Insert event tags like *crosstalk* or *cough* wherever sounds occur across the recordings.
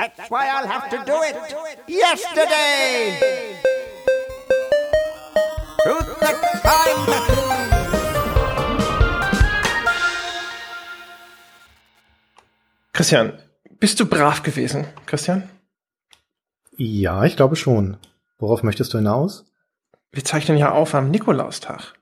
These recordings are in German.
That's why I'll have to do it yesterday. Truth the time. Christian, bist du brav gewesen, Christian? Ja, ich glaube schon. Worauf möchtest du hinaus? Wir zeichnen ja auf am Nikolaustag.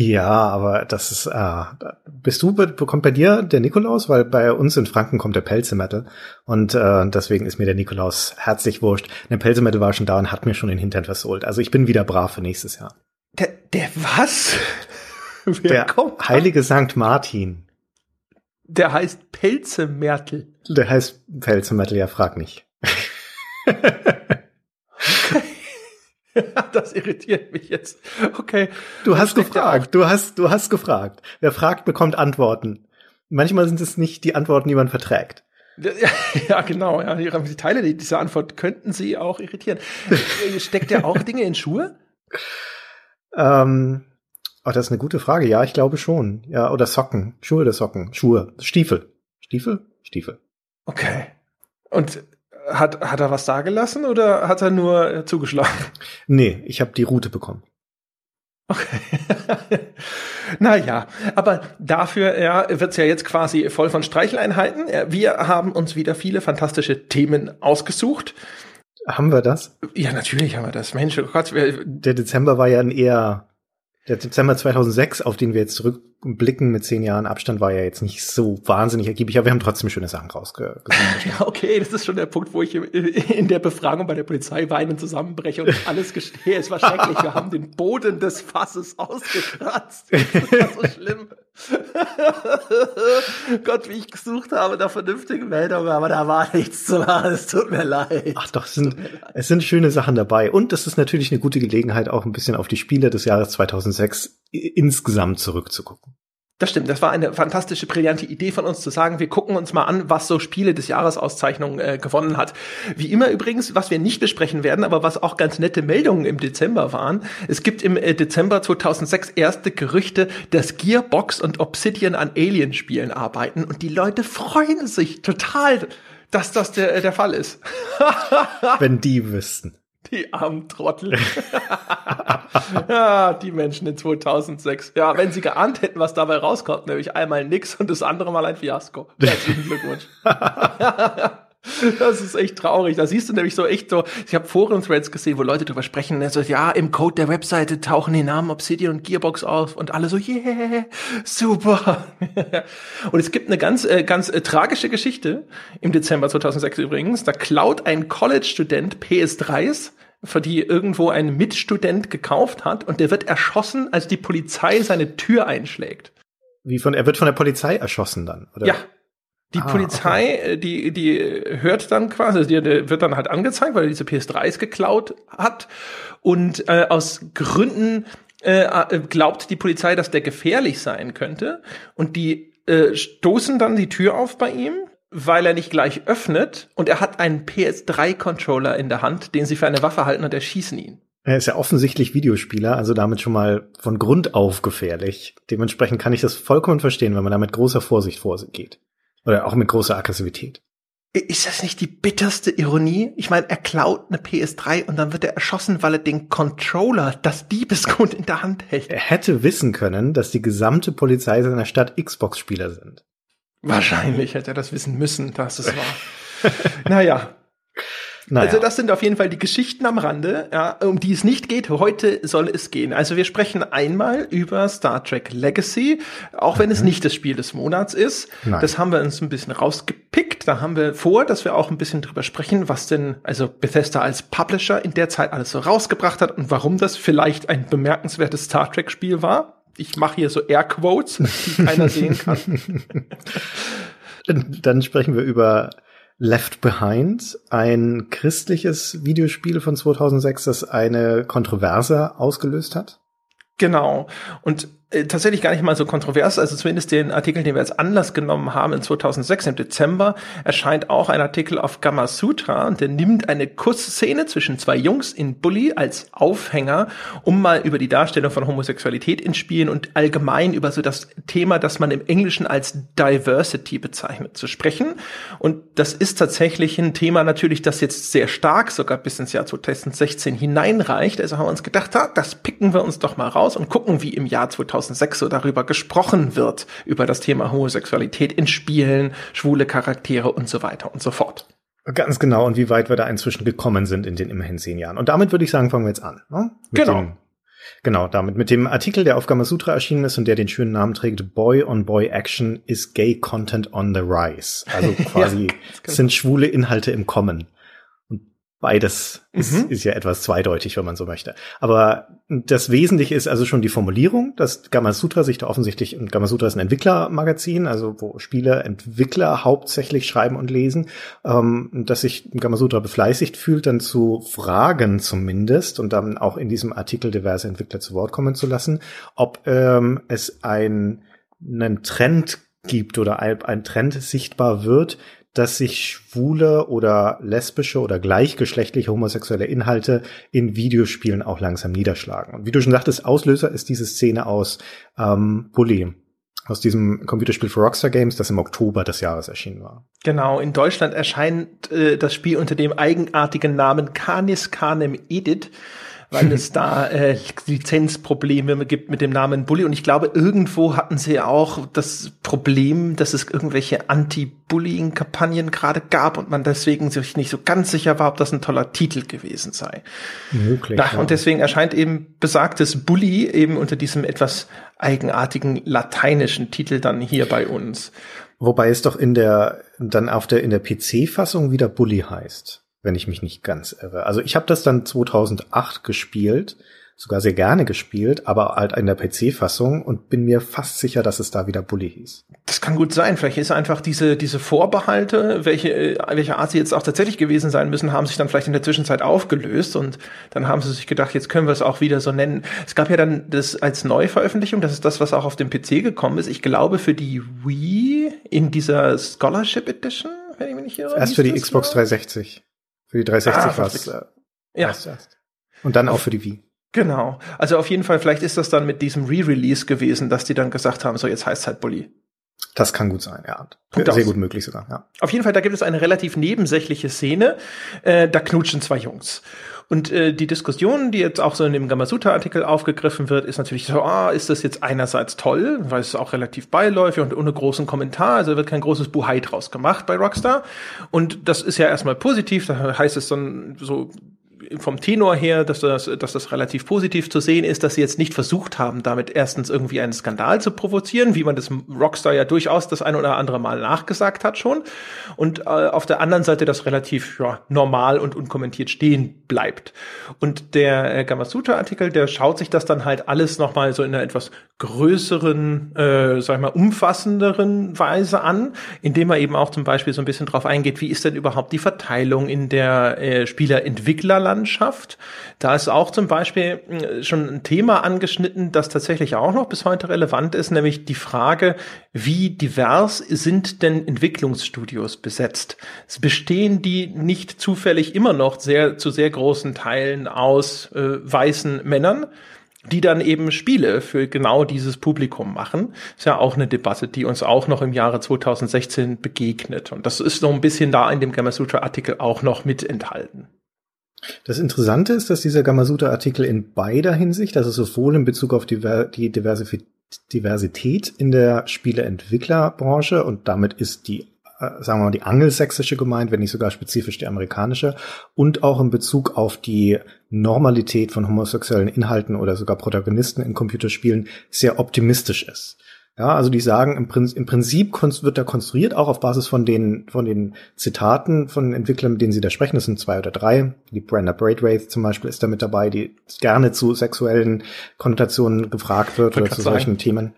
Ja, aber das ist, äh, bist du, bekommt bei dir der Nikolaus? Weil bei uns in Franken kommt der Pelzemetal und äh, deswegen ist mir der Nikolaus herzlich wurscht. Der Pelzemetal war schon da und hat mir schon den Hintern versohlt. Also ich bin wieder brav für nächstes Jahr. Der, der was? *laughs* Wer der kommt heilige Sankt Martin. Der heißt Pelzemertel. Der heißt Pelzemertel, ja, frag nicht. *laughs* *laughs* das irritiert mich jetzt. Okay. Du hast gefragt. Du hast, du hast gefragt. Wer fragt, bekommt Antworten. Manchmal sind es nicht die Antworten, die man verträgt. Ja, *laughs* genau. Ja, die Teile dieser Antwort könnten Sie auch irritieren. Steckt ja auch Dinge in Schuhe? Ähm, oh, das ist eine gute Frage. Ja, ich glaube schon. Ja, oder Socken. Schuhe oder Socken. Schuhe. Stiefel. Stiefel? Stiefel. Okay. Und hat, hat er was da gelassen oder hat er nur äh, zugeschlagen? Nee, ich habe die Route bekommen. Okay. *laughs* naja, aber dafür ja, wird's ja jetzt quasi voll von Streicheleinheiten. Wir haben uns wieder viele fantastische Themen ausgesucht. Haben wir das? Ja, natürlich haben wir das. Mensch, oh Gott. Der Dezember war ja ein eher der Dezember 2006, auf den wir jetzt zurückblicken mit zehn Jahren Abstand, war ja jetzt nicht so wahnsinnig ergiebig, aber wir haben trotzdem schöne Sachen rausgesucht. *laughs* Okay, das ist schon der Punkt, wo ich in der Befragung bei der Polizei weinend zusammenbreche und alles gestehe. Es war schrecklich. Wir haben den Boden des Fasses ausgekratzt. Das war so schlimm. *laughs* Gott, wie ich gesucht habe da vernünftige Meldungen, aber da war nichts zu machen. Es tut mir leid. Ach doch, es sind, es sind schöne Sachen dabei. Und es ist natürlich eine gute Gelegenheit, auch ein bisschen auf die Spiele des Jahres 2006 insgesamt zurückzugucken. Das stimmt, das war eine fantastische, brillante Idee von uns zu sagen, wir gucken uns mal an, was so Spiele des Jahresauszeichnung äh, gewonnen hat. Wie immer übrigens, was wir nicht besprechen werden, aber was auch ganz nette Meldungen im Dezember waren. Es gibt im äh, Dezember 2006 erste Gerüchte, dass Gearbox und Obsidian an Alien-Spielen arbeiten und die Leute freuen sich total, dass das der, äh, der Fall ist. *laughs* Wenn die wüssten. Die armen Trottel. *laughs* ja, die Menschen in 2006. Ja, wenn sie geahnt hätten, was dabei rauskommt, nämlich einmal nix und das andere mal ein Fiasko. Herzlichen Glückwunsch. *laughs* Das ist echt traurig. Da siehst du nämlich so echt so, ich habe Foren-Threads gesehen, wo Leute drüber sprechen, so, ja, im Code der Webseite tauchen die Namen Obsidian und Gearbox auf und alle so, yeah, super. *laughs* und es gibt eine ganz, äh, ganz äh, tragische Geschichte im Dezember 2006 übrigens. Da klaut ein College-Student PS3s für die irgendwo ein Mitstudent gekauft hat und der wird erschossen, als die Polizei seine Tür einschlägt. Wie von, er wird von der Polizei erschossen dann, oder? Ja, die ah, Polizei, okay. Äh, die, die hört dann quasi, die, die wird dann halt angezeigt, weil er diese PS3s geklaut hat. Und äh, aus Gründen äh, äh, glaubt die Polizei, dass der gefährlich sein könnte. Und die äh, stoßen dann die Tür auf bei ihm, weil er nicht gleich öffnet. Und er hat einen PS3-Controller in der Hand, den sie für eine Waffe halten und erschießen ihn. Er ist ja offensichtlich Videospieler, also damit schon mal von Grund auf gefährlich. Dementsprechend kann ich das vollkommen verstehen, wenn man da mit großer Vorsicht vorgeht. Oder auch mit großer Aggressivität. Ist das nicht die bitterste Ironie? Ich meine, er klaut eine PS3 und dann wird er erschossen, weil er den Controller, das Diebesgut in der Hand hält. Er hätte wissen können, dass die gesamte Polizei seiner Stadt Xbox-Spieler sind. Wahrscheinlich hätte er das wissen müssen, dass es war. naja, naja. Also das sind auf jeden Fall die Geschichten am Rande, ja, um die es nicht geht. Heute soll es gehen. Also wir sprechen einmal über Star Trek Legacy, auch wenn mhm. es nicht das Spiel des Monats ist. Nein. Das haben wir uns ein bisschen rausgepickt. Da haben wir vor, dass wir auch ein bisschen drüber sprechen, was denn also Bethesda als Publisher in der Zeit alles so rausgebracht hat und warum das vielleicht ein bemerkenswertes Star Trek Spiel war. Ich mache hier so Airquotes, die keiner sehen kann. *laughs* Dann sprechen wir über Left Behind, ein christliches Videospiel von 2006, das eine Kontroverse ausgelöst hat. Genau. Und tatsächlich gar nicht mal so kontrovers, also zumindest den Artikel, den wir als Anlass genommen haben, in 2006 im Dezember erscheint auch ein Artikel auf Gamma Sutra und der nimmt eine Kussszene zwischen zwei Jungs in Bully als Aufhänger, um mal über die Darstellung von Homosexualität in Spielen und allgemein über so das Thema, das man im Englischen als Diversity bezeichnet, zu sprechen. Und das ist tatsächlich ein Thema natürlich, das jetzt sehr stark sogar bis ins Jahr 2016 hineinreicht. Also haben wir uns gedacht, das picken wir uns doch mal raus und gucken, wie im Jahr 2016 2006 so darüber gesprochen wird, über das Thema Homosexualität in Spielen, schwule Charaktere und so weiter und so fort. Ganz genau, und wie weit wir da inzwischen gekommen sind in den immerhin zehn Jahren. Und damit würde ich sagen, fangen wir jetzt an. Ne? genau. Dem, genau, damit mit dem Artikel, der auf Gamma Sutra erschienen ist und der den schönen Namen trägt, Boy on Boy Action is Gay Content on the Rise. Also *laughs* quasi ja, genau. sind schwule Inhalte im Kommen. Beides ist, mhm. ist ja etwas zweideutig, wenn man so möchte. Aber das Wesentliche ist also schon die Formulierung, dass Gamma Sutra sich da offensichtlich, und Gamma Sutra ist ein Entwicklermagazin, also wo Spieler, Entwickler hauptsächlich schreiben und lesen, ähm, dass sich Gamma Sutra befleißigt fühlt, dann zu fragen zumindest und dann auch in diesem Artikel diverse Entwickler zu Wort kommen zu lassen, ob ähm, es ein, einen Trend gibt oder ein Trend sichtbar wird, dass sich schwule oder lesbische oder gleichgeschlechtliche homosexuelle Inhalte in Videospielen auch langsam niederschlagen. Und wie du schon sagtest, Auslöser ist diese Szene aus ähm, Bully, aus diesem Computerspiel für Rockstar Games, das im Oktober des Jahres erschienen war. Genau, in Deutschland erscheint äh, das Spiel unter dem eigenartigen Namen Canis Canem Edit weil es da äh, Lizenzprobleme gibt mit dem Namen Bully. Und ich glaube, irgendwo hatten sie auch das Problem, dass es irgendwelche Anti-Bullying-Kampagnen gerade gab und man deswegen sich nicht so ganz sicher war, ob das ein toller Titel gewesen sei. Möglich. Ja. Und deswegen erscheint eben besagtes Bully eben unter diesem etwas eigenartigen lateinischen Titel dann hier bei uns. Wobei es doch in der dann auf der in der PC-Fassung wieder Bully heißt wenn ich mich nicht ganz irre. Also ich habe das dann 2008 gespielt, sogar sehr gerne gespielt, aber halt in der PC-Fassung und bin mir fast sicher, dass es da wieder Bully hieß. Das kann gut sein. Vielleicht ist einfach diese, diese Vorbehalte, welche, äh, welche Art sie jetzt auch tatsächlich gewesen sein müssen, haben sich dann vielleicht in der Zwischenzeit aufgelöst und dann haben sie sich gedacht, jetzt können wir es auch wieder so nennen. Es gab ja dann das als Neuveröffentlichung, das ist das, was auch auf dem PC gekommen ist. Ich glaube für die Wii in dieser Scholarship Edition, wenn ich mich nicht irre. Erst für die Xbox 360. Für die 360 ah, war es. Äh, ja. Und dann auch für die Wii. Genau. Also auf jeden Fall, vielleicht ist das dann mit diesem Re-Release gewesen, dass die dann gesagt haben, so jetzt heißt es halt Bully. Das kann gut sein, ja. Sehr aus. gut möglich sogar, ja. Auf jeden Fall, da gibt es eine relativ nebensächliche Szene. Äh, da knutschen zwei Jungs. Und äh, die Diskussion, die jetzt auch so in dem Gamasuta-Artikel aufgegriffen wird, ist natürlich so, ah, ist das jetzt einerseits toll, weil es auch relativ beiläufig und ohne großen Kommentar, also wird kein großes Buhai draus gemacht bei Rockstar. Und das ist ja erstmal positiv, da heißt es dann so, vom Tenor her, dass das, dass das relativ positiv zu sehen ist, dass sie jetzt nicht versucht haben, damit erstens irgendwie einen Skandal zu provozieren, wie man das Rockstar ja durchaus das ein oder andere Mal nachgesagt hat schon. Und äh, auf der anderen Seite das relativ ja, normal und unkommentiert stehen bleibt. Und der äh, Gamasutra-Artikel, der schaut sich das dann halt alles nochmal so in einer etwas größeren, äh, sag ich mal, umfassenderen Weise an, indem er eben auch zum Beispiel so ein bisschen drauf eingeht, wie ist denn überhaupt die Verteilung in der äh, Spielerentwicklerlandschaft Landschaft. Da ist auch zum Beispiel äh, schon ein Thema angeschnitten, das tatsächlich auch noch bis heute relevant ist, nämlich die Frage, wie divers sind denn Entwicklungsstudios besetzt? Bestehen die nicht zufällig immer noch sehr zu sehr großen Teilen aus äh, weißen Männern? die dann eben Spiele für genau dieses Publikum machen. Ist ja auch eine Debatte, die uns auch noch im Jahre 2016 begegnet. Und das ist noch ein bisschen da in dem Gamasutra-Artikel auch noch mit enthalten. Das Interessante ist, dass dieser Gamasutra-Artikel in beider Hinsicht, also sowohl in Bezug auf die, die Diversität in der Spieleentwicklerbranche und damit ist die, äh, sagen wir mal, die angelsächsische gemeint, wenn nicht sogar spezifisch die amerikanische, und auch in Bezug auf die Normalität von homosexuellen Inhalten oder sogar Protagonisten in Computerspielen sehr optimistisch ist. Ja, also die sagen, im, Prinzip, im Prinzip wird da konstruiert, auch auf Basis von den, von den Zitaten von Entwicklern, mit denen sie da sprechen. Das sind zwei oder drei. Die Brenda Braithwaite zum Beispiel ist da mit dabei, die gerne zu sexuellen Konnotationen gefragt wird oder zu solchen sagen. Themen.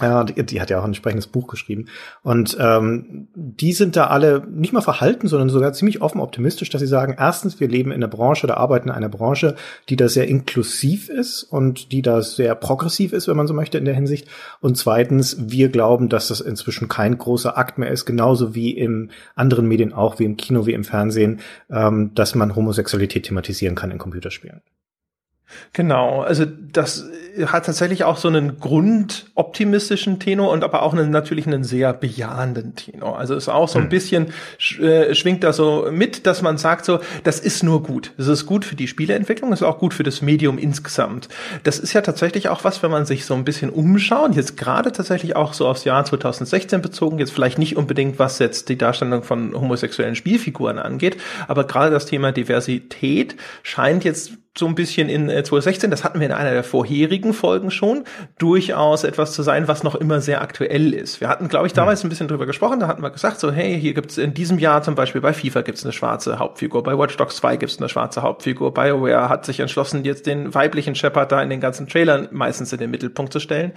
Ja, die, die, hat ja auch ein entsprechendes Buch geschrieben. Und ähm, die sind da alle nicht mal verhalten, sondern sogar ziemlich offen optimistisch, dass sie sagen, erstens, wir leben in einer Branche oder arbeiten in einer Branche, die da sehr inklusiv ist und die da sehr progressiv ist, wenn man so möchte, in der Hinsicht. Und zweitens, wir glauben, dass das inzwischen kein großer Akt mehr ist, genauso wie im anderen Medien auch, wie im Kino, wie im Fernsehen, ähm, dass man Homosexualität thematisieren kann in Computerspielen. Genau, also das hat tatsächlich auch so einen grundoptimistischen Tenor und aber auch einen, natürlich einen sehr bejahenden Tenor. Also ist auch so ein hm. bisschen äh, schwingt da so mit, dass man sagt so, das ist nur gut. Das ist gut für die Spieleentwicklung, ist auch gut für das Medium insgesamt. Das ist ja tatsächlich auch was, wenn man sich so ein bisschen umschaut, jetzt gerade tatsächlich auch so aufs Jahr 2016 bezogen, jetzt vielleicht nicht unbedingt, was jetzt die Darstellung von homosexuellen Spielfiguren angeht, aber gerade das Thema Diversität scheint jetzt so ein bisschen in 2016, äh, das hatten wir in einer der vorherigen Folgen schon, durchaus etwas zu sein, was noch immer sehr aktuell ist. Wir hatten, glaube ich, damals hm. ein bisschen drüber gesprochen, da hatten wir gesagt, so, hey, hier gibt's in diesem Jahr zum Beispiel bei FIFA gibt's eine schwarze Hauptfigur, bei Watch Dogs 2 gibt's eine schwarze Hauptfigur, BioWare hat sich entschlossen, jetzt den weiblichen Shepard da in den ganzen Trailern meistens in den Mittelpunkt zu stellen.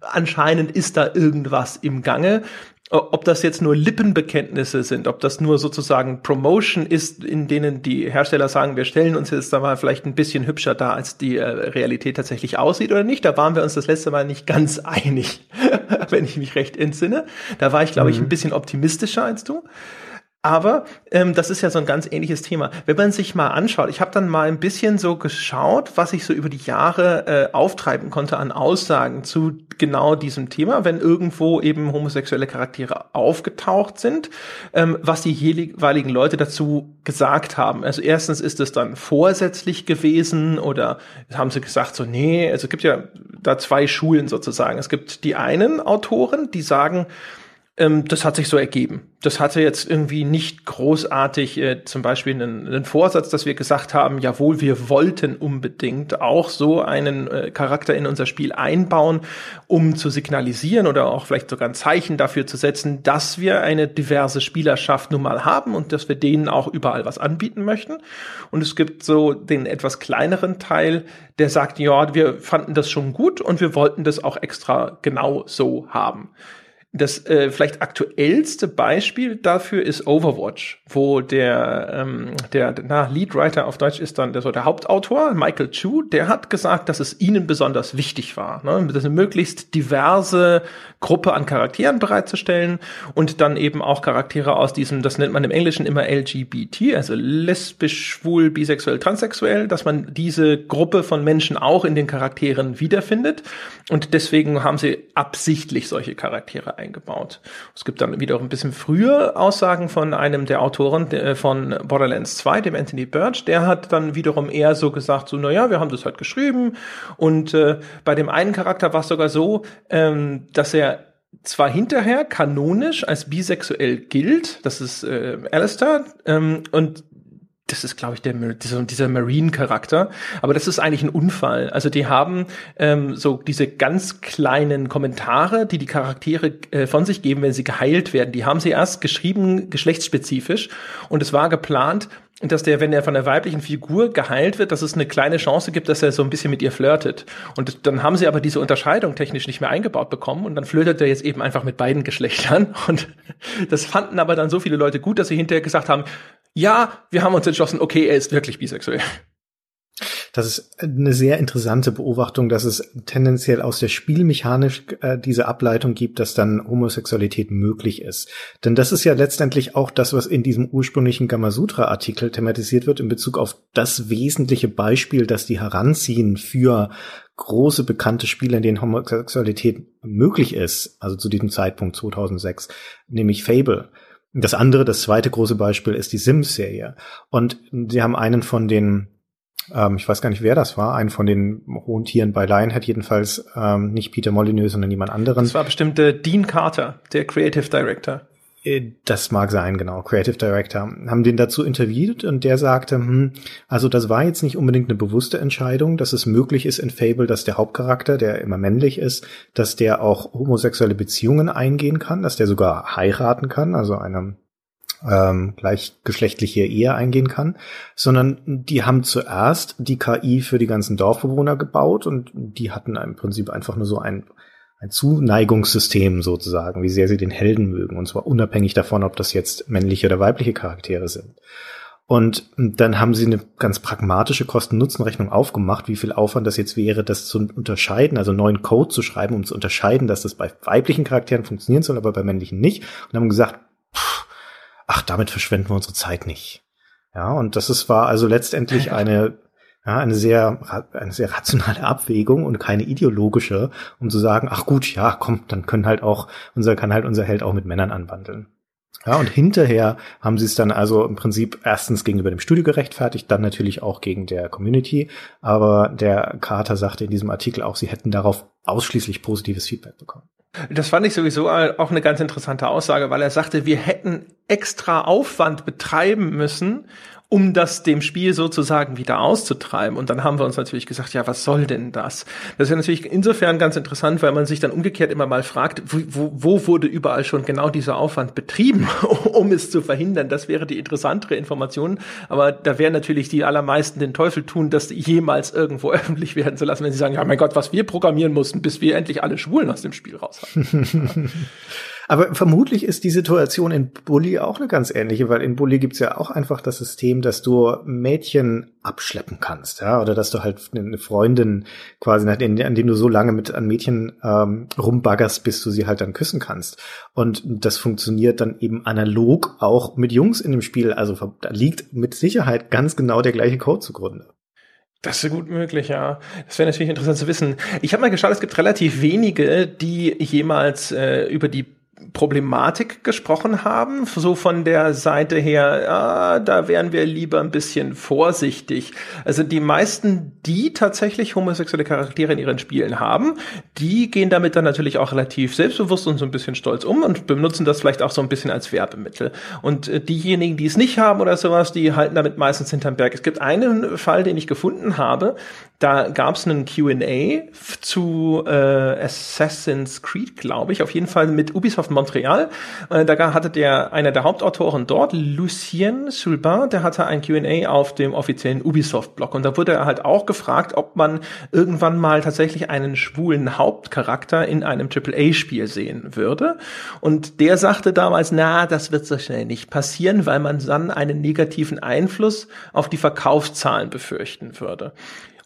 Anscheinend ist da irgendwas im Gange ob das jetzt nur Lippenbekenntnisse sind, ob das nur sozusagen Promotion ist, in denen die Hersteller sagen, wir stellen uns jetzt da mal vielleicht ein bisschen hübscher da, als die äh, Realität tatsächlich aussieht oder nicht. Da waren wir uns das letzte Mal nicht ganz *laughs* einig, wenn ich mich recht entsinne. Da war ich, glaube ich, ein mhm. bisschen optimistischer als du. Aber ähm, das ist ja so ein ganz ähnliches Thema. Wenn man sich mal anschaut, ich habe dann mal ein bisschen so geschaut, was ich so über die Jahre äh, auftreiben konnte an Aussagen zu genau diesem Thema, wenn irgendwo eben homosexuelle Charaktere aufgetaucht sind, ähm, was die jeweiligen Leute dazu gesagt haben. Also erstens ist es dann vorsätzlich gewesen oder haben sie gesagt so, nee, also es gibt ja da zwei Schulen sozusagen. Es gibt die einen Autoren, die sagen, ähm, das hat sich so ergeben. Das hatte jetzt irgendwie nicht großartig äh, zum Beispiel einen, einen, Vorsatz, dass wir gesagt haben, jawohl, wir wollten unbedingt auch so einen äh, Charakter in unser Spiel einbauen, um zu signalisieren oder auch vielleicht sogar ein Zeichen dafür zu setzen, dass wir eine diverse Spielerschaft nun mal haben und dass wir denen auch überall was anbieten möchten. Und es gibt so den etwas kleineren Teil, der sagt, ja, wir fanden das schon gut und wir wollten das auch extra genau so haben. Das äh, vielleicht aktuellste Beispiel dafür ist Overwatch, wo der, ähm, der na, Leadwriter auf Deutsch ist dann der, so der Hauptautor, Michael Chu, der hat gesagt, dass es ihnen besonders wichtig war, ne, das eine möglichst diverse Gruppe an Charakteren bereitzustellen und dann eben auch Charaktere aus diesem, das nennt man im Englischen immer LGBT, also lesbisch, schwul, bisexuell, transsexuell, dass man diese Gruppe von Menschen auch in den Charakteren wiederfindet und deswegen haben sie absichtlich solche Charaktere. Es gibt dann wieder ein bisschen früher Aussagen von einem der Autoren von Borderlands 2, dem Anthony Birch, der hat dann wiederum eher so gesagt, so, naja, wir haben das halt geschrieben. Und äh, bei dem einen Charakter war es sogar so, ähm, dass er zwar hinterher kanonisch als bisexuell gilt, das ist äh, Alistair, ähm, und das ist, glaube ich, der, dieser, Marine-Charakter. Aber das ist eigentlich ein Unfall. Also die haben ähm, so diese ganz kleinen Kommentare, die die Charaktere äh, von sich geben, wenn sie geheilt werden. Die haben sie erst geschrieben, geschlechtsspezifisch. Und es war geplant, dass der, wenn er von der weiblichen Figur geheilt wird, dass es eine kleine Chance gibt, dass er so ein bisschen mit ihr flirtet. Und dann haben sie aber diese Unterscheidung technisch nicht mehr eingebaut bekommen und dann flirtet er jetzt eben einfach mit beiden Geschlechtern. Und *laughs* das fanden aber dann so viele Leute gut, dass sie hinterher gesagt haben, ja, wir haben uns entschlossen, okay, er ist wirklich bisexuell. Das ist eine sehr interessante Beobachtung, dass es tendenziell aus der Spielmechanik äh, diese Ableitung gibt, dass dann Homosexualität möglich ist. Denn das ist ja letztendlich auch das, was in diesem ursprünglichen Gamasutra-Artikel thematisiert wird in Bezug auf das wesentliche Beispiel, das die heranziehen für große bekannte Spiele, in denen Homosexualität möglich ist, also zu diesem Zeitpunkt 2006, nämlich Fable. Das andere, das zweite große Beispiel ist die Sims-Serie. Und sie haben einen von den, ähm, ich weiß gar nicht, wer das war, einen von den hohen Tieren bei Lionhead, jedenfalls ähm, nicht Peter Molyneux, sondern jemand anderen. Das war bestimmt äh, Dean Carter, der Creative Director. Äh, das mag sein, genau. Creative Director. Haben den dazu interviewt und der sagte, hm, also das war jetzt nicht unbedingt eine bewusste Entscheidung, dass es möglich ist in Fable, dass der Hauptcharakter, der immer männlich ist, dass der auch homosexuelle Beziehungen eingehen kann, dass der sogar heiraten kann, also eine ähm, gleichgeschlechtliche Ehe eingehen kann, sondern die haben zuerst die KI für die ganzen Dorfbewohner gebaut und die hatten im Prinzip einfach nur so ein ein Zuneigungssystem sozusagen, wie sehr sie den Helden mögen, und zwar unabhängig davon, ob das jetzt männliche oder weibliche Charaktere sind. Und dann haben sie eine ganz pragmatische Kosten-Nutzen-Rechnung aufgemacht, wie viel Aufwand das jetzt wäre, das zu unterscheiden, also neuen Code zu schreiben, um zu unterscheiden, dass das bei weiblichen Charakteren funktionieren soll, aber bei männlichen nicht. Und haben gesagt, pff, ach, damit verschwenden wir unsere Zeit nicht. Ja, und das ist, war also letztendlich *laughs* eine, ja, eine sehr, eine sehr rationale Abwägung und keine ideologische, um zu sagen, ach gut, ja, komm, dann können halt auch, unser, kann halt unser Held auch mit Männern anwandeln. Ja, und hinterher haben sie es dann also im Prinzip erstens gegenüber dem Studio gerechtfertigt, dann natürlich auch gegen der Community. Aber der Carter sagte in diesem Artikel auch, sie hätten darauf ausschließlich positives Feedback bekommen. Das fand ich sowieso auch eine ganz interessante Aussage, weil er sagte, wir hätten extra Aufwand betreiben müssen, um das dem Spiel sozusagen wieder auszutreiben. Und dann haben wir uns natürlich gesagt, ja, was soll denn das? Das ist ja natürlich insofern ganz interessant, weil man sich dann umgekehrt immer mal fragt, wo, wo wurde überall schon genau dieser Aufwand betrieben, *laughs* um es zu verhindern? Das wäre die interessantere Information. Aber da werden natürlich die allermeisten den Teufel tun, das jemals irgendwo *laughs* öffentlich werden zu lassen, wenn sie sagen, ja, mein Gott, was wir programmieren mussten, bis wir endlich alle Schwulen aus dem Spiel raus haben. *laughs* Aber vermutlich ist die Situation in Bully auch eine ganz ähnliche, weil in Bully gibt's ja auch einfach das System, dass du Mädchen abschleppen kannst, ja, oder dass du halt eine Freundin quasi, an dem du so lange mit an Mädchen ähm, rumbaggerst, bis du sie halt dann küssen kannst. Und das funktioniert dann eben analog auch mit Jungs in dem Spiel. Also da liegt mit Sicherheit ganz genau der gleiche Code zugrunde. Das ist gut möglich, ja. Das wäre natürlich interessant zu wissen. Ich habe mal geschaut, es gibt relativ wenige, die jemals äh, über die Problematik gesprochen haben, so von der Seite her, ah, da wären wir lieber ein bisschen vorsichtig. Also die meisten, die tatsächlich homosexuelle Charaktere in ihren Spielen haben, die gehen damit dann natürlich auch relativ selbstbewusst und so ein bisschen stolz um und benutzen das vielleicht auch so ein bisschen als Werbemittel. Und äh, diejenigen, die es nicht haben oder sowas, die halten damit meistens hinterm Berg. Es gibt einen Fall, den ich gefunden habe, da gab es einen QA zu äh, Assassin's Creed, glaube ich, auf jeden Fall mit Ubisoft Montreal. Äh, da hatte der einer der Hauptautoren dort, Lucien Sulbin, der hatte ein QA auf dem offiziellen Ubisoft-Blog. Und da wurde er halt auch gefragt, ob man irgendwann mal tatsächlich einen schwulen Hauptcharakter in einem AAA-Spiel sehen würde. Und der sagte damals, na, das wird so schnell nicht passieren, weil man dann einen negativen Einfluss auf die Verkaufszahlen befürchten würde.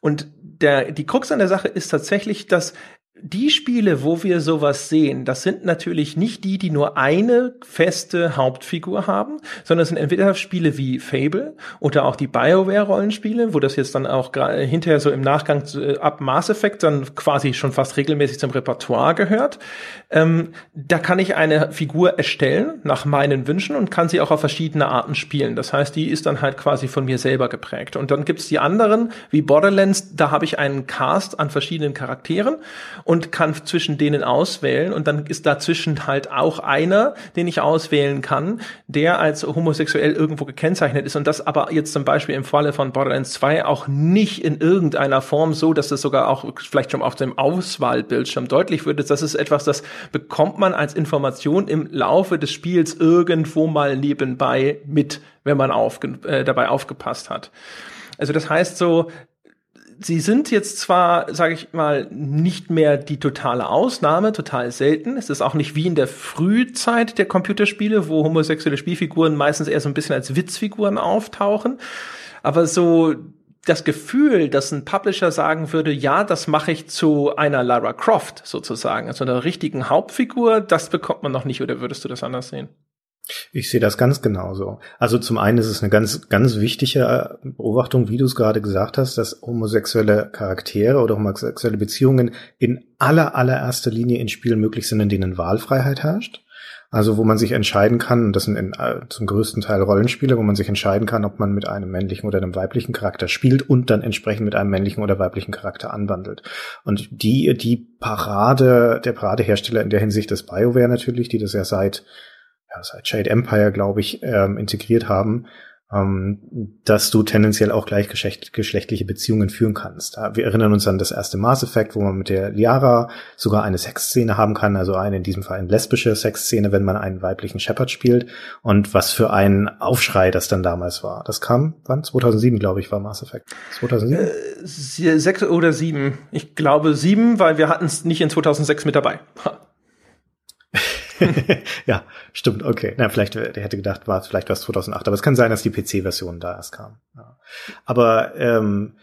Und der, die Krux an der Sache ist tatsächlich, dass die Spiele, wo wir sowas sehen, das sind natürlich nicht die, die nur eine feste Hauptfigur haben, sondern es sind entweder Spiele wie Fable oder auch die BioWare-Rollenspiele, wo das jetzt dann auch hinterher so im Nachgang äh, ab Mass Effect dann quasi schon fast regelmäßig zum Repertoire gehört. Ähm, da kann ich eine Figur erstellen nach meinen Wünschen und kann sie auch auf verschiedene Arten spielen. Das heißt, die ist dann halt quasi von mir selber geprägt. Und dann gibt's die anderen, wie Borderlands, da habe ich einen Cast an verschiedenen Charakteren und kann zwischen denen auswählen und dann ist dazwischen halt auch einer, den ich auswählen kann, der als homosexuell irgendwo gekennzeichnet ist und das aber jetzt zum Beispiel im Falle von Borderlands 2 auch nicht in irgendeiner Form so, dass es sogar auch vielleicht schon auf dem Auswahlbildschirm deutlich wird. Das ist etwas, das bekommt man als Information im Laufe des Spiels irgendwo mal nebenbei mit, wenn man aufge äh, dabei aufgepasst hat. Also das heißt so, sie sind jetzt zwar, sage ich mal, nicht mehr die totale Ausnahme, total selten. Es ist auch nicht wie in der Frühzeit der Computerspiele, wo homosexuelle Spielfiguren meistens eher so ein bisschen als Witzfiguren auftauchen. Aber so das Gefühl, dass ein Publisher sagen würde, ja, das mache ich zu einer Lara Croft sozusagen, also einer richtigen Hauptfigur, das bekommt man noch nicht, oder würdest du das anders sehen? Ich sehe das ganz genauso. Also zum einen ist es eine ganz, ganz wichtige Beobachtung, wie du es gerade gesagt hast, dass homosexuelle Charaktere oder homosexuelle Beziehungen in aller, allererster Linie in Spielen möglich sind, in denen Wahlfreiheit herrscht. Also wo man sich entscheiden kann, das sind in, äh, zum größten Teil Rollenspiele, wo man sich entscheiden kann, ob man mit einem männlichen oder einem weiblichen Charakter spielt und dann entsprechend mit einem männlichen oder weiblichen Charakter anwandelt. Und die, die Parade, der Paradehersteller in der Hinsicht ist BioWare natürlich, die das ja seit ja, seit Shade Empire, glaube ich, ähm, integriert haben. ähm, dass du tendenziell auch gleichgeschlechtliche Beziehungen führen kannst. Wir erinnern uns an das erste Mass Effect, wo man mit der Liara sogar eine Sexszene haben kann, also eine in diesem Fall eine lesbische Sexszene, wenn man einen weiblichen Shepard spielt. Und was für ein Aufschrei das dann damals war. Das kam, wann? 2007, glaube ich, war Mass Effect. 2007? Äh, sechs oder sieben. Ich glaube sieben, weil wir hatten es nicht in 2006 mit dabei. *laughs* ja, stimmt, okay. Na, vielleicht, der hätte gedacht, war vielleicht was 2008, aber es kann sein, dass die PC-Version da erst kam. Ja. Aber ähm,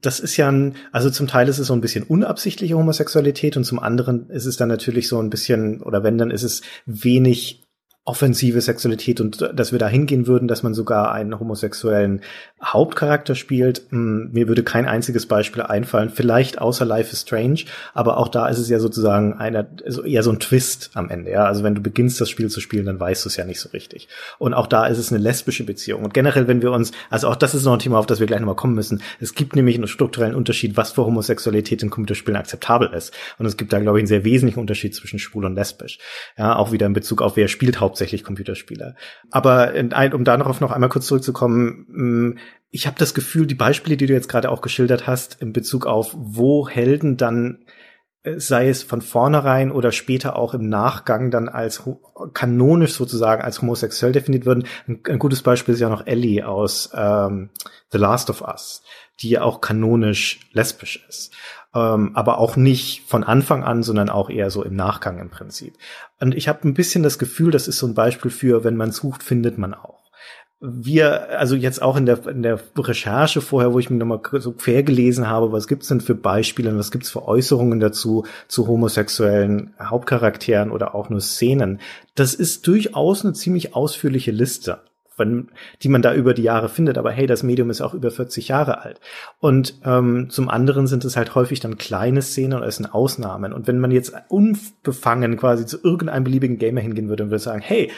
das ist ja ein, also zum Teil ist es so ein bisschen unabsichtliche Homosexualität und zum anderen ist es dann natürlich so ein bisschen, oder wenn, dann ist es wenig offensive Sexualität und dass wir da hingehen würden, dass man sogar einen homosexuellen Hauptcharakter spielt. Hm, mir würde kein einziges Beispiel einfallen, vielleicht außer Life is Strange, aber auch da ist es ja sozusagen einer, also eher so ein Twist am Ende. Ja? Also wenn du beginnst, das Spiel zu spielen, dann weißt du es ja nicht so richtig. Und auch da ist es eine lesbische Beziehung. Und generell, wenn wir uns, also auch das ist noch ein Thema, auf das wir gleich nochmal kommen müssen. Es gibt nämlich einen strukturellen Unterschied, was für Homosexualität in Computerspielen akzeptabel ist. Und es gibt da, glaube ich, einen sehr wesentlichen Unterschied zwischen schwul und lesbisch. Ja, auch wieder in Bezug auf wer spielt hauptsächlich Computerspiele. Aber in, um darauf noch einmal kurz zurückzukommen, mm, ich habe das Gefühl, die Beispiele, die du jetzt gerade auch geschildert hast, in Bezug auf, wo Helden dann sei es von vornherein oder später auch im Nachgang dann als kanonisch sozusagen als homosexuell definiert würden. Ein, ein gutes Beispiel ist ja noch Ellie aus ähm, The Last of Us, die ja auch kanonisch lesbisch ist ähm, aber auch nicht von Anfang an, sondern auch eher so im Nachgang im Prinzip. Und ich habe ein bisschen das Gefühl, das ist so ein Beispiel für, wenn man sucht, findet man auch. Wir, also jetzt auch in der, in der Recherche vorher, wo ich mir nochmal so quer gelesen habe, was gibt's denn für Beispiele und was gibt's für Äußerungen dazu, zu homosexuellen Hauptcharakteren oder auch nur Szenen. Das ist durchaus eine ziemlich ausführliche Liste wenn, die man da über die Jahre findet. Aber hey, das Medium ist auch über 40 Jahre alt. Und ähm, zum anderen sind es halt häufig dann kleine Szenen oder es sind Ausnahmen. Und wenn man jetzt unbefangen quasi zu irgendeinem beliebigen Gamer hingehen würde und würde sagen, hey,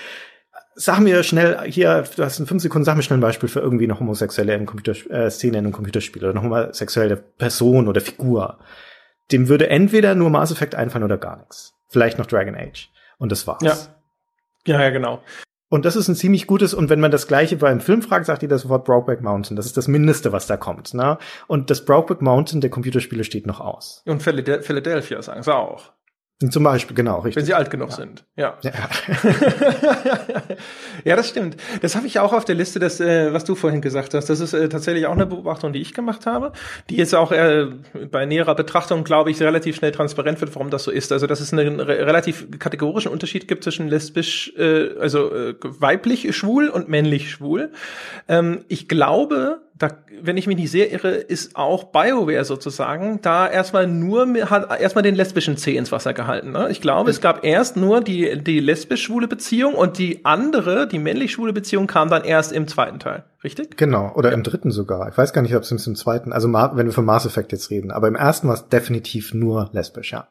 sag mir schnell, hier, du hast in fünf Sekunden, sag mir schnell ein Beispiel für irgendwie eine homosexuelle im äh, Szene in einem Computerspiel oder eine homosexuelle Person oder Figur. Dem würde entweder nur Mass Effect einfallen oder gar nichts. Vielleicht noch Dragon Age. Und das war's. Ja. Ja, ja, genau. Und das ist ein ziemlich gutes, und wenn man das gleiche beim Film fragt, sagt ihr das sofort Brokeback Mountain. Das ist das Mindeste, was da kommt. Ne? Und das Brokeback Mountain der Computerspiele steht noch aus. Und Philadelphia sagen sie auch. Zum Beispiel, genau, richtig. Wenn sie alt genug ja. sind, ja. Ja. *laughs* ja, das stimmt. Das habe ich auch auf der Liste, das, äh, was du vorhin gesagt hast. Das ist äh, tatsächlich auch eine Beobachtung, die ich gemacht habe, die jetzt auch äh, bei näherer Betrachtung, glaube ich, relativ schnell transparent wird, warum das so ist. Also, dass es einen re relativ kategorischen Unterschied gibt zwischen lesbisch, äh, also äh, weiblich schwul und männlich schwul. Ähm, ich glaube, da, wenn ich mich nicht sehr irre, ist auch BioWare sozusagen da erstmal nur hat erstmal den lesbischen Zeh ins Wasser gehalten. Ne? Ich glaube, es gab erst nur die die lesbisch-schwule Beziehung und die andere, die männlich-schwule Beziehung, kam dann erst im zweiten Teil. Richtig? Genau, oder im dritten sogar. Ich weiß gar nicht, ob es im zweiten, also wenn wir von Mass Effect jetzt reden, aber im ersten war es definitiv nur lesbisch, ja.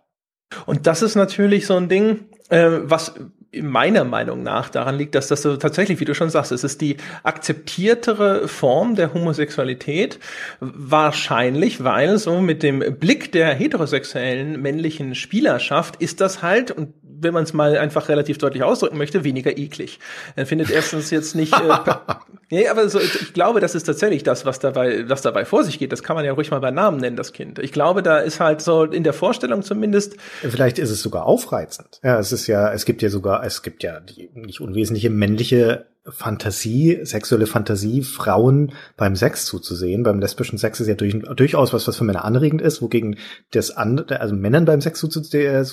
Und das ist natürlich so ein Ding, äh, was meiner Meinung nach daran liegt, dass das so tatsächlich, wie du schon sagst, es ist die akzeptiertere Form der Homosexualität. Wahrscheinlich, weil so mit dem Blick der heterosexuellen männlichen Spielerschaft ist das halt, und wenn man es mal einfach relativ deutlich ausdrücken möchte, weniger eklig. Er findet erstens jetzt nicht. Äh, *laughs* nee, aber so, ich glaube, das ist tatsächlich das, was dabei, was dabei vor sich geht. Das kann man ja ruhig mal bei Namen nennen, das Kind. Ich glaube, da ist halt so in der Vorstellung zumindest. Vielleicht ist es sogar aufreizend. Ja, es ist ja, es gibt ja sogar, es gibt ja die nicht unwesentliche männliche Fantasie, sexuelle Fantasie, Frauen beim Sex zuzusehen. Beim lesbischen Sex ist ja durch, durchaus was, was für Männer anregend ist, wogegen das andere, also Männern beim Sex zuzusehen,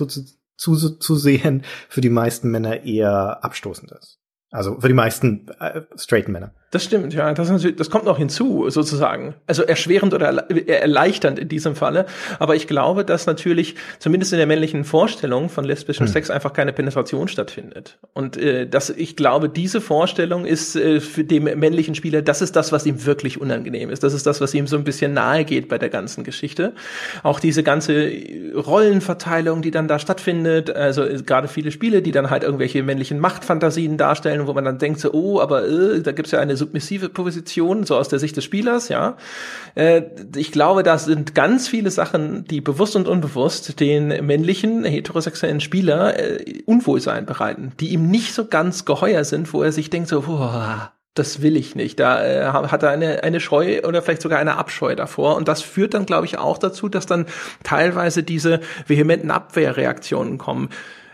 zu, zu sehen, für die meisten Männer eher abstoßend ist. Also für die meisten äh, straighten Männer. Das stimmt, ja. Das, das kommt noch hinzu, sozusagen. Also erschwerend oder erleichternd in diesem Falle. Aber ich glaube, dass natürlich zumindest in der männlichen Vorstellung von lesbischem hm. Sex einfach keine Penetration stattfindet. Und äh, das, ich glaube, diese Vorstellung ist äh, für den männlichen Spieler, das ist das, was ihm wirklich unangenehm ist. Das ist das, was ihm so ein bisschen nahe geht bei der ganzen Geschichte. Auch diese ganze Rollenverteilung, die dann da stattfindet. Also äh, gerade viele Spiele, die dann halt irgendwelche männlichen Machtfantasien darstellen, wo man dann denkt so, oh, aber äh, da gibt's ja eine submissive Position, so aus der Sicht des Spielers, ja. Äh, ich glaube, das sind ganz viele Sachen, die bewusst und unbewusst den männlichen heterosexuellen Spieler äh, Unwohlsein bereiten, die ihm nicht so ganz geheuer sind, wo er sich denkt so, boah, das will ich nicht. Da äh, hat er eine, eine Scheu oder vielleicht sogar eine Abscheu davor. Und das führt dann, glaube ich, auch dazu, dass dann teilweise diese vehementen Abwehrreaktionen kommen.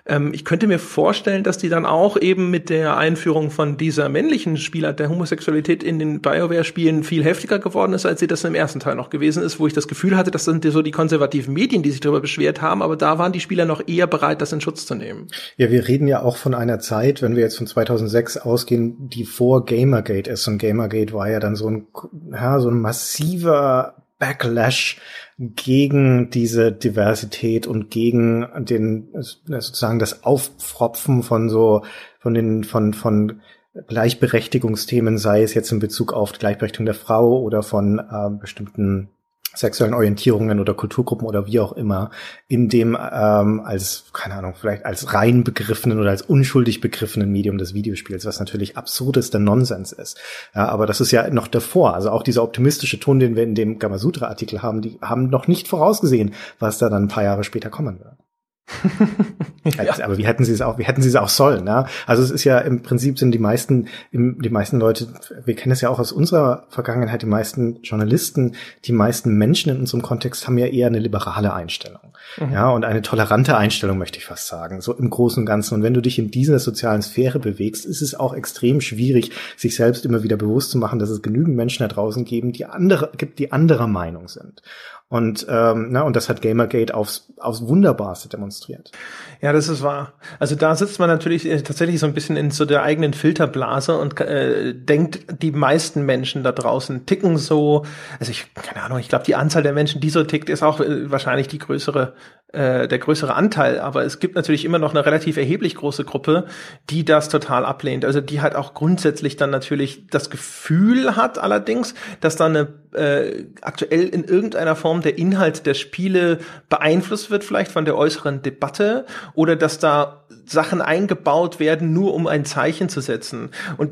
Ähm, ich könnte mir vorstellen, dass die dann auch eben mit der Einführung von dieser männlichen Spieler der Homosexualität in den BioWare-Spielen viel heftiger geworden ist, als sie das im ersten Teil noch gewesen ist, wo ich das Gefühl hatte, das sind so die konservativen Medien, die sich darüber beschwert haben, aber da waren die Spieler noch eher bereit, das in Schutz zu nehmen. Ja, wir reden ja auch von einer Zeit, wenn wir jetzt von 2006 ausgehen, die vor Gamergate ist. Und Gamergate war ja dann so ein, ja, so ein massiver Backlash gegen diese Diversität und gegen den sozusagen das Aufpfropfen von so von den von von Gleichberechtigungsthemen, sei es jetzt in Bezug auf die Gleichberechtigung der Frau oder von äh, bestimmten sexuellen Orientierungen oder Kulturgruppen oder wie auch immer, in dem ähm, als, keine Ahnung, vielleicht als rein begriffenen oder als unschuldig begriffenen Medium des Videospiels, was natürlich absurdester Nonsens ist. Ja, aber das ist ja noch davor. Also auch dieser optimistische Ton, den wir in dem Gamasutra-Artikel haben, die haben noch nicht vorausgesehen, was da dann ein paar Jahre später kommen wird. Ja. Aber wie hätten sie es auch, wie hätten sie es auch sollen, ja? Also es ist ja im Prinzip sind die meisten, die meisten Leute, wir kennen es ja auch aus unserer Vergangenheit, die meisten Journalisten, die meisten Menschen in unserem Kontext haben ja eher eine liberale Einstellung. Mhm. Ja, und eine tolerante Einstellung, möchte ich fast sagen, so im Großen und Ganzen. Und wenn du dich in dieser sozialen Sphäre bewegst, ist es auch extrem schwierig, sich selbst immer wieder bewusst zu machen, dass es genügend Menschen da draußen geben, die andere, gibt, die anderer Meinung sind. Und, ähm, na, und das hat Gamergate aufs, aufs Wunderbarste demonstriert. Ja, das ist wahr. Also da sitzt man natürlich äh, tatsächlich so ein bisschen in so der eigenen Filterblase und äh, denkt, die meisten Menschen da draußen ticken so. Also ich, keine Ahnung, ich glaube, die Anzahl der Menschen, die so tickt, ist auch äh, wahrscheinlich die größere äh, der größere Anteil, aber es gibt natürlich immer noch eine relativ erheblich große Gruppe, die das total ablehnt. Also die halt auch grundsätzlich dann natürlich das Gefühl hat, allerdings, dass da eine äh, aktuell in irgendeiner Form der Inhalt der Spiele beeinflusst wird, vielleicht von der äußeren Debatte, oder dass da Sachen eingebaut werden, nur um ein Zeichen zu setzen. Und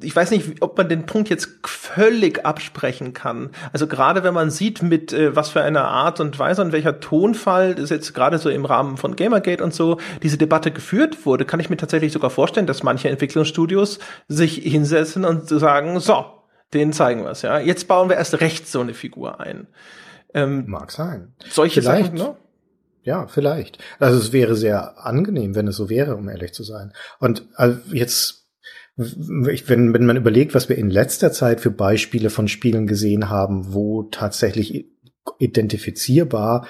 ich weiß nicht, ob man den Punkt jetzt völlig absprechen kann. Also gerade wenn man sieht, mit äh, was für einer Art und Weise und welcher Tonfall das jetzt gerade so im Rahmen von Gamergate und so diese Debatte geführt wurde, kann ich mir tatsächlich sogar vorstellen, dass manche Entwicklungsstudios sich hinsetzen und sagen, so, denen zeigen wir es, ja. Jetzt bauen wir erst recht so eine Figur ein. Ähm, Mag sein. Solche Vielleicht. Sachen, ne? Ja, vielleicht. Also es wäre sehr angenehm, wenn es so wäre, um ehrlich zu sein. Und also jetzt wenn, wenn man überlegt, was wir in letzter Zeit für Beispiele von Spielen gesehen haben, wo tatsächlich identifizierbar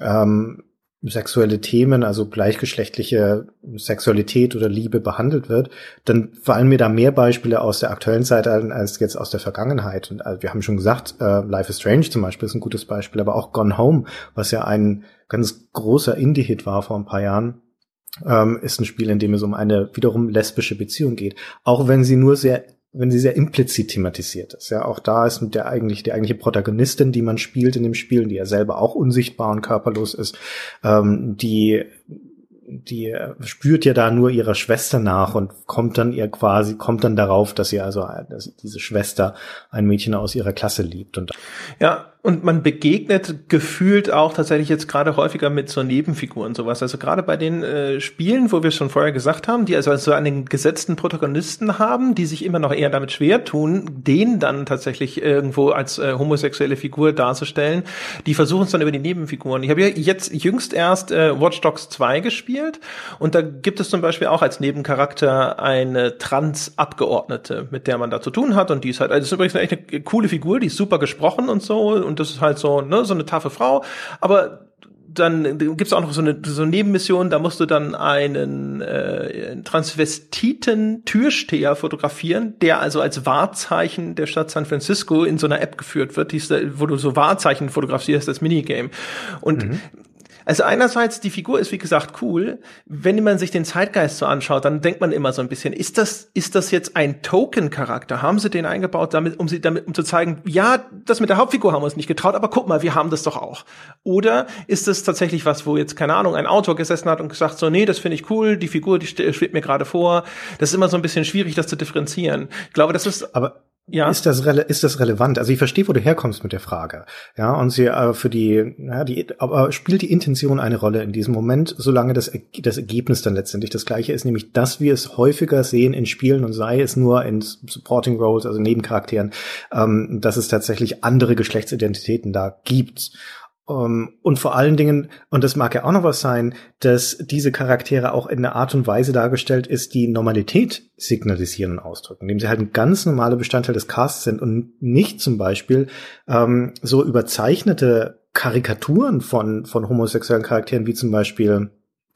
ähm, sexuelle Themen, also gleichgeschlechtliche Sexualität oder Liebe behandelt wird, dann fallen mir da mehr Beispiele aus der aktuellen Zeit ein, als jetzt aus der Vergangenheit. Und also wir haben schon gesagt, äh, Life is Strange zum Beispiel ist ein gutes Beispiel, aber auch Gone Home, was ja ein ganz großer Indie-Hit war vor ein paar Jahren, ähm, ist ein Spiel, in dem es um eine wiederum lesbische Beziehung geht. Auch wenn sie nur sehr, wenn sie sehr implizit thematisiert ist. Ja, auch da ist mit der eigentlich, die eigentliche Protagonistin, die man spielt in dem Spiel, die ja selber auch unsichtbar und körperlos ist, ähm, die die spürt ja da nur ihrer Schwester nach und kommt dann ihr quasi, kommt dann darauf, dass sie also, dass diese Schwester ein Mädchen aus ihrer Klasse liebt und. Ja, und man begegnet gefühlt auch tatsächlich jetzt gerade häufiger mit so Nebenfiguren sowas. Also gerade bei den äh, Spielen, wo wir schon vorher gesagt haben, die also so einen gesetzten Protagonisten haben, die sich immer noch eher damit schwer tun, den dann tatsächlich irgendwo als äh, homosexuelle Figur darzustellen, die versuchen es dann über die Nebenfiguren. Ich habe ja jetzt jüngst erst äh, Watch Dogs 2 gespielt und da gibt es zum Beispiel auch als Nebencharakter eine Trans-Abgeordnete, mit der man da zu tun hat und die ist halt, also ist übrigens eine echt eine coole Figur, die ist super gesprochen und so und und das ist halt so, ne, so eine taffe Frau. Aber dann gibt's auch noch so eine, so eine Nebenmission, da musst du dann einen äh, Transvestiten-Türsteher fotografieren, der also als Wahrzeichen der Stadt San Francisco in so einer App geführt wird, die, wo du so Wahrzeichen fotografierst, das Minigame. Und mhm. Also einerseits, die Figur ist wie gesagt cool. Wenn man sich den Zeitgeist so anschaut, dann denkt man immer so ein bisschen, ist das, ist das jetzt ein Token-Charakter? Haben sie den eingebaut, damit, um sie damit, um zu zeigen, ja, das mit der Hauptfigur haben wir uns nicht getraut, aber guck mal, wir haben das doch auch. Oder ist das tatsächlich was, wo jetzt, keine Ahnung, ein Autor gesessen hat und gesagt so, nee, das finde ich cool, die Figur, die schwebt mir gerade vor. Das ist immer so ein bisschen schwierig, das zu differenzieren. Ich glaube, das ist. Aber ja. ist das ist das relevant? Also ich verstehe, wo du herkommst mit der Frage. Ja, und sie äh, für die, ja, die, aber spielt die Intention eine Rolle in diesem Moment, solange das, das Ergebnis dann letztendlich das gleiche ist, nämlich, dass wir es häufiger sehen in Spielen und sei es nur in Supporting Roles, also Nebencharakteren, ähm, dass es tatsächlich andere Geschlechtsidentitäten da gibt. Um, ähm, und vor allen Dingen, und das mag ja auch noch was sein, dass diese Charaktere auch in einer Art und Weise dargestellt ist, die Normalität signalisieren und ausdrücken, indem sie halt ein ganz normaler Bestandteil des Casts sind und nicht zum Beispiel ähm, so überzeichnete Karikaturen von, von homosexuellen Charakteren wie zum Beispiel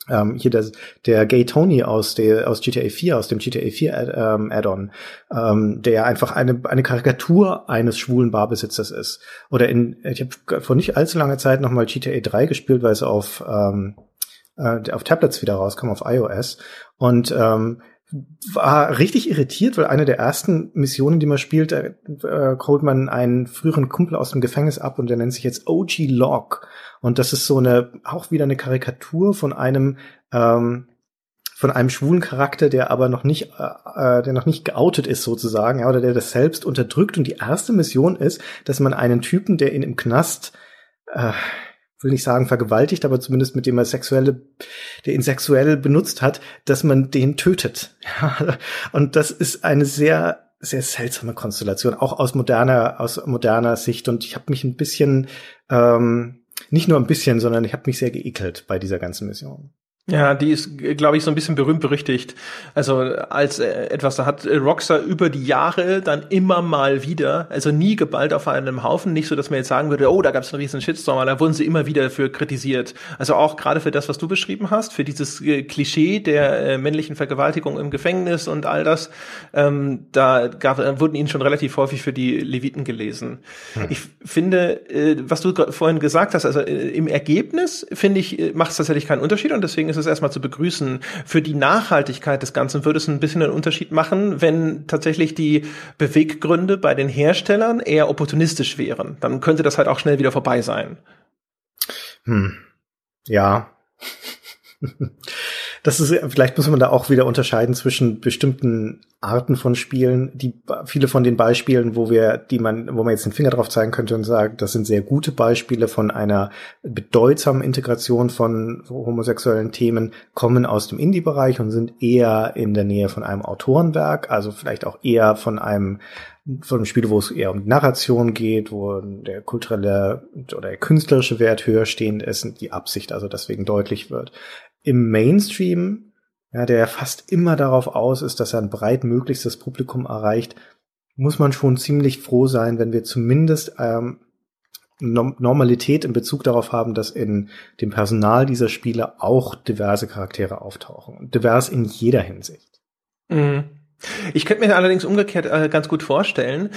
ähm, hier der, der Gay Tony aus, der, aus GTA 4, aus dem GTA 4 Ad, ähm, Add-on, ähm, der einfach eine, eine Karikatur eines schwulen Barbesitzers ist. Oder in, ich habe vor nicht allzu langer Zeit nochmal GTA 3 gespielt, weil es auf, ähm, äh, auf Tablets wieder rauskam, auf iOS. Und ähm, war richtig irritiert, weil eine der ersten Missionen, die man spielt, äh, holt man einen früheren Kumpel aus dem Gefängnis ab und der nennt sich jetzt OG Log. Und das ist so eine, auch wieder eine Karikatur von einem, ähm, von einem schwulen Charakter, der aber noch nicht, äh, äh, der noch nicht geoutet ist sozusagen, ja, oder der das selbst unterdrückt. Und die erste Mission ist, dass man einen Typen, der ihn im Knast, äh, will nicht sagen vergewaltigt, aber zumindest mit dem er sexuelle, der ihn sexuell benutzt hat, dass man den tötet. *laughs* Und das ist eine sehr sehr seltsame Konstellation, auch aus moderner aus moderner Sicht. Und ich habe mich ein bisschen ähm, nicht nur ein bisschen, sondern ich habe mich sehr geekelt bei dieser ganzen Mission. Ja, die ist, glaube ich, so ein bisschen berühmt berüchtigt. Also als äh, etwas, da hat Rockstar über die Jahre dann immer mal wieder, also nie geballt auf einem Haufen, nicht so, dass man jetzt sagen würde, oh, da gab es einen riesen Shitstorm, aber da wurden sie immer wieder für kritisiert. Also auch gerade für das, was du beschrieben hast, für dieses äh, Klischee der äh, männlichen Vergewaltigung im Gefängnis und all das, ähm, da gab, äh, wurden ihnen schon relativ häufig für die Leviten gelesen. Hm. Ich finde, äh, was du vorhin gesagt hast, also äh, im Ergebnis, finde ich, macht es tatsächlich keinen Unterschied und deswegen ist es erstmal zu begrüßen. Für die Nachhaltigkeit des Ganzen würde es ein bisschen einen Unterschied machen, wenn tatsächlich die Beweggründe bei den Herstellern eher opportunistisch wären. Dann könnte das halt auch schnell wieder vorbei sein. Hm. Ja. Das ist, vielleicht muss man da auch wieder unterscheiden zwischen bestimmten Arten von Spielen, die viele von den Beispielen, wo wir, die man, wo man jetzt den Finger drauf zeigen könnte und sagt, das sind sehr gute Beispiele von einer bedeutsamen Integration von homosexuellen Themen, kommen aus dem Indie-Bereich und sind eher in der Nähe von einem Autorenwerk, also vielleicht auch eher von einem von einem Spiel, wo es eher um Narration geht, wo der kulturelle oder der künstlerische Wert höher stehend ist und die Absicht also deswegen deutlich wird im Mainstream, ja, der fast immer darauf aus ist, dass er ein breit möglichstes Publikum erreicht, muss man schon ziemlich froh sein, wenn wir zumindest ähm, Normalität in Bezug darauf haben, dass in dem Personal dieser Spiele auch diverse Charaktere auftauchen. Divers in jeder Hinsicht. Mhm. Ich könnte mir allerdings umgekehrt äh, ganz gut vorstellen,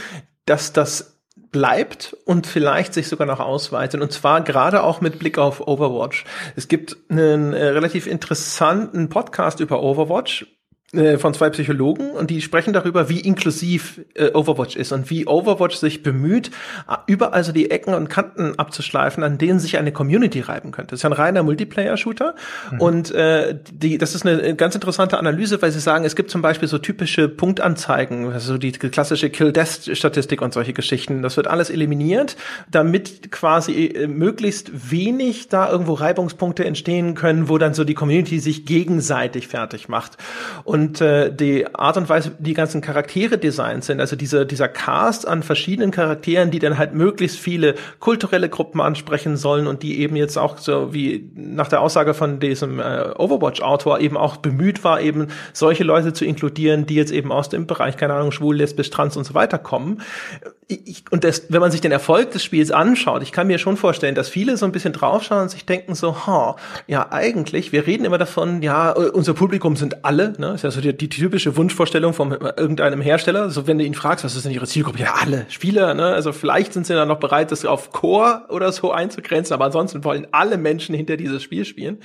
dass das bleibt und vielleicht sich sogar noch ausweitet. Und zwar gerade auch mit Blick auf Overwatch. Es gibt einen äh, relativ interessanten Podcast über Overwatch, äh, von zwei Psychologen und die sprechen darüber, wie inklusiv äh, Overwatch ist und wie Overwatch sich bemüht, äh, überall so die Ecken und Kanten abzuschleifen, an denen sich eine Community reiben könnte. Das ist ja ein reiner Multiplayer-Shooter mhm. und äh, die, das ist eine ganz interessante Analyse, weil sie sagen, es gibt zum Beispiel so typische Punktanzeigen, also die klassische Kill-Death-Statistik und solche Geschichten. Das wird alles eliminiert, damit quasi äh, möglichst wenig da irgendwo Reibungspunkte entstehen können, wo dann so die Community sich gegenseitig fertig macht. Und und äh, die Art und Weise, die ganzen Charaktere designt sind, also dieser, dieser Cast an verschiedenen Charakteren, die dann halt möglichst viele kulturelle Gruppen ansprechen sollen und die eben jetzt auch so wie nach der Aussage von diesem äh, Overwatch-Autor eben auch bemüht war, eben solche Leute zu inkludieren, die jetzt eben aus dem Bereich, keine Ahnung, schwul, lesbisch, trans und so weiter kommen. Ich, und das, wenn man sich den Erfolg des Spiels anschaut, ich kann mir schon vorstellen, dass viele so ein bisschen draufschauen und sich denken so, ha, ja, eigentlich, wir reden immer davon, ja, unser Publikum sind alle, ne, ist ja so die, die typische Wunschvorstellung von irgendeinem Hersteller. So, wenn du ihn fragst, was ist denn ihre Zielgruppe? Ja, alle Spieler, ne? Also vielleicht sind sie dann noch bereit, das auf Core oder so einzugrenzen, aber ansonsten wollen alle Menschen hinter dieses Spiel spielen.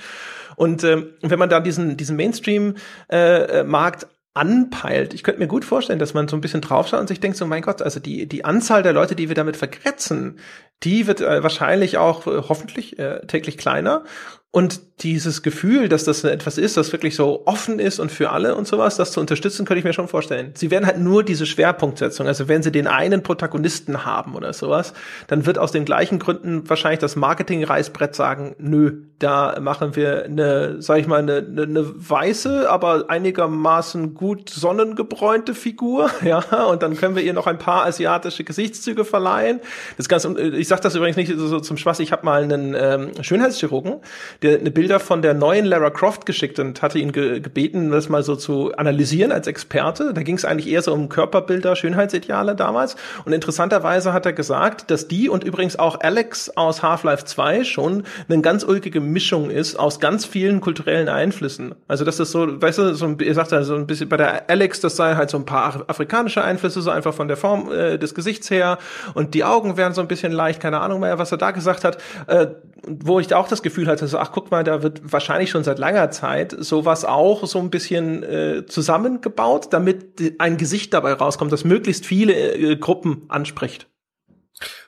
Und ähm, wenn man dann diesen, diesen Mainstream-Markt äh, anpeilt. Ich könnte mir gut vorstellen, dass man so ein bisschen draufschaut und sich denkt so, mein Gott, also die, die Anzahl der Leute, die wir damit vergrätzen, die wird äh, wahrscheinlich auch äh, hoffentlich äh, täglich kleiner. Und dieses Gefühl, dass das etwas ist, das wirklich so offen ist und für alle und sowas, das zu unterstützen, könnte ich mir schon vorstellen. Sie werden halt nur diese Schwerpunktsetzung, also wenn sie den einen Protagonisten haben oder sowas, dann wird aus den gleichen Gründen wahrscheinlich das Marketing-Reißbrett sagen, nö, da machen wir eine, sag ich mal, eine, eine, eine weiße, aber einigermaßen gut sonnengebräunte Figur, *laughs* ja, und dann können wir ihr noch ein paar asiatische Gesichtszüge verleihen. Das Ganze, ich sage das übrigens nicht so zum Spaß, ich habe mal einen ähm, Schönheitschirurgen, der eine Bilder von der neuen Lara Croft geschickt und hatte ihn ge gebeten, das mal so zu analysieren als Experte. Da ging es eigentlich eher so um Körperbilder, Schönheitsideale damals. Und interessanterweise hat er gesagt, dass die und übrigens auch Alex aus Half-Life 2 schon eine ganz ulkige Mischung ist aus ganz vielen kulturellen Einflüssen. Also das ist so, weißt du, so ein, ihr sagt ja so ein bisschen bei der Alex, das sei halt so ein paar afrikanische Einflüsse, so einfach von der Form äh, des Gesichts her und die Augen wären so ein bisschen leicht, keine Ahnung mehr, was er da gesagt hat, äh, wo ich auch das Gefühl hatte, so, ach guck mal, da wird wahrscheinlich schon seit langer Zeit sowas auch so ein bisschen äh, zusammengebaut, damit ein Gesicht dabei rauskommt, das möglichst viele äh, Gruppen anspricht.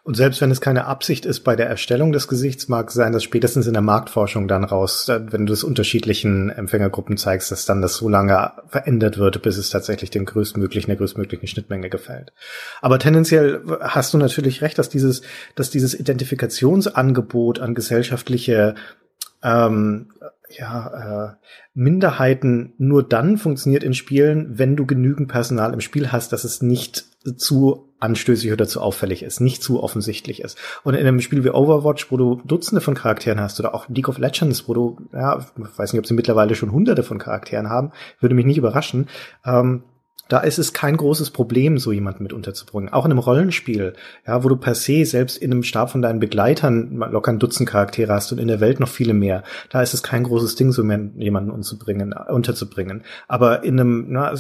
Und selbst wenn es keine Absicht ist bei der Erstellung des Gesichts, mag sein, dass spätestens in der Marktforschung dann raus, wenn du es unterschiedlichen Empfängergruppen zeigst, dass dann das so lange verändert wird, bis es tatsächlich dem größtmöglichen, der größtmöglichen Schnittmenge gefällt. Aber tendenziell hast du natürlich recht, dass dieses, dass dieses Identifikationsangebot an gesellschaftliche ähm, ja, äh, Minderheiten nur dann funktioniert in Spielen, wenn du genügend Personal im Spiel hast, dass es nicht zu anstößig oder zu auffällig ist, nicht zu offensichtlich ist. Und in einem Spiel wie Overwatch, wo du Dutzende von Charakteren hast, oder auch League of Legends, wo du, ja, ich weiß nicht, ob sie mittlerweile schon hunderte von Charakteren haben, würde mich nicht überraschen, ähm, da ist es kein großes Problem, so jemanden mit unterzubringen. Auch in einem Rollenspiel, ja, wo du per se selbst in einem Stab von deinen Begleitern locker ein Dutzend Charaktere hast und in der Welt noch viele mehr, da ist es kein großes Ding, so jemanden unterzubringen, unterzubringen. Aber in einem, na,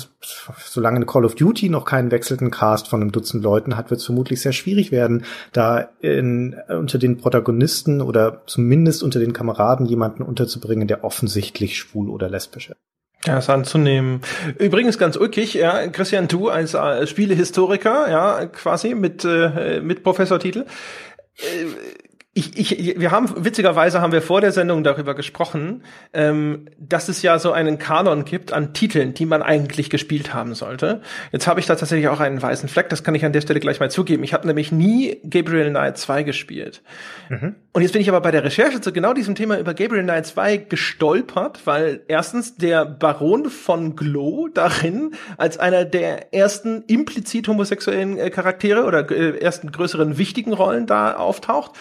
solange eine Call of Duty noch keinen wechselnden Cast von einem Dutzend Leuten hat, wird es vermutlich sehr schwierig werden, da in, unter den Protagonisten oder zumindest unter den Kameraden jemanden unterzubringen, der offensichtlich schwul oder lesbisch ist. Ja, ist anzunehmen. Übrigens ganz ulkig, ja, Christian, du als äh, Spielehistoriker, ja, quasi mit, äh, mit Professortitel. Äh, ich, ich, wir haben witzigerweise haben wir vor der Sendung darüber gesprochen, ähm, dass es ja so einen Kanon gibt an Titeln, die man eigentlich gespielt haben sollte. Jetzt habe ich da tatsächlich auch einen weißen Fleck, das kann ich an der Stelle gleich mal zugeben. Ich habe nämlich nie Gabriel Knight 2 gespielt. Mhm. Und jetzt bin ich aber bei der Recherche zu genau diesem Thema über Gabriel Knight 2 gestolpert, weil erstens der Baron von Glow darin als einer der ersten implizit homosexuellen äh, Charaktere oder äh, ersten größeren wichtigen Rollen da auftaucht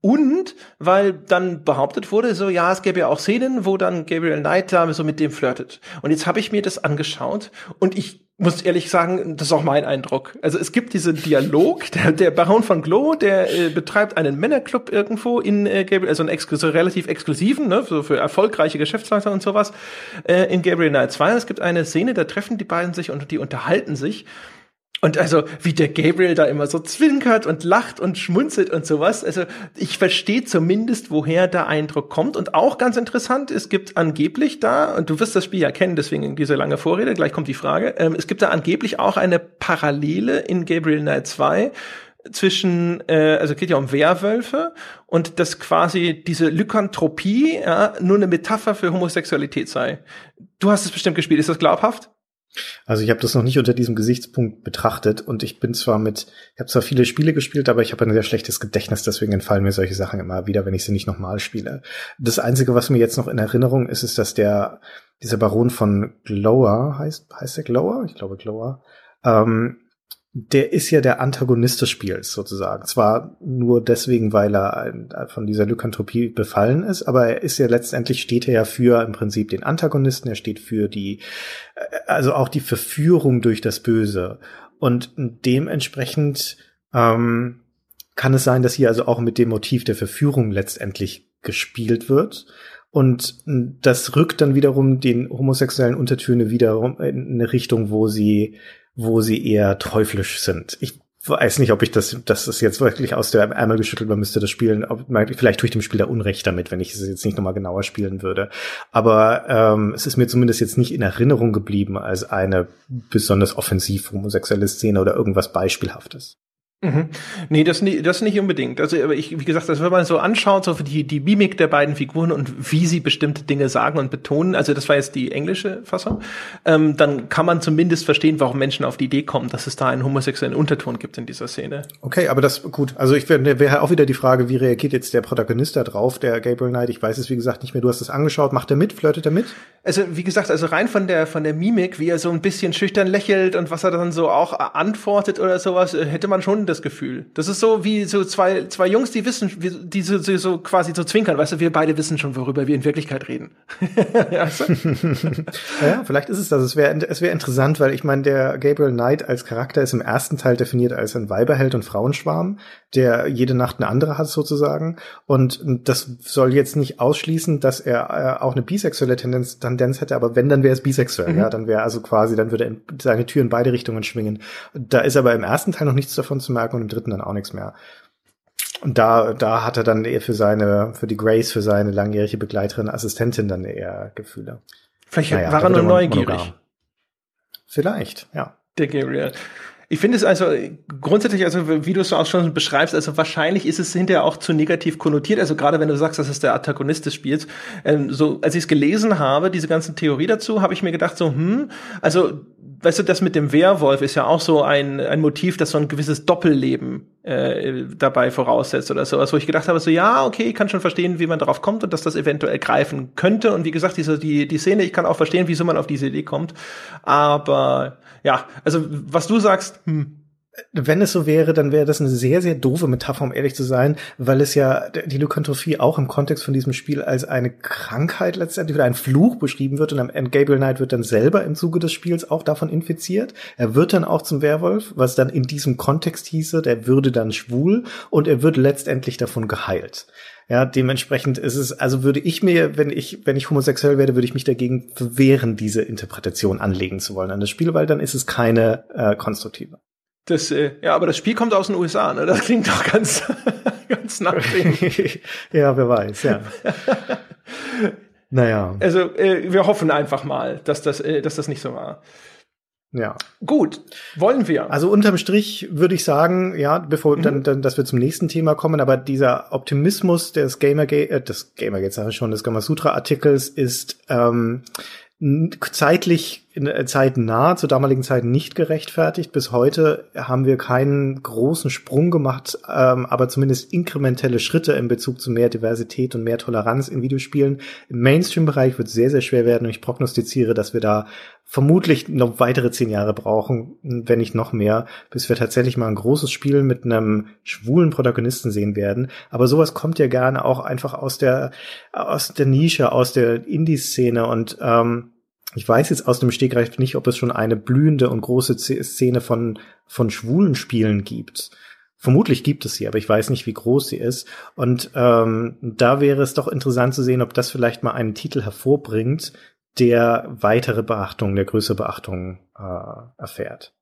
und weil dann behauptet wurde, so ja, es gäbe ja auch Szenen, wo dann Gabriel Knight da so mit dem flirtet. Und jetzt habe ich mir das angeschaut und ich muss ehrlich sagen, das ist auch mein Eindruck. Also es gibt diesen Dialog, der, der Baron von Glow, der äh, betreibt einen Männerclub irgendwo in äh, Gabriel, also einen ex so relativ exklusiven, ne, so für erfolgreiche Geschäftsleiter und sowas, äh, in Gabriel Knight 2. Es gibt eine Szene, da treffen die beiden sich und die unterhalten sich. Und also, wie der Gabriel da immer so zwinkert und lacht und schmunzelt und sowas. Also, ich verstehe zumindest, woher der Eindruck kommt. Und auch ganz interessant, es gibt angeblich da, und du wirst das Spiel ja kennen, deswegen diese lange Vorrede, gleich kommt die Frage, ähm, es gibt da angeblich auch eine Parallele in Gabriel Knight 2 zwischen, äh, also geht ja um Werwölfe und dass quasi diese Lykanthropie ja, nur eine Metapher für Homosexualität sei. Du hast es bestimmt gespielt, ist das glaubhaft? Also ich habe das noch nicht unter diesem Gesichtspunkt betrachtet und ich bin zwar mit, ich habe zwar viele Spiele gespielt, aber ich habe ein sehr schlechtes Gedächtnis, deswegen entfallen mir solche Sachen immer wieder, wenn ich sie nicht nochmal spiele. Das Einzige, was mir jetzt noch in Erinnerung ist, ist, dass der, dieser Baron von Glower, heißt, heißt der Glower? Ich glaube Glower, ähm, der ist ja der Antagonist des Spiels sozusagen. Zwar nur deswegen, weil er von dieser Lykanthropie befallen ist, aber er ist ja letztendlich steht er ja für im Prinzip den Antagonisten, er steht für die, äh, also auch die Verführung durch das Böse. Und dementsprechend ähm, kann es sein, dass hier also auch mit dem Motiv der Verführung letztendlich gespielt wird. Und das rückt dann wiederum den homosexuellen Untertöne wiederum in eine Richtung, wo sie wo sie eher teuflisch sind. Ich weiß nicht, ob ich das, das ist jetzt wirklich aus der Ärmel geschüttelt, man müsste das spielen. Ob, vielleicht tue ich dem Spieler Unrecht damit, wenn ich es jetzt nicht nochmal genauer spielen würde. Aber ähm, es ist mir zumindest jetzt nicht in Erinnerung geblieben als eine besonders offensiv homosexuelle Szene oder irgendwas Beispielhaftes. Mhm. Nee, das, das nicht unbedingt. Also ich, wie gesagt, also wenn man so anschaut, so die, die Mimik der beiden Figuren und wie sie bestimmte Dinge sagen und betonen, also das war jetzt die englische Fassung, ähm, dann kann man zumindest verstehen, warum Menschen auf die Idee kommen, dass es da einen homosexuellen Unterton gibt in dieser Szene. Okay, aber das, gut, also ich wäre wär auch wieder die Frage, wie reagiert jetzt der Protagonist da drauf, der Gabriel Knight? Ich weiß es, wie gesagt, nicht mehr. Du hast es angeschaut. Macht er mit? Flirtet er mit? Also, wie gesagt, also rein von der, von der Mimik, wie er so ein bisschen schüchtern lächelt und was er dann so auch antwortet oder sowas, hätte man schon das Gefühl. Das ist so wie so zwei, zwei Jungs, die wissen, die so, so, quasi so zwinkern, weißt du, wir beide wissen schon, worüber wir in Wirklichkeit reden. *laughs* *laughs* ja, vielleicht ist es das. Es wäre es wäre interessant, weil ich meine, der Gabriel Knight als Charakter ist im ersten Teil definiert als ein Weiberheld und Frauenschwarm, der jede Nacht eine andere hat sozusagen. Und das soll jetzt nicht ausschließen, dass er äh, auch eine bisexuelle Tendenz, Tendenz hätte, aber wenn, dann wäre es bisexuell, mhm. ja, dann wäre also quasi, dann würde er seine Tür in beide Richtungen schwingen. Da ist aber im ersten Teil noch nichts davon zu merken und im dritten dann auch nichts mehr. Und da, da hat er dann eher für seine, für die Grace, für seine langjährige Begleiterin, Assistentin dann eher Gefühle. Vielleicht naja, war er nur neugierig. Monogam. Vielleicht, ja. Der Gabriel. Ich finde es also grundsätzlich, also wie du es auch schon beschreibst, also wahrscheinlich ist es hinterher auch zu negativ konnotiert. Also gerade wenn du sagst, das ist der Antagonist des Spiels. Ähm, so, als ich es gelesen habe, diese ganzen Theorie dazu, habe ich mir gedacht, so, hm, also weißt du, das mit dem Werwolf ist ja auch so ein, ein Motiv, das so ein gewisses Doppelleben äh, dabei voraussetzt oder sowas, wo ich gedacht habe, so ja, okay, ich kann schon verstehen, wie man darauf kommt und dass das eventuell greifen könnte. Und wie gesagt, diese, die, die Szene, ich kann auch verstehen, wieso man auf diese Idee kommt. Aber ja, also was du sagst, hm, wenn es so wäre, dann wäre das eine sehr, sehr doofe Metapher, um ehrlich zu sein, weil es ja die Lykantrophie auch im Kontext von diesem Spiel als eine Krankheit letztendlich oder ein Fluch beschrieben wird und am Ende Gabriel Knight wird dann selber im Zuge des Spiels auch davon infiziert. Er wird dann auch zum Werwolf, was dann in diesem Kontext hieße, der würde dann schwul und er wird letztendlich davon geheilt. Ja, dementsprechend ist es, also würde ich mir, wenn ich, wenn ich homosexuell werde, würde ich mich dagegen wehren, diese Interpretation anlegen zu wollen an das Spiel, weil dann ist es keine äh, konstruktive. Das, äh, ja, aber das Spiel kommt aus den USA, ne? Das klingt doch ganz, *laughs* ganz nach dem. *laughs* ja, wer weiß, ja. *laughs* naja. Also, äh, wir hoffen einfach mal, dass das, äh, dass das nicht so war. Ja. Gut, wollen wir. Also unterm Strich würde ich sagen, ja, bevor mhm. dann, dann, dass wir zum nächsten Thema kommen, aber dieser Optimismus des Gamergate, äh, des Gamergate sage ich schon, des Gamasutra Artikels ist ähm, zeitlich äh, Zeiten nah, zur damaligen Zeit nicht gerechtfertigt. Bis heute haben wir keinen großen Sprung gemacht, ähm, aber zumindest inkrementelle Schritte in Bezug zu mehr Diversität und mehr Toleranz in Videospielen. Im Mainstream-Bereich wird es sehr, sehr schwer werden und ich prognostiziere, dass wir da vermutlich noch weitere zehn Jahre brauchen, wenn nicht noch mehr, bis wir tatsächlich mal ein großes Spiel mit einem schwulen Protagonisten sehen werden. Aber sowas kommt ja gerne auch einfach aus der aus der Nische, aus der Indie-Szene und ähm, ich weiß jetzt aus dem Stegreif nicht, ob es schon eine blühende und große Szene von, von schwulen Spielen gibt. Vermutlich gibt es sie, aber ich weiß nicht, wie groß sie ist. Und ähm, da wäre es doch interessant zu sehen, ob das vielleicht mal einen Titel hervorbringt, der weitere Beachtung, der größere Beachtung äh, erfährt.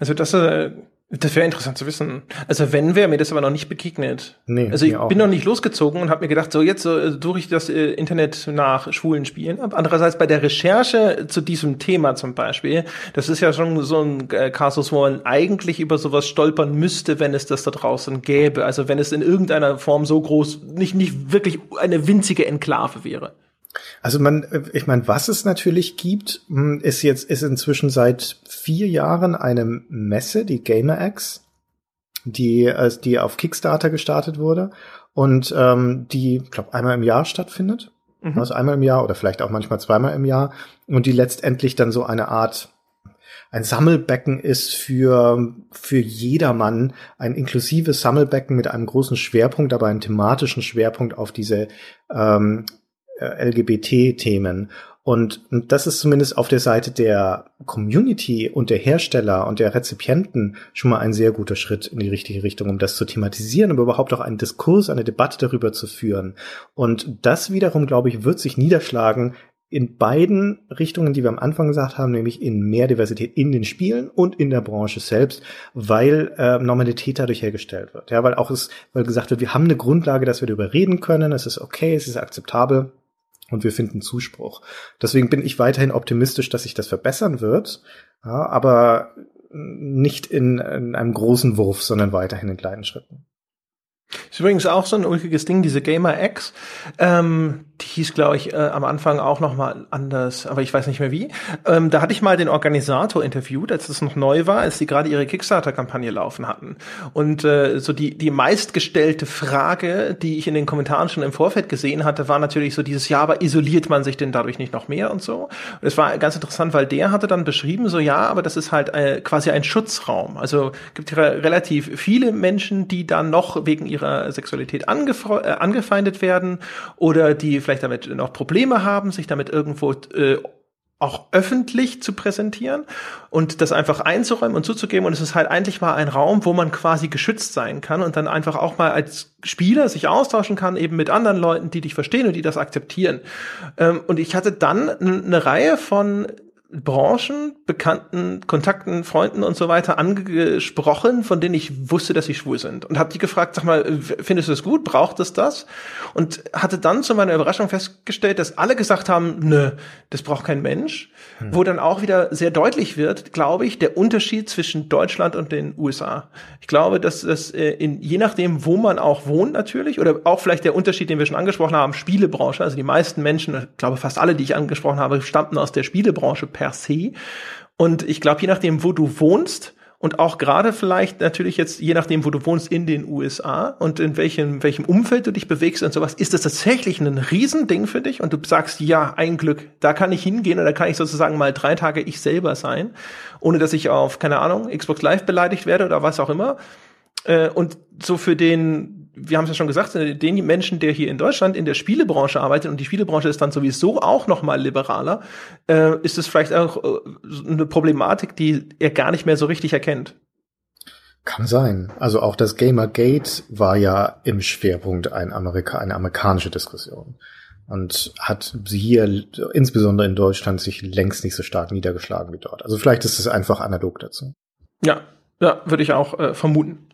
Also das äh, das wäre interessant zu wissen. Also wenn wäre mir das aber noch nicht begegnet. Nee, also ich bin noch nicht losgezogen und habe mir gedacht, so jetzt so, suche ich das äh, Internet nach schwulen Spielen. Andererseits bei der Recherche zu diesem Thema zum Beispiel, das ist ja schon so ein äh, Kasus, wo man eigentlich über sowas stolpern müsste, wenn es das da draußen gäbe. Also wenn es in irgendeiner Form so groß, nicht, nicht wirklich eine winzige Enklave wäre. Also man, ich meine, was es natürlich gibt, hm, ist jetzt ist inzwischen seit vier Jahren eine Messe, die GamerX, die äh, die auf Kickstarter gestartet wurde und ähm, die, glaube einmal im Jahr stattfindet, mhm. also einmal im Jahr oder vielleicht auch manchmal zweimal im Jahr und die letztendlich dann so eine Art ein Sammelbecken ist für, für jedermann, ein inklusives Sammelbecken mit einem großen Schwerpunkt, aber einen thematischen Schwerpunkt auf diese ähm, äh, LGBT-Themen. Und das ist zumindest auf der Seite der Community und der Hersteller und der Rezipienten schon mal ein sehr guter Schritt in die richtige Richtung, um das zu thematisieren, aber überhaupt auch einen Diskurs, eine Debatte darüber zu führen. Und das wiederum, glaube ich, wird sich niederschlagen in beiden Richtungen, die wir am Anfang gesagt haben, nämlich in mehr Diversität in den Spielen und in der Branche selbst, weil äh, Normalität dadurch hergestellt wird. Ja, weil auch es, weil gesagt wird, wir haben eine Grundlage, dass wir darüber reden können, es ist okay, es ist akzeptabel und wir finden Zuspruch. Deswegen bin ich weiterhin optimistisch, dass sich das verbessern wird. Ja, aber nicht in, in einem großen Wurf, sondern weiterhin in kleinen Schritten. Ist übrigens auch so ein ulkiges Ding, diese Gamer X. Ähm, die hieß, glaube ich, äh, am Anfang auch noch mal anders, aber ich weiß nicht mehr wie. Ähm, da hatte ich mal den Organisator interviewt, als es noch neu war, als sie gerade ihre Kickstarter-Kampagne laufen hatten. Und äh, so die, die meistgestellte Frage, die ich in den Kommentaren schon im Vorfeld gesehen hatte, war natürlich so dieses, ja, aber isoliert man sich denn dadurch nicht noch mehr und so? Und es war ganz interessant, weil der hatte dann beschrieben, so ja, aber das ist halt äh, quasi ein Schutzraum. Also gibt re relativ viele Menschen, die dann noch wegen ihrer Sexualität äh, angefeindet werden oder die vielleicht damit noch Probleme haben, sich damit irgendwo äh, auch öffentlich zu präsentieren und das einfach einzuräumen und zuzugeben. Und es ist halt eigentlich mal ein Raum, wo man quasi geschützt sein kann und dann einfach auch mal als Spieler sich austauschen kann, eben mit anderen Leuten, die dich verstehen und die das akzeptieren. Ähm, und ich hatte dann eine Reihe von Branchen, Bekannten, Kontakten, Freunden und so weiter angesprochen, von denen ich wusste, dass sie schwul sind. Und habe die gefragt, sag mal, findest du das gut? Braucht es das? Und hatte dann zu meiner Überraschung festgestellt, dass alle gesagt haben, nö, das braucht kein Mensch. Hm. Wo dann auch wieder sehr deutlich wird, glaube ich, der Unterschied zwischen Deutschland und den USA. Ich glaube, dass das äh, in, je nachdem, wo man auch wohnt natürlich, oder auch vielleicht der Unterschied, den wir schon angesprochen haben, Spielebranche, also die meisten Menschen, ich glaube fast alle, die ich angesprochen habe, stammten aus der Spielebranche per se. Und ich glaube, je nachdem, wo du wohnst, und auch gerade vielleicht natürlich jetzt, je nachdem, wo du wohnst, in den USA und in welchem, welchem Umfeld du dich bewegst und sowas, ist das tatsächlich ein Riesending für dich und du sagst, ja, ein Glück, da kann ich hingehen da kann ich sozusagen mal drei Tage ich selber sein, ohne dass ich auf, keine Ahnung, Xbox Live beleidigt werde oder was auch immer. Äh, und so für den wir haben es ja schon gesagt, äh, den Menschen, der hier in Deutschland in der Spielebranche arbeitet und die Spielebranche ist dann sowieso auch noch mal liberaler, äh, ist es vielleicht auch äh, eine Problematik, die er gar nicht mehr so richtig erkennt. Kann sein. Also auch das Gamergate war ja im Schwerpunkt ein Amerika eine amerikanische Diskussion und hat hier insbesondere in Deutschland sich längst nicht so stark niedergeschlagen wie dort. Also vielleicht ist es einfach analog dazu. Ja, ja, würde ich auch äh, vermuten.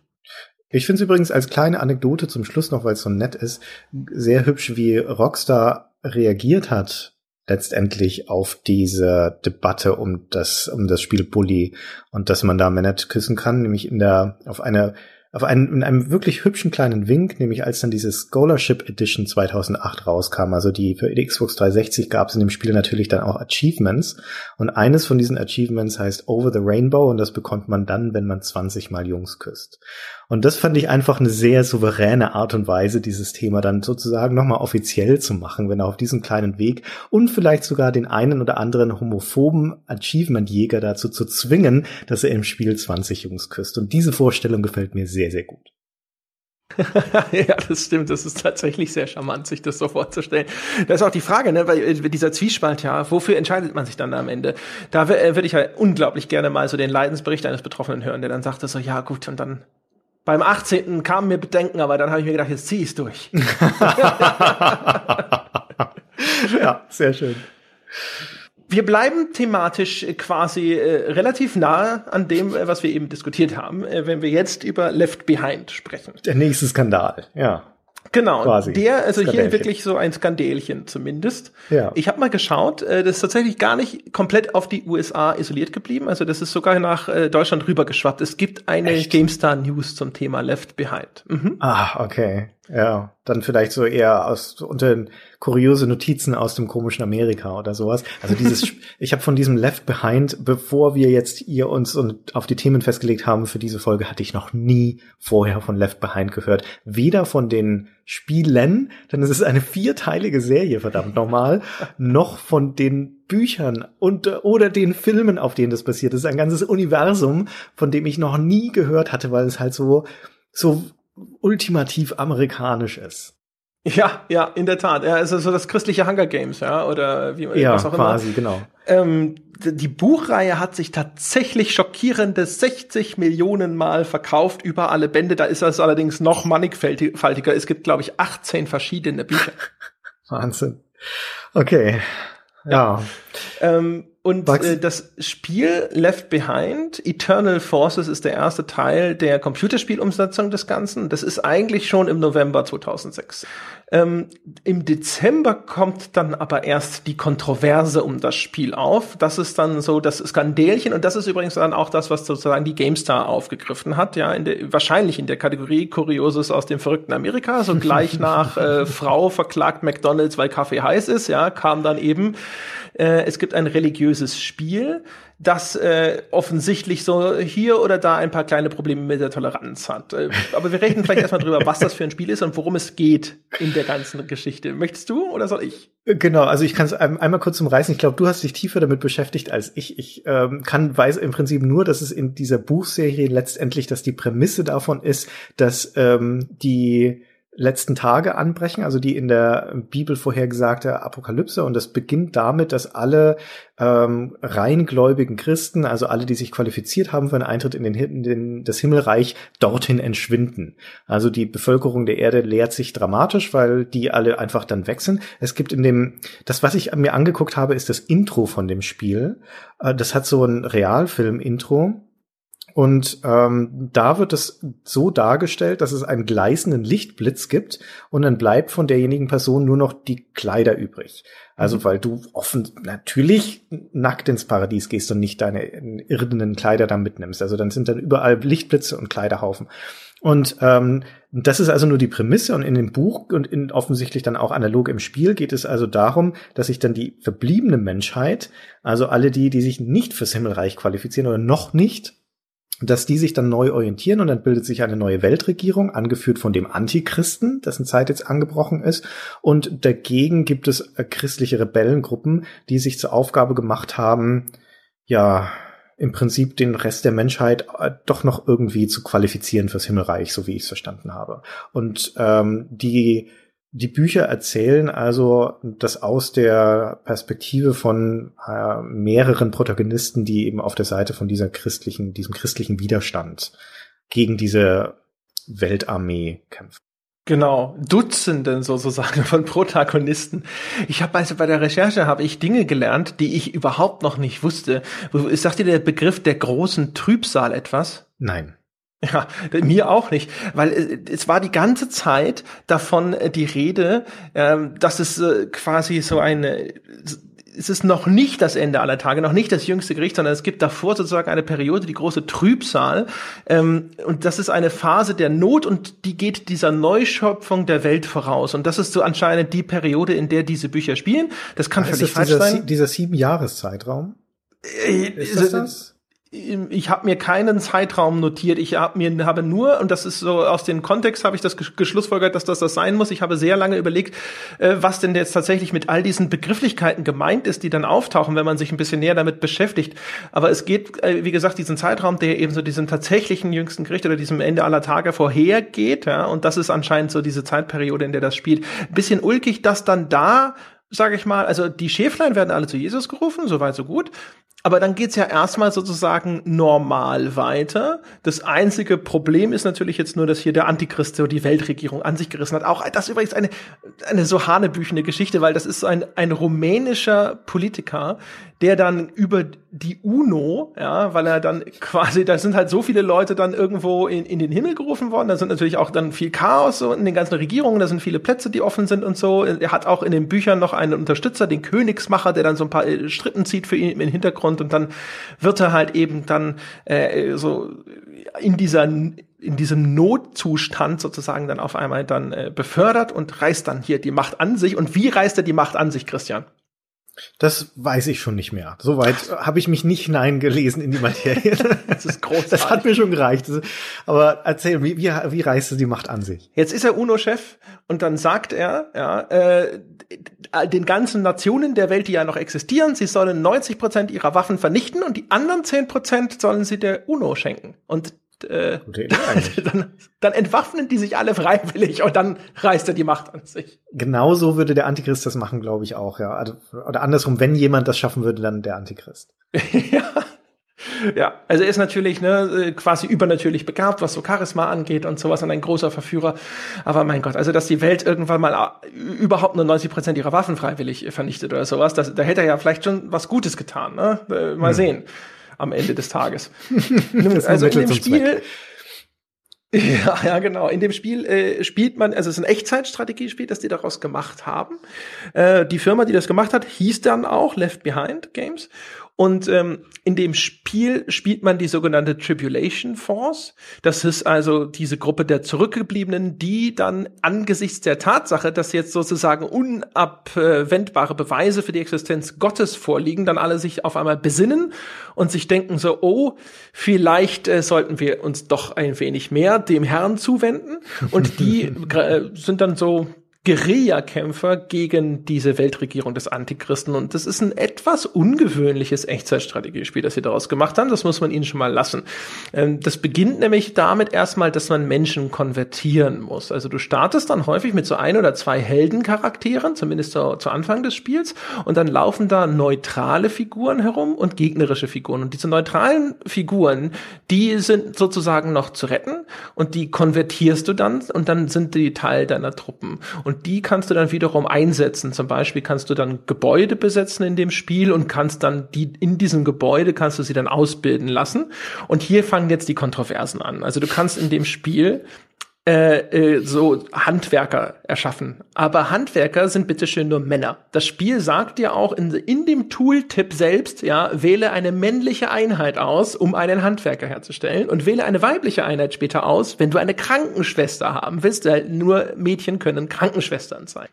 Ich finde es übrigens als kleine Anekdote zum Schluss noch, weil es so nett ist, sehr hübsch, wie Rockstar reagiert hat letztendlich auf diese Debatte um das um das Spiel Bully und dass man da Männer küssen kann, nämlich in der auf eine auf einen, in einem wirklich hübschen kleinen Wink, nämlich als dann diese Scholarship Edition 2008 rauskam, also die für die Xbox 360 gab es in dem Spiel natürlich dann auch Achievements und eines von diesen Achievements heißt Over the Rainbow und das bekommt man dann, wenn man 20 mal Jungs küsst. Und das fand ich einfach eine sehr souveräne Art und Weise, dieses Thema dann sozusagen nochmal offiziell zu machen, wenn er auf diesem kleinen Weg und vielleicht sogar den einen oder anderen homophoben Achievement-Jäger dazu zu zwingen, dass er im Spiel 20 Jungs küsst. Und diese Vorstellung gefällt mir sehr, sehr gut. *laughs* ja, das stimmt. Das ist tatsächlich sehr charmant, sich das so vorzustellen. Da ist auch die Frage, ne, weil äh, dieser Zwiespalt, ja, wofür entscheidet man sich dann am Ende? Da äh, würde ich halt unglaublich gerne mal so den Leidensbericht eines Betroffenen hören, der dann sagt so, ja gut, und dann beim 18. kamen mir Bedenken, aber dann habe ich mir gedacht, jetzt zieh ich's durch. *laughs* ja, sehr schön. Wir bleiben thematisch quasi äh, relativ nah an dem, äh, was wir eben diskutiert haben, äh, wenn wir jetzt über Left Behind sprechen. Der nächste Skandal, ja. Genau, Quasi. der, also hier wirklich so ein Skandälchen zumindest. Ja. Ich habe mal geschaut, äh, das ist tatsächlich gar nicht komplett auf die USA isoliert geblieben. Also das ist sogar nach äh, Deutschland rübergeschwappt. Es gibt eine Echt? GameStar News zum Thema Left Behind. Mhm. Ah, okay. Ja, dann vielleicht so eher aus unter kuriose Notizen aus dem komischen Amerika oder sowas. Also dieses, *laughs* ich habe von diesem Left Behind, bevor wir jetzt ihr uns und auf die Themen festgelegt haben für diese Folge, hatte ich noch nie vorher von Left Behind gehört. Weder von den Spielen, denn es ist eine vierteilige Serie, verdammt nochmal, noch von den Büchern und oder den Filmen, auf denen das passiert. Das ist ein ganzes Universum, von dem ich noch nie gehört hatte, weil es halt so so ultimativ amerikanisch ist. Ja, ja, in der Tat. Ja, es ist so das christliche Hunger Games, ja, oder wie ja, was auch quasi, immer. genau. Ähm, die Buchreihe hat sich tatsächlich schockierende 60 Millionen Mal verkauft über alle Bände. Da ist es allerdings noch mannigfaltiger. Es gibt, glaube ich, 18 verschiedene Bücher. *laughs* Wahnsinn. Okay. Ja. ja. Ähm, und äh, das Spiel Left Behind, Eternal Forces ist der erste Teil der Computerspielumsetzung des Ganzen. Das ist eigentlich schon im November 2006. Ähm, Im Dezember kommt dann aber erst die Kontroverse um das Spiel auf. Das ist dann so das Skandälchen und das ist übrigens dann auch das, was sozusagen die GameStar aufgegriffen hat, ja, in der, wahrscheinlich in der Kategorie Kurioses aus dem verrückten Amerika. So gleich *laughs* nach äh, Frau verklagt McDonalds, weil Kaffee heiß ist, ja, kam dann eben äh, es gibt ein religiöses Spiel, das äh, offensichtlich so hier oder da ein paar kleine Probleme mit der Toleranz hat. Äh, aber wir reden vielleicht erstmal drüber, was das für ein Spiel ist und worum es geht in der ganzen Geschichte. Möchtest du oder soll ich? Genau, also ich kann es einmal kurz umreißen. Ich glaube, du hast dich tiefer damit beschäftigt als ich. Ich ähm, kann weiß im Prinzip nur, dass es in dieser Buchserie letztendlich, dass die Prämisse davon ist, dass ähm, die letzten Tage anbrechen, also die in der Bibel vorhergesagte Apokalypse. Und das beginnt damit, dass alle ähm, reingläubigen Christen, also alle, die sich qualifiziert haben für einen Eintritt in, den, in den, das Himmelreich, dorthin entschwinden. Also die Bevölkerung der Erde leert sich dramatisch, weil die alle einfach dann wechseln. Es gibt in dem, das, was ich mir angeguckt habe, ist das Intro von dem Spiel. Äh, das hat so ein Realfilm-Intro und ähm, da wird es so dargestellt, dass es einen gleißenden Lichtblitz gibt und dann bleibt von derjenigen Person nur noch die Kleider übrig. Also mhm. weil du offen natürlich nackt ins Paradies gehst und nicht deine irdenen Kleider dann mitnimmst. Also dann sind dann überall Lichtblitze und Kleiderhaufen. Und ähm, das ist also nur die Prämisse und in dem Buch und in, offensichtlich dann auch analog im Spiel geht es also darum, dass sich dann die verbliebene Menschheit, also alle die, die sich nicht fürs Himmelreich qualifizieren oder noch nicht, dass die sich dann neu orientieren und dann bildet sich eine neue Weltregierung, angeführt von dem Antichristen, dessen Zeit jetzt angebrochen ist. Und dagegen gibt es äh, christliche Rebellengruppen, die sich zur Aufgabe gemacht haben, ja, im Prinzip den Rest der Menschheit äh, doch noch irgendwie zu qualifizieren fürs Himmelreich, so wie ich es verstanden habe. Und ähm, die die Bücher erzählen also das aus der Perspektive von äh, mehreren Protagonisten, die eben auf der Seite von dieser christlichen, diesem christlichen Widerstand gegen diese Weltarmee kämpfen. Genau, Dutzenden sozusagen von Protagonisten. Ich habe also bei der Recherche habe ich Dinge gelernt, die ich überhaupt noch nicht wusste. Sagt dir der Begriff der großen Trübsal etwas? Nein. *laughs* Ja, mir auch nicht, weil äh, es war die ganze Zeit davon äh, die Rede, ähm, dass es äh, quasi so eine es ist noch nicht das Ende aller Tage, noch nicht das jüngste Gericht, sondern es gibt davor sozusagen eine Periode, die große Trübsal. Ähm, und das ist eine Phase der Not und die geht dieser Neuschöpfung der Welt voraus. Und das ist so anscheinend die Periode, in der diese Bücher spielen. Das kann völlig falsch dieser, sein. Dieser sieben Jahreszeitraum? Ist das das? Ich habe mir keinen Zeitraum notiert. Ich hab mir habe nur und das ist so aus dem Kontext habe ich das geschlussfolgert, dass das das sein muss. Ich habe sehr lange überlegt, äh, was denn jetzt tatsächlich mit all diesen Begrifflichkeiten gemeint ist, die dann auftauchen, wenn man sich ein bisschen näher damit beschäftigt. Aber es geht, äh, wie gesagt, diesen Zeitraum, der eben so diesem tatsächlichen jüngsten Gericht oder diesem Ende aller Tage vorhergeht. Ja, und das ist anscheinend so diese Zeitperiode, in der das spielt. Ein bisschen ulkig, dass dann da sage ich mal, also die Schäflein werden alle zu Jesus gerufen, soweit so gut. Aber dann geht's ja erstmal sozusagen normal weiter. Das einzige Problem ist natürlich jetzt nur, dass hier der Antichrist so die Weltregierung an sich gerissen hat. Auch das ist übrigens eine, eine so hanebüchende Geschichte, weil das ist so ein, ein rumänischer Politiker, der dann über die UNO, ja, weil er dann quasi, da sind halt so viele Leute dann irgendwo in, in den Himmel gerufen worden. Da sind natürlich auch dann viel Chaos so in den ganzen Regierungen. Da sind viele Plätze, die offen sind und so. Er hat auch in den Büchern noch einen Unterstützer, den Königsmacher, der dann so ein paar äh, Strippen zieht für ihn im Hintergrund und dann wird er halt eben dann äh, so in dieser in diesem Notzustand sozusagen dann auf einmal dann äh, befördert und reißt dann hier die Macht an sich. Und wie reißt er die Macht an sich, Christian? Das weiß ich schon nicht mehr. Soweit habe ich mich nicht hineingelesen in die Materie. *laughs* das ist großartig. Das hat mir schon gereicht. Aber erzähl, wie, wie, wie reißt die Macht an sich? Jetzt ist er UNO-Chef und dann sagt er, ja, äh, den ganzen Nationen der Welt, die ja noch existieren, sie sollen 90 Prozent ihrer Waffen vernichten und die anderen 10 Prozent sollen sie der UNO schenken. Und äh, *laughs* dann, dann entwaffnen die sich alle freiwillig und dann reißt er die Macht an sich. Genauso würde der Antichrist das machen, glaube ich auch, ja. Also, oder andersrum, wenn jemand das schaffen würde, dann der Antichrist. *laughs* ja. Ja, also er ist natürlich ne, äh, quasi übernatürlich begabt, was so Charisma angeht und sowas und ein großer Verführer. Aber mein Gott, also dass die Welt irgendwann mal äh, überhaupt nur 90 Prozent ihrer Waffen freiwillig vernichtet oder sowas, das, da hätte er ja vielleicht schon was Gutes getan. Ne? Äh, mal hm. sehen am Ende des Tages. *laughs* also in dem Spiel. *laughs* Ja, ja, genau. In dem Spiel äh, spielt man, also es ist ein Echtzeitstrategiespiel, das die daraus gemacht haben. Äh, die Firma, die das gemacht hat, hieß dann auch Left Behind Games. Und ähm, in dem Spiel spielt man die sogenannte Tribulation Force. Das ist also diese Gruppe der Zurückgebliebenen, die dann angesichts der Tatsache, dass jetzt sozusagen unabwendbare Beweise für die Existenz Gottes vorliegen, dann alle sich auf einmal besinnen und sich denken so, oh, vielleicht äh, sollten wir uns doch ein wenig mehr dem Herrn zuwenden. Und die *laughs* äh, sind dann so Guerillakämpfer gegen diese Weltregierung des Antichristen. Und das ist ein etwas ungewöhnliches Echtzeitstrategiespiel, das sie daraus gemacht haben. Das muss man ihnen schon mal lassen. Ähm, das beginnt nämlich damit erstmal, dass man Menschen konvertieren muss. Also du startest dann häufig mit so ein oder zwei Heldencharakteren, zumindest zu, zu Anfang des Spiels. Und dann laufen da neutrale Figuren herum und gegnerische Figuren. Und diese neutralen Figuren, die sind sozusagen noch zu retten und die konvertierst du dann und dann sind die Teil deiner Truppen. Und und die kannst du dann wiederum einsetzen. Zum Beispiel kannst du dann Gebäude besetzen in dem Spiel und kannst dann die in diesem Gebäude kannst du sie dann ausbilden lassen. Und hier fangen jetzt die Kontroversen an. Also du kannst in dem Spiel äh, äh, so Handwerker erschaffen. Aber Handwerker sind bitteschön nur Männer. Das Spiel sagt dir auch in, in dem Tooltip selbst, ja, wähle eine männliche Einheit aus, um einen Handwerker herzustellen und wähle eine weibliche Einheit später aus, wenn du eine Krankenschwester haben willst. Weil nur Mädchen können Krankenschwestern sein.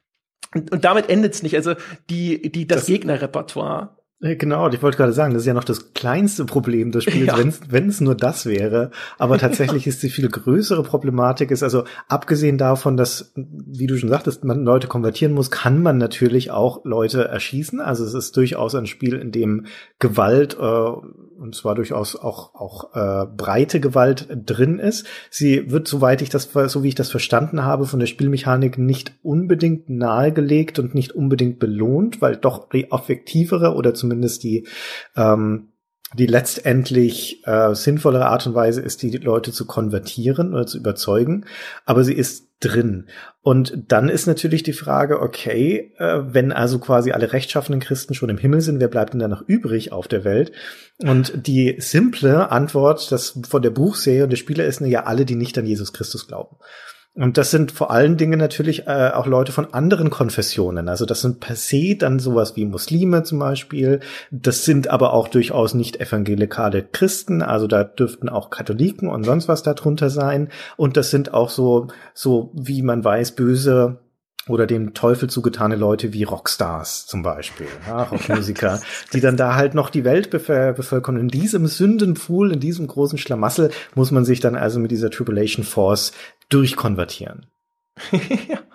Und, und damit endet's nicht. Also die, die, das, das Gegnerrepertoire genau, ich wollte gerade sagen, das ist ja noch das kleinste Problem des Spiels, ja. wenn es nur das wäre. Aber *laughs* tatsächlich ist die viel größere Problematik ist, also abgesehen davon, dass, wie du schon sagtest, man Leute konvertieren muss, kann man natürlich auch Leute erschießen. Also es ist durchaus ein Spiel, in dem Gewalt äh, und zwar durchaus auch auch äh, breite Gewalt drin ist. Sie wird, soweit ich das, so wie ich das verstanden habe, von der Spielmechanik nicht unbedingt nahegelegt und nicht unbedingt belohnt, weil doch die affektivere oder zumindest die ähm, die letztendlich äh, sinnvollere Art und Weise ist, die Leute zu konvertieren oder zu überzeugen, aber sie ist drin. Und dann ist natürlich die Frage, okay, äh, wenn also quasi alle rechtschaffenen Christen schon im Himmel sind, wer bleibt denn da noch übrig auf der Welt? Und die simple Antwort das von der Buchserie und der Spieler ist ja alle, die nicht an Jesus Christus glauben. Und das sind vor allen Dingen natürlich äh, auch Leute von anderen Konfessionen. Also das sind per se dann sowas wie Muslime zum Beispiel. Das sind aber auch durchaus nicht evangelikale Christen. Also da dürften auch Katholiken und sonst was darunter sein. Und das sind auch so, so wie man weiß, böse oder dem Teufel zugetane Leute wie Rockstars zum Beispiel, ja, *laughs* Rockmusiker, die dann da halt noch die Welt bevölkern. In diesem Sündenpfuhl, in diesem großen Schlamassel muss man sich dann also mit dieser Tribulation Force durchkonvertieren. ja. *laughs*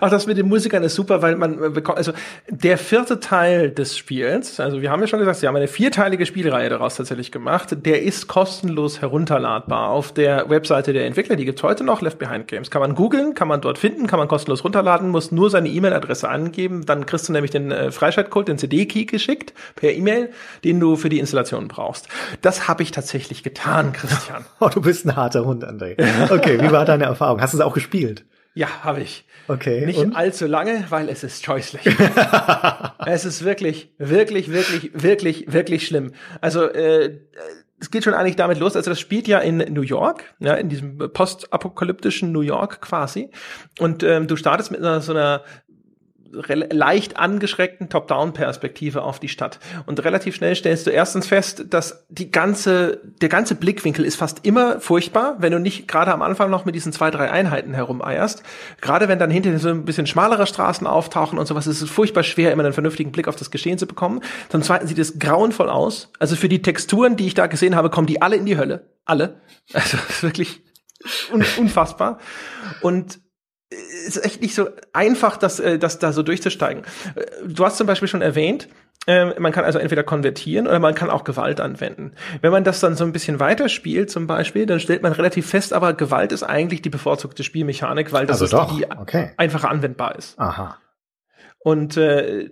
Auch das mit den Musikern ist super, weil man bekommt, also der vierte Teil des Spiels, also wir haben ja schon gesagt, sie haben eine vierteilige Spielreihe daraus tatsächlich gemacht, der ist kostenlos herunterladbar auf der Webseite der Entwickler, die gibt's heute noch, Left Behind Games. Kann man googeln, kann man dort finden, kann man kostenlos runterladen, muss nur seine E-Mail-Adresse angeben, dann kriegst du nämlich den äh, Freischaltcode, den CD-Key geschickt per E-Mail, den du für die Installation brauchst. Das habe ich tatsächlich getan, Christian. *laughs* Oh, du bist ein harter Hund, André. Okay, wie war deine Erfahrung? Hast du es auch gespielt? Ja, habe ich. Okay. Nicht und? allzu lange, weil es ist scheußlich. *laughs* es ist wirklich, wirklich, wirklich, wirklich, wirklich schlimm. Also äh, es geht schon eigentlich damit los, also das spielt ja in New York, ja, in diesem postapokalyptischen New York quasi. Und ähm, du startest mit einer, so einer leicht angeschreckten Top-Down-Perspektive auf die Stadt. Und relativ schnell stellst du erstens fest, dass die ganze, der ganze Blickwinkel ist fast immer furchtbar, wenn du nicht gerade am Anfang noch mit diesen zwei, drei Einheiten herumeierst. Gerade wenn dann hinter so ein bisschen schmalere Straßen auftauchen und sowas, ist es furchtbar schwer, immer einen vernünftigen Blick auf das Geschehen zu bekommen. Zum Zweiten sieht es grauenvoll aus. Also für die Texturen, die ich da gesehen habe, kommen die alle in die Hölle. Alle. *laughs* Also wirklich un unfassbar. Und ist echt nicht so einfach, das, äh, das da so durchzusteigen. Äh, du hast zum Beispiel schon erwähnt, äh, man kann also entweder konvertieren oder man kann auch Gewalt anwenden. Wenn man das dann so ein bisschen weiterspielt zum Beispiel, dann stellt man relativ fest, aber Gewalt ist eigentlich die bevorzugte Spielmechanik, weil das also ist doch. die, die okay. einfacher anwendbar ist. Aha. Und äh,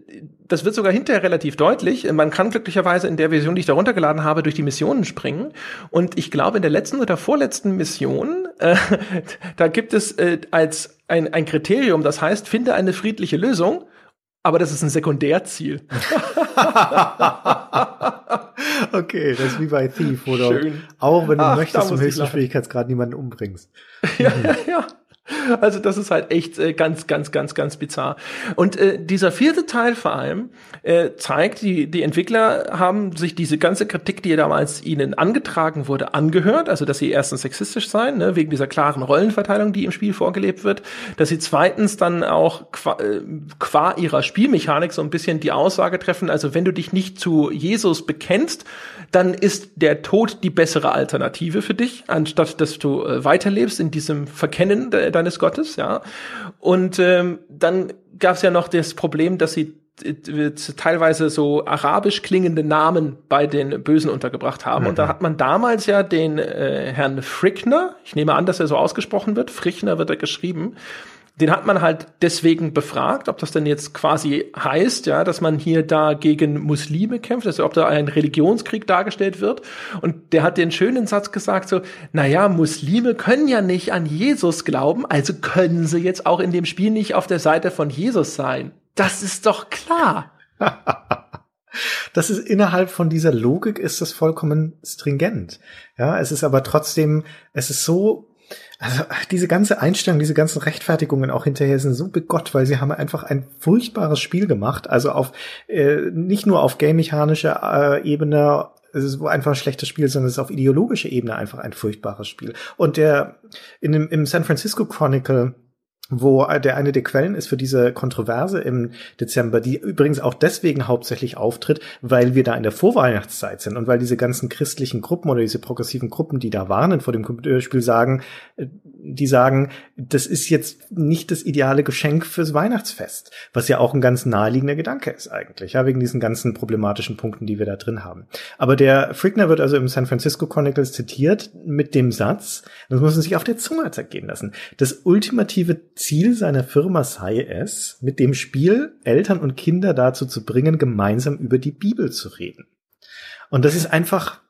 das wird sogar hinterher relativ deutlich. Man kann glücklicherweise in der Version, die ich da runtergeladen habe, durch die Missionen springen. Und ich glaube, in der letzten oder vorletzten Mission, äh, *laughs* da gibt es äh, als ein, ein Kriterium, das heißt, finde eine friedliche Lösung. Aber das ist ein Sekundärziel. *laughs* okay, das ist wie bei Thief, wo du auch wenn du Ach, möchtest, im höchsten Schwierigkeitsgrad niemanden umbringst. ja, *laughs* ja, ja. Also das ist halt echt äh, ganz, ganz, ganz, ganz bizarr. Und äh, dieser vierte Teil vor allem äh, zeigt, die, die Entwickler haben sich diese ganze Kritik, die damals ihnen angetragen wurde, angehört. Also dass sie erstens sexistisch seien, ne, wegen dieser klaren Rollenverteilung, die im Spiel vorgelebt wird. Dass sie zweitens dann auch qua, äh, qua ihrer Spielmechanik so ein bisschen die Aussage treffen, also wenn du dich nicht zu Jesus bekennst, dann ist der Tod die bessere Alternative für dich, anstatt dass du äh, weiterlebst in diesem Verkennen de deines Gottes, ja. Und ähm, dann gab es ja noch das Problem, dass sie äh, teilweise so arabisch klingende Namen bei den Bösen untergebracht haben. Mhm. Und da hat man damals ja den äh, Herrn Frickner, ich nehme an, dass er so ausgesprochen wird, Frickner wird er geschrieben, den hat man halt deswegen befragt, ob das denn jetzt quasi heißt, ja, dass man hier da gegen Muslime kämpft, also ob da ein Religionskrieg dargestellt wird. Und der hat den schönen Satz gesagt, so, na ja, Muslime können ja nicht an Jesus glauben, also können sie jetzt auch in dem Spiel nicht auf der Seite von Jesus sein. Das ist doch klar. *laughs* Das ist innerhalb von dieser Logik ist das vollkommen stringent. Ja, es ist aber trotzdem, es ist so also diese ganze Einstellung, diese ganzen Rechtfertigungen auch hinterher sind so begott, weil sie haben einfach ein furchtbares Spiel gemacht. Also auf äh, nicht nur auf game-mechanischer äh, Ebene, es ist einfach ein schlechtes Spiel, sondern es ist auf ideologischer Ebene einfach ein furchtbares Spiel. Und der in dem, im San Francisco Chronicle wo der eine der Quellen ist für diese Kontroverse im Dezember, die übrigens auch deswegen hauptsächlich auftritt, weil wir da in der Vorweihnachtszeit sind und weil diese ganzen christlichen Gruppen oder diese progressiven Gruppen, die da warnen vor dem Computerspiel, sagen, äh, die sagen, das ist jetzt nicht das ideale Geschenk fürs Weihnachtsfest, was ja auch ein ganz naheliegender Gedanke ist eigentlich, ja, wegen diesen ganzen problematischen Punkten, die wir da drin haben. Aber der Frickner wird also im San Francisco Chronicles zitiert mit dem Satz, das muss man sich auf der Zunge zergehen lassen, das ultimative Ziel seiner Firma sei es, mit dem Spiel Eltern und Kinder dazu zu bringen, gemeinsam über die Bibel zu reden. Und das ist einfach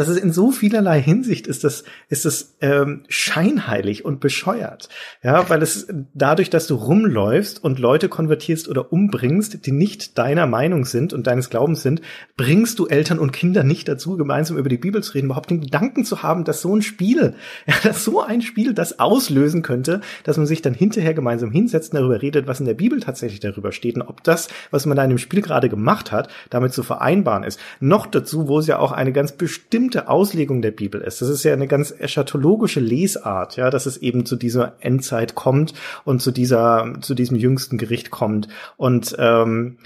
das ist in so vielerlei Hinsicht ist das ist das ähm, scheinheilig und bescheuert, ja, weil es dadurch, dass du rumläufst und Leute konvertierst oder umbringst, die nicht deiner Meinung sind und deines Glaubens sind, bringst du Eltern und Kinder nicht dazu, gemeinsam über die Bibel zu reden, überhaupt den Gedanken zu haben, dass so ein Spiel, *laughs* ja, dass so ein Spiel das auslösen könnte, dass man sich dann hinterher gemeinsam hinsetzt und darüber redet, was in der Bibel tatsächlich darüber steht und ob das, was man da in dem Spiel gerade gemacht hat, damit zu vereinbaren ist. Noch dazu, wo es ja auch eine ganz bestimmte bestimmte Auslegung der Bibel ist. Das ist ja eine ganz eschatologische Lesart, ja, dass es eben zu dieser Endzeit kommt und zu dieser, zu diesem jüngsten Gericht kommt. Und ähm,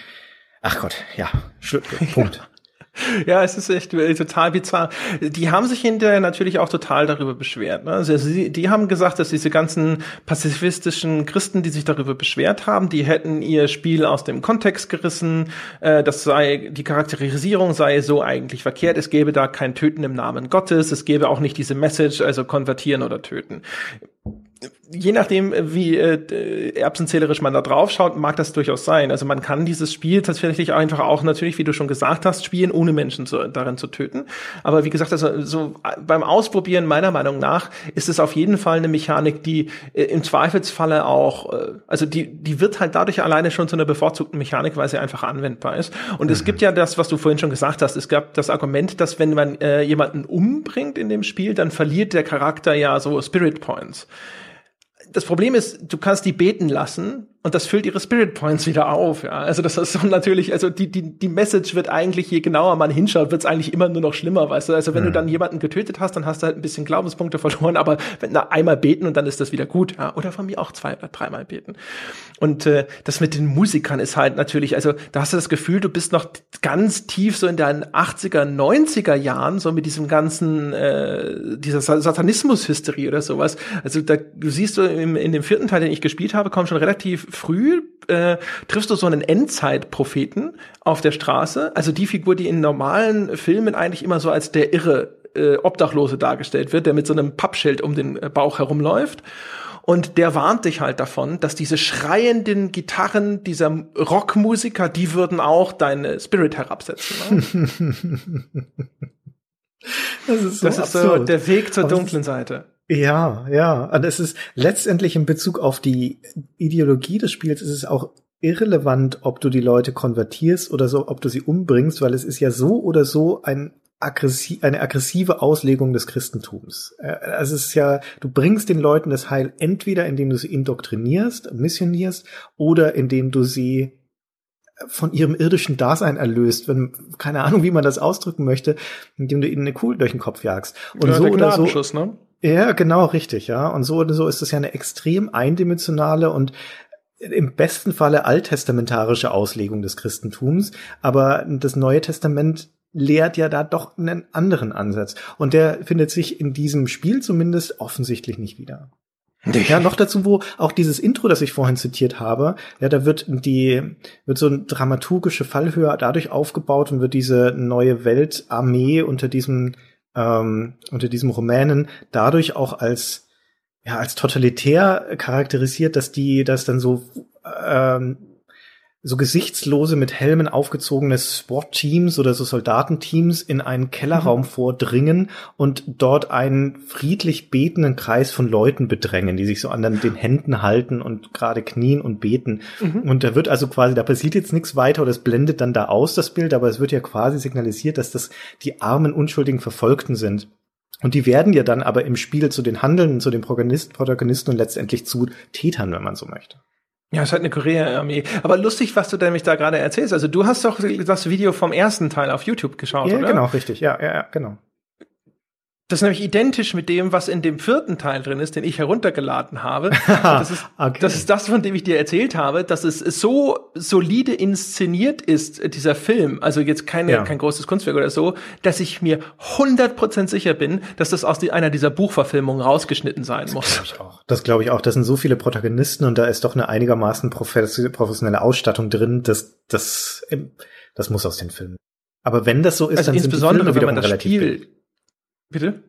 ach Gott, ja, *laughs* Punkt. Ja, es ist echt äh, total bizarr. Die haben sich hinterher natürlich auch total darüber beschwert. Ne? Also sie, die haben gesagt, dass diese ganzen pazifistischen Christen, die sich darüber beschwert haben, die hätten ihr Spiel aus dem Kontext gerissen. Äh, das sei die Charakterisierung sei so eigentlich verkehrt. Es gäbe da kein Töten im Namen Gottes. Es gäbe auch nicht diese Message, also konvertieren oder töten je nachdem, wie äh, erbsenzählerisch man da drauf schaut, mag das durchaus sein. Also man kann dieses Spiel tatsächlich einfach auch natürlich, wie du schon gesagt hast, spielen, ohne Menschen zu, darin zu töten. Aber wie gesagt, also so beim Ausprobieren meiner Meinung nach ist es auf jeden Fall eine Mechanik, die äh, im Zweifelsfalle auch, äh, also die, die wird halt dadurch alleine schon zu einer bevorzugten Mechanik, weil sie einfach anwendbar ist. Und mhm. es gibt ja das, was du vorhin schon gesagt hast. Es gab das Argument, dass wenn man äh, jemanden umbringt in dem Spiel, dann verliert der Charakter ja so Spirit Points das Problem ist, du kannst die beten lassen und das füllt ihre Spirit Points wieder auf. Ja. Also das ist so natürlich, also die, die, die Message wird eigentlich, je genauer man hinschaut, wird es eigentlich immer nur noch schlimmer, weißt du. Also wenn mhm. du dann jemanden getötet hast, dann hast du halt ein bisschen Glaubenspunkte verloren, aber wenn na, einmal beten und dann ist das wieder gut. Ja. Oder von mir auch zwei oder dreimal beten. Und äh, das mit den Musikern ist halt natürlich, also da hast du das Gefühl, du bist noch ganz tief so in deinen 80er, 90er Jahren, so mit diesem ganzen, äh, dieser Satanismus-Hysterie oder sowas. Also da, du siehst so im, in dem vierten Teil, den ich gespielt habe, kommt schon relativ früh äh, triffst du so einen Endzeitpropheten auf der Straße. Also die Figur, die in normalen Filmen eigentlich immer so als der irre äh, Obdachlose dargestellt wird, der mit so einem Pappschild um den äh, Bauch herumläuft. Und der warnt dich halt davon, dass diese schreienden Gitarren dieser Rockmusiker, die würden auch deine Spirit herabsetzen. Ne? *laughs* das ist so, das ist so der Weg zur dunklen Seite. Ja, ja. Und es ist letztendlich in Bezug auf die Ideologie des Spiels ist es auch irrelevant, ob du die Leute konvertierst oder so, ob du sie umbringst, weil es ist ja so oder so ein aggressi eine aggressive Auslegung des Christentums. Äh, also es ist ja, du bringst den Leuten das Heil entweder indem du sie indoktrinierst, missionierst oder indem du sie von ihrem irdischen Dasein erlöst, wenn keine Ahnung, wie man das ausdrücken möchte, indem du ihnen eine Kugel durch den Kopf jagst. Und ja, so oder so. Ne? Ja, genau, richtig, ja. Und so oder so ist es ja eine extrem eindimensionale und im besten Falle alttestamentarische Auslegung des Christentums, aber das Neue Testament lehrt ja da doch einen anderen Ansatz. Und der findet sich in diesem Spiel zumindest offensichtlich nicht wieder. Ja, noch dazu, wo auch dieses Intro, das ich vorhin zitiert habe, ja, da wird die, wird so eine dramaturgische Fallhöhe dadurch aufgebaut und wird diese neue Weltarmee unter diesem, ähm, unter diesem Rumänen dadurch auch als, ja, als totalitär charakterisiert, dass die, dass dann so, ähm, so gesichtslose mit Helmen aufgezogene SWAT-Teams oder so Soldatenteams in einen Kellerraum mhm. vordringen und dort einen friedlich betenden Kreis von Leuten bedrängen, die sich so an den Händen halten und gerade knien und beten. Mhm. Und da wird also quasi, da passiert jetzt nichts weiter oder es blendet dann da aus, das Bild, aber es wird ja quasi signalisiert, dass das die armen, unschuldigen Verfolgten sind. Und die werden ja dann aber im Spiel zu den Handelnden, zu den Protagonisten und letztendlich zu Tätern, wenn man so möchte. Ja, es halt eine Korea-Armee. Aber lustig, was du nämlich da gerade erzählst. Also du hast doch das Video vom ersten Teil auf YouTube geschaut, ja, oder? Genau, richtig. Ja, ja, ja, genau. Das ist nämlich identisch mit dem, was in dem vierten Teil drin ist, den ich heruntergeladen habe. *laughs* das, ist, okay. das ist das, von dem ich dir erzählt habe, dass es so solide inszeniert ist, äh, dieser Film, also jetzt keine, ja. kein großes Kunstwerk oder so, dass ich mir 100% sicher bin, dass das aus einer dieser Buchverfilmungen rausgeschnitten sein das muss. Glaub ich auch. Das glaube ich auch. Das sind so viele Protagonisten und da ist doch eine einigermaßen professionelle Ausstattung drin, dass das, das muss aus den Filmen. Aber wenn das so ist, also dann sind die Filme wenn man das Spiel Bitte?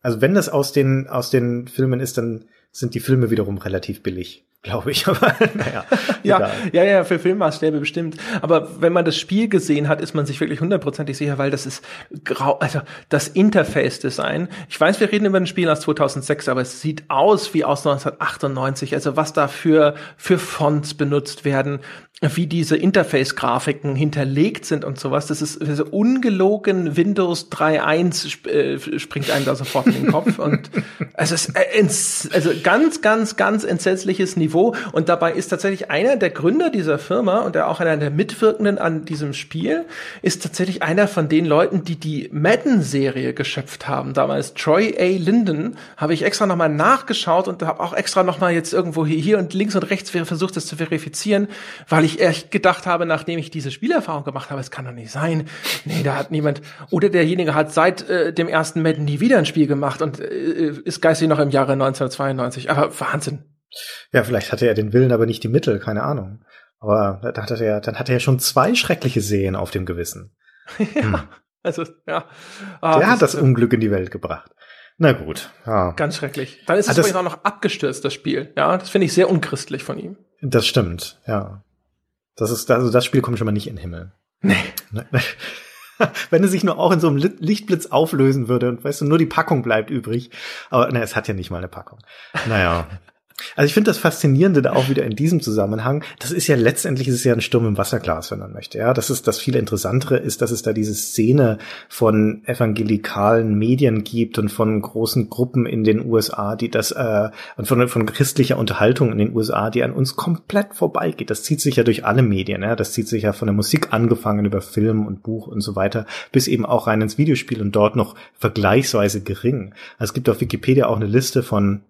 Also wenn das aus den, aus den Filmen ist, dann sind die Filme wiederum relativ billig, glaube ich. *laughs* Aber naja. ja, ja, ja, für Filmmaßstäbe bestimmt. Aber wenn man das Spiel gesehen hat, ist man sich wirklich hundertprozentig sicher, weil das ist grau, also das Interface-Design. Ich weiß, wir reden über ein Spiel aus 2006, aber es sieht aus wie aus 1998. Also was da für, für Fonts benutzt werden, wie diese Interface-Grafiken hinterlegt sind und sowas. Das ist also ungelogen Windows 3.1 äh, springt einem da sofort in den Kopf und also es ist also ganz, ganz, ganz entsetzliches Niveau und dabei ist tatsächlich einer der Gründer dieser Firma und der auch einer der Mitwirkenden an diesem Spiel ist tatsächlich einer von den Leuten, die die Madden-Serie geschöpft haben. Damals Troy A. Linden habe ich extra nochmal nachgeschaut und habe auch extra nochmal jetzt irgendwo hier, hier und links und rechts versucht, das zu verifizieren, weil ich echt gedacht habe, nachdem ich diese Spielerfahrung gemacht habe, es kann doch nicht sein. Nee, da hat niemand, oder derjenige hat seit äh, dem ersten Madden nie wieder ein Spiel gemacht und äh, ist geistig noch im Jahre 1992. Aber Wahnsinn. Ja, vielleicht hatte er den Willen, aber nicht die Mittel, keine Ahnung. Aber da hat er, dann hat er ja schon zwei schreckliche Seen auf dem Gewissen. *laughs* ja, hm. also, ja. Ah, Der hat das Unglück in die Welt gebracht. Na gut, ja. Ganz schrecklich. Dann ist ah, es ah, auch noch abgestürzt, das Spiel. Ja, das finde ich sehr unchristlich von ihm. Das stimmt, ja. Das ist, also das Spiel kommt schon mal nicht in den Himmel. Nee. *laughs* Wenn es sich nur auch in so einem Lichtblitz auflösen würde und weißt du, nur die Packung bleibt übrig. Aber ne, es hat ja nicht mal eine Packung. Naja. Also ich finde das Faszinierende da auch wieder in diesem Zusammenhang. Das ist ja letztendlich ist es ja ein Sturm im Wasserglas, wenn man möchte. Ja, das ist das viel Interessantere ist, dass es da diese Szene von evangelikalen Medien gibt und von großen Gruppen in den USA, die das äh, und von, von christlicher Unterhaltung in den USA, die an uns komplett vorbeigeht. Das zieht sich ja durch alle Medien. Ja, das zieht sich ja von der Musik angefangen über Film und Buch und so weiter bis eben auch rein ins Videospiel und dort noch vergleichsweise gering. Also es gibt auf Wikipedia auch eine Liste von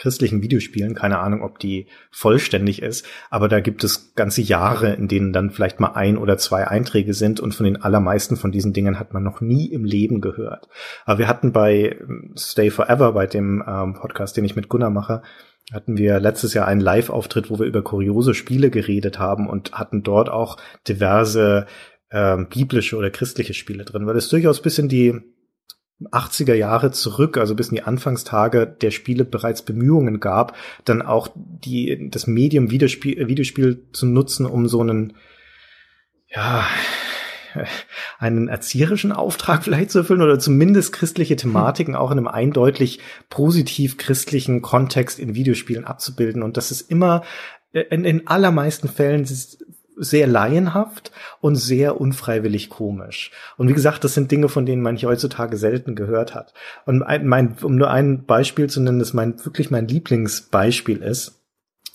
christlichen Videospielen. Keine Ahnung, ob die vollständig ist, aber da gibt es ganze Jahre, in denen dann vielleicht mal ein oder zwei Einträge sind und von den allermeisten von diesen Dingen hat man noch nie im Leben gehört. Aber wir hatten bei ähm, Stay Forever, bei dem ähm, Podcast, den ich mit Gunnar mache, hatten wir letztes Jahr einen Live-Auftritt, wo wir über kuriose Spiele geredet haben und hatten dort auch diverse ähm, biblische oder christliche Spiele drin, weil es durchaus bisschen die 80er Jahre zurück, also bis in die Anfangstage der Spiele bereits Bemühungen gab, dann auch die, das Medium Videospiel, Videospiel zu nutzen, um so einen, ja, einen erzieherischen Auftrag *laughs* vielleicht zu erfüllen oder zumindest christliche Thematiken auch in einem eindeutig positiv christlichen Kontext in Videospielen abzubilden. Und das ist immer in, in allermeisten Fällen sehr laienhaft und sehr unfreiwillig komisch. Und wie gesagt, das sind Dinge, von denen man heutzutage selten gehört hat. Und mein, um nur ein Beispiel zu nennen, das mein, wirklich mein Lieblingsbeispiel ist,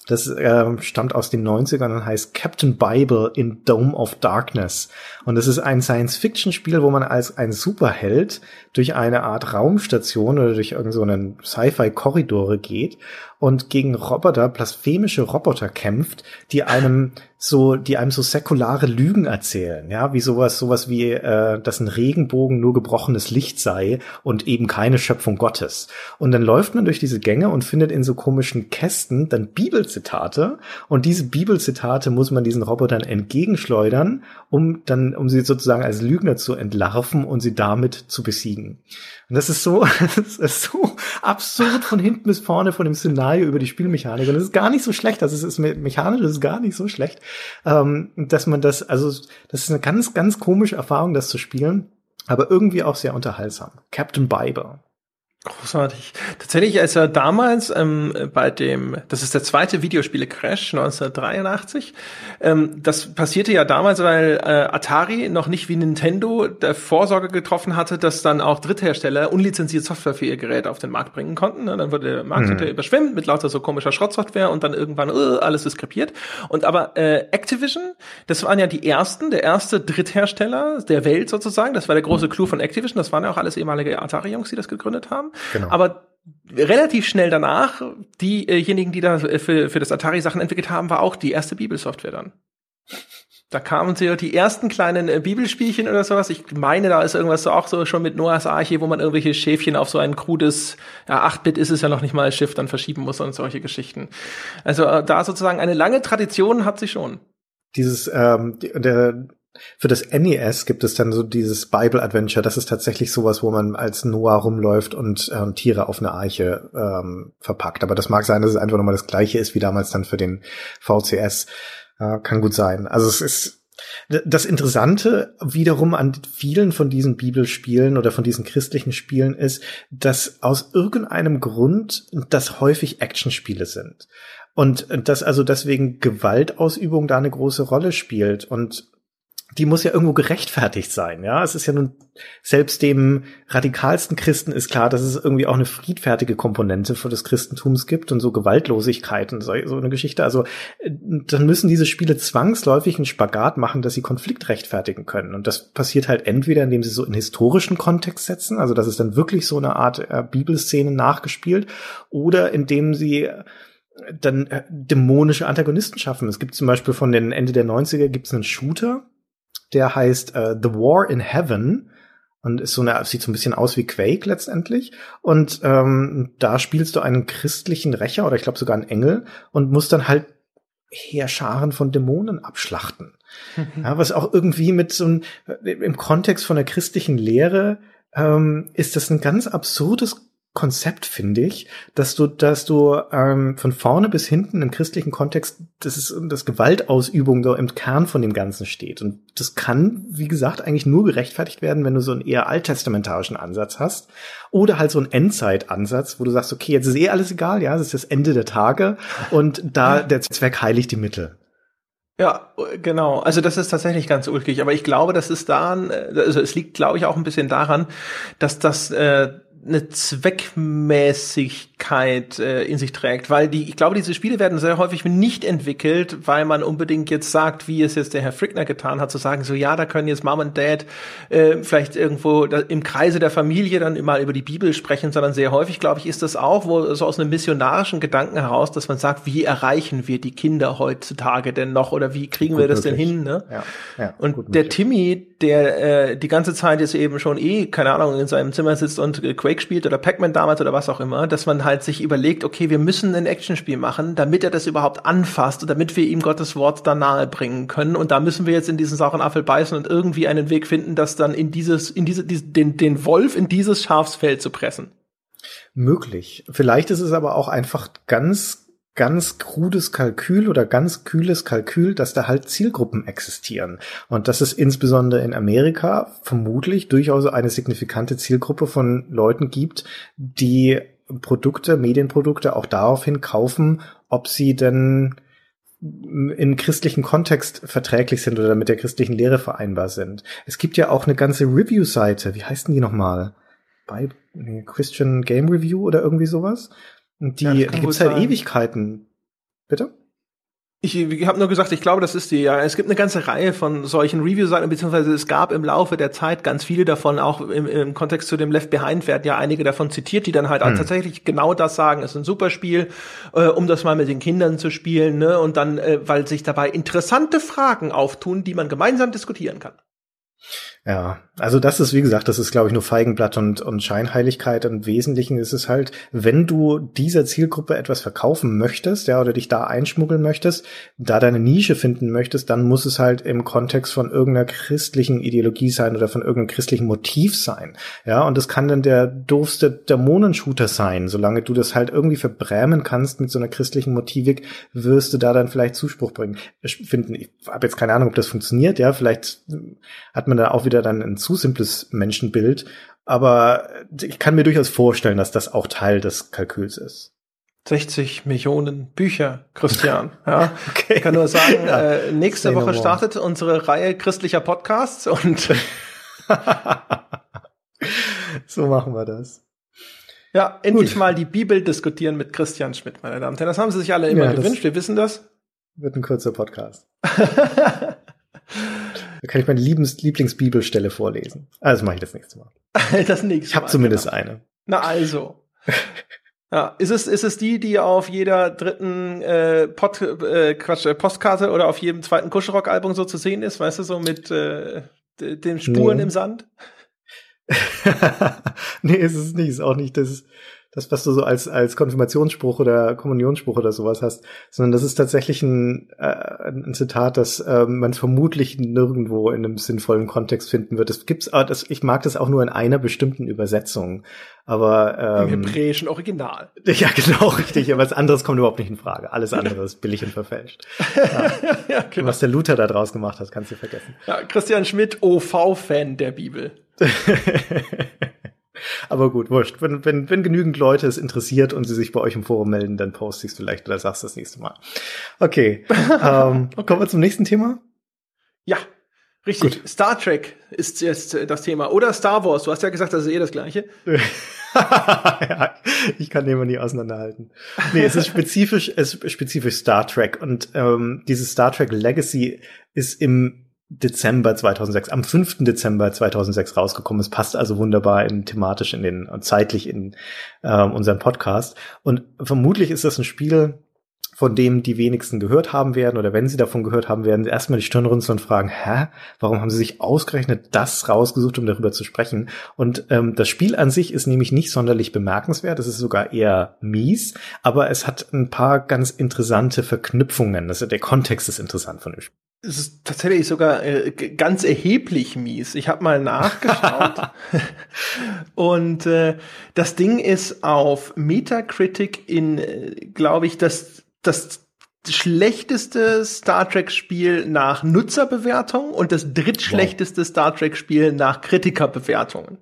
das äh, stammt aus den 90ern und heißt Captain Bible in Dome of Darkness. Und das ist ein Science-Fiction-Spiel, wo man als ein Superheld durch eine Art Raumstation oder durch irgendeinen so Sci-Fi-Korridore geht und gegen Roboter, blasphemische Roboter kämpft, die einem so, die einem so säkulare Lügen erzählen, ja, wie sowas, sowas wie, äh, dass ein Regenbogen nur gebrochenes Licht sei und eben keine Schöpfung Gottes. Und dann läuft man durch diese Gänge und findet in so komischen Kästen dann Bibelzitate und diese Bibelzitate muss man diesen Robotern entgegenschleudern, um dann, um sie sozusagen als Lügner zu entlarven und sie damit zu besiegen. Und das ist so, *laughs* das ist so absurd von hinten bis vorne von dem Szenario über die Spielmechanik. Und das ist gar nicht so schlecht. Also es ist mechanisch, das ist gar nicht so schlecht, ähm, dass man das, also das ist eine ganz, ganz komische Erfahrung, das zu spielen, aber irgendwie auch sehr unterhaltsam. Captain Bible. Großartig. Tatsächlich, als er damals ähm, bei dem, das ist der zweite Videospiele-Crash 1983, ähm, das passierte ja damals, weil äh, Atari noch nicht wie Nintendo der Vorsorge getroffen hatte, dass dann auch Dritthersteller unlizenzierte Software für ihr Gerät auf den Markt bringen konnten. Ne? Dann wurde der Markt mhm. überschwemmt mit lauter so komischer Schrottsoftware und dann irgendwann uh, alles ist krepiert. Und aber äh, Activision, das waren ja die ersten, der erste Dritthersteller der Welt sozusagen. Das war der große Clou von Activision. Das waren ja auch alles ehemalige Atari-Jungs, die das gegründet haben. Genau. Aber relativ schnell danach, diejenigen, die da für, für das Atari Sachen entwickelt haben, war auch die erste Bibelsoftware dann. Da kamen sie die ersten kleinen äh, Bibelspielchen oder sowas. Ich meine, da ist irgendwas so auch so schon mit Noahs Arche, wo man irgendwelche Schäfchen auf so ein krudes, ja, 8-Bit ist es ja noch nicht mal, Schiff dann verschieben muss und solche Geschichten. Also äh, da sozusagen eine lange Tradition hat sie schon. Dieses, ähm, der, für das NES gibt es dann so dieses Bible Adventure. Das ist tatsächlich sowas, wo man als Noah rumläuft und ähm, Tiere auf eine Arche ähm, verpackt. Aber das mag sein, dass es einfach nochmal das gleiche ist wie damals dann für den VCS. Äh, kann gut sein. Also es ist das Interessante wiederum an vielen von diesen Bibelspielen oder von diesen christlichen Spielen ist, dass aus irgendeinem Grund das häufig Actionspiele sind. Und dass also deswegen Gewaltausübung da eine große Rolle spielt. Und die muss ja irgendwo gerechtfertigt sein, ja. Es ist ja nun, selbst dem radikalsten Christen ist klar, dass es irgendwie auch eine friedfertige Komponente für des Christentums gibt und so Gewaltlosigkeit und so, so eine Geschichte. Also, äh, dann müssen diese Spiele zwangsläufig einen Spagat machen, dass sie Konflikt rechtfertigen können. Und das passiert halt entweder, indem sie so in historischen Kontext setzen, also das ist dann wirklich so eine Art äh, Bibelszene nachgespielt, oder indem sie äh, dann äh, dämonische Antagonisten schaffen. Es gibt zum Beispiel von den Ende der 90er gibt es einen Shooter, der heißt äh, The War in Heaven und ist so eine, sieht so ein bisschen aus wie Quake letztendlich. Und ähm, da spielst du einen christlichen Rächer oder ich glaube sogar einen Engel und musst dann halt Heerscharen von Dämonen abschlachten. Mhm. *laughs* Ja, was auch irgendwie mit so einem, im Kontext von der christlichen Lehre ähm, ist das ein ganz absurdes Konzept, finde ich, dass du, dass du ähm, von vorne bis hinten im christlichen Kontext, das ist das Gewaltausübung da im Kern von dem Ganzen steht. Und das kann, wie gesagt, eigentlich nur gerechtfertigt werden, wenn du so einen eher alttestamentarischen Ansatz hast oder halt so einen Endzeitansatz, wo du sagst, okay, jetzt ist eh alles egal, ja, es ist das Ende der Tage und da *laughs* der Zweck heiligt die Mittel. Ja, genau. Also das ist tatsächlich ganz ulkig. Aber ich glaube, das ist daran, also es liegt, glaube ich, auch ein bisschen daran, dass das äh, eine Zweckmäßigkeit äh, in sich trägt, weil die, ich glaube, diese Spiele werden sehr häufig nicht entwickelt, weil man unbedingt jetzt sagt, wie es jetzt der Herr Frickner getan hat, zu sagen, so ja, da können jetzt Mom und Dad äh, vielleicht irgendwo da, im Kreise der Familie dann mal über die Bibel sprechen, sondern sehr häufig, glaube ich, ist das auch wo, so aus einem missionarischen Gedanken heraus, dass man sagt, wie erreichen wir die Kinder heutzutage denn noch oder wie kriegen gut wir das möglich. denn hin? Ne? Ja, ja, und der Timmy, der äh, die ganze Zeit jetzt eben schon eh, keine Ahnung, in seinem Zimmer sitzt und äh, Quake spielt oder Pac-Man damals oder was auch immer, dass man halt halt sich überlegt, okay, wir müssen ein Actionspiel machen, damit er das überhaupt anfasst und damit wir ihm Gottes Wort da nahe bringen können. Und da müssen wir jetzt in diesen sauren Apfel beißen und irgendwie einen Weg finden, das dann in dieses, in diese, diese den, den Wolf in dieses Schafsfeld zu pressen. Möglich. Vielleicht ist es aber auch einfach ganz ganz krudes Kalkül oder ganz kühles Kalkül, dass da halt Zielgruppen existieren. Und dass es insbesondere in Amerika vermutlich durchaus eine signifikante Zielgruppe von Leuten gibt, die Produkte, Medienprodukte auch daraufhin kaufen, ob sie denn in christlichen Kontext verträglich sind oder mit der christlichen Lehre vereinbar sind. Es gibt ja auch eine ganze Review-Seite. Wie heißt denn die nochmal? Bei Christian Game Review oder irgendwie sowas? Und die, ja, die gibt's halt sein. Ewigkeiten. Bitte? Ich, ich habe nur gesagt, ich glaube, das ist die. Ja, es gibt eine ganze Reihe von solchen Review-Seiten, beziehungsweise es gab im Laufe der Zeit ganz viele davon, auch im, im Kontext zu dem Left Behind werden ja einige davon zitiert, die dann halt hm. tatsächlich genau das sagen. Es ist ein super Spiel, äh, um das mal mit den Kindern zu spielen, ne? Und dann, äh, weil sich dabei interessante Fragen auftun, die man gemeinsam diskutieren kann. Ja, also das ist, wie gesagt, das ist, glaube ich, nur Feigenblatt und, und Scheinheiligkeit. Im Wesentlichen ist es halt, wenn du dieser Zielgruppe etwas verkaufen möchtest, ja, oder dich da einschmuggeln möchtest, da deine Nische finden möchtest, dann muss es halt im Kontext von irgendeiner christlichen Ideologie sein oder von irgendeinem christlichen Motiv sein. Ja, und das kann dann der doofste Dämonenshooter sein. Solange du das halt irgendwie verbrämen kannst mit so einer christlichen Motivik, wirst du da dann vielleicht Zuspruch bringen. Ich finde, ich habe jetzt keine Ahnung, ob das funktioniert, ja, vielleicht hat man da auch wieder wieder dann ein zu simples Menschenbild. Aber ich kann mir durchaus vorstellen, dass das auch Teil des Kalküls ist. 60 Millionen Bücher, Christian. *laughs* Ja, okay. Ich kann nur sagen, ja. äh, nächste Woche startet unsere Reihe christlicher Podcasts und *laughs* so machen wir das. Ja, endlich Gut. mal die Bibel diskutieren mit Christian Schmidt, meine Damen und Herren. Das haben Sie sich alle immer ja, gewünscht. Wir wissen das. Wird ein kurzer Podcast. *laughs* Da kann ich meine Liebens Lieblingsbibelstelle vorlesen. Also mache ich das nächste Mal. *laughs* das nächste Mal. Ich habe zumindest genau. eine. Na also. *laughs* Ja, ist es, ist es die, die auf jeder dritten äh, Pod, äh, Quatsch, äh, Postkarte oder auf jedem zweiten Kuschelrock-Album so zu sehen ist, weißt du, so mit äh, den Spuren nee. im Sand? *laughs* nee, ist es nicht. Ist auch nicht das das, was du so als, als Konfirmationsspruch oder Kommunionsspruch oder sowas hast, sondern das ist tatsächlich ein, äh, ein Zitat, das äh, man vermutlich nirgendwo in einem sinnvollen Kontext finden wird. Das gibt's, das, ich mag das auch nur in einer bestimmten Übersetzung. Aber ähm, im hebräischen Original. *laughs* Ja, genau, richtig. Aber was anderes kommt überhaupt nicht in Frage. Alles andere ist billig und verfälscht. *laughs* Ja. ja, genau. Was der Luther da draus gemacht hat, kannst du vergessen. Ja, Christian Schmidt, OV-Fan der Bibel. *laughs* Aber gut, wurscht. Wenn, wenn, wenn genügend Leute es interessiert und sie sich bei euch im Forum melden, dann poste ich es vielleicht oder sagst das nächste Mal. Okay. *laughs* ähm, okay. Kommen wir zum nächsten Thema? Ja, richtig. Gut. Star Trek ist jetzt das Thema. Oder Star Wars. Du hast ja gesagt, das ist eh das Gleiche. *laughs* ja, ich kann den mal nie auseinanderhalten. Nee, es ist spezifisch, es ist spezifisch Star Trek. Und ähm, dieses Star Trek Legacy ist im Dezember 2006, am 5. Dezember 2006 rausgekommen. Es passt also wunderbar in, thematisch in den, zeitlich in äh, unserem Podcast. Und vermutlich ist das ein Spiel, von dem die wenigsten gehört haben werden oder wenn sie davon gehört haben werden, erstmal die Stirn runzeln und fragen, hä, warum haben sie sich ausgerechnet das rausgesucht, um darüber zu sprechen? Und ähm, das Spiel an sich ist nämlich nicht sonderlich bemerkenswert, es ist sogar eher mies, aber es hat ein paar ganz interessante Verknüpfungen. Also der Kontext ist interessant von dem Spiel. Es ist tatsächlich sogar äh, ganz erheblich mies. Ich habe mal nachgeschaut. *laughs* und äh, das Ding ist auf Metacritic in, äh, glaube ich, das, das schlechteste Star Trek-Spiel nach Nutzerbewertung und das drittschlechteste wow. Star Trek-Spiel nach Kritikerbewertungen.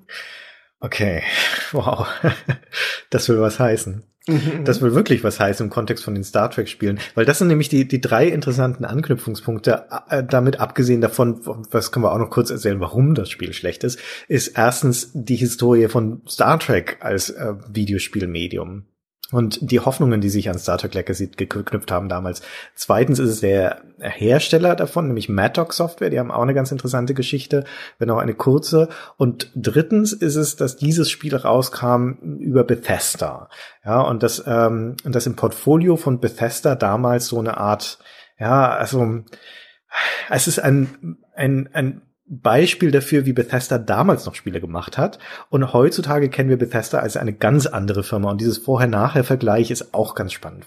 Okay, *laughs* wow. Das will was heißen. Mhm. Das will wirklich was heißen im Kontext von den Star Trek Spielen, weil das sind nämlich die, die drei interessanten Anknüpfungspunkte. Äh, damit abgesehen davon, was können wir auch noch kurz erzählen, warum das Spiel schlecht ist, ist erstens die Historie von Star Trek als äh, Videospielmedium und die Hoffnungen, die sich an Star Trek Legacy geknüpft haben damals. Zweitens ist es der Hersteller davon, nämlich Maddox Software, die haben auch eine ganz interessante Geschichte, wenn auch eine kurze. Und drittens ist es, dass dieses Spiel rauskam über Bethesda. Ja, und das, ähm, das im Portfolio von Bethesda damals so eine Art, ja, also es ist ein, ein, ein Beispiel dafür, wie Bethesda damals noch Spiele gemacht hat. Und heutzutage kennen wir Bethesda als eine ganz andere Firma. Und dieses Vorher-Nachher-Vergleich ist auch ganz spannend.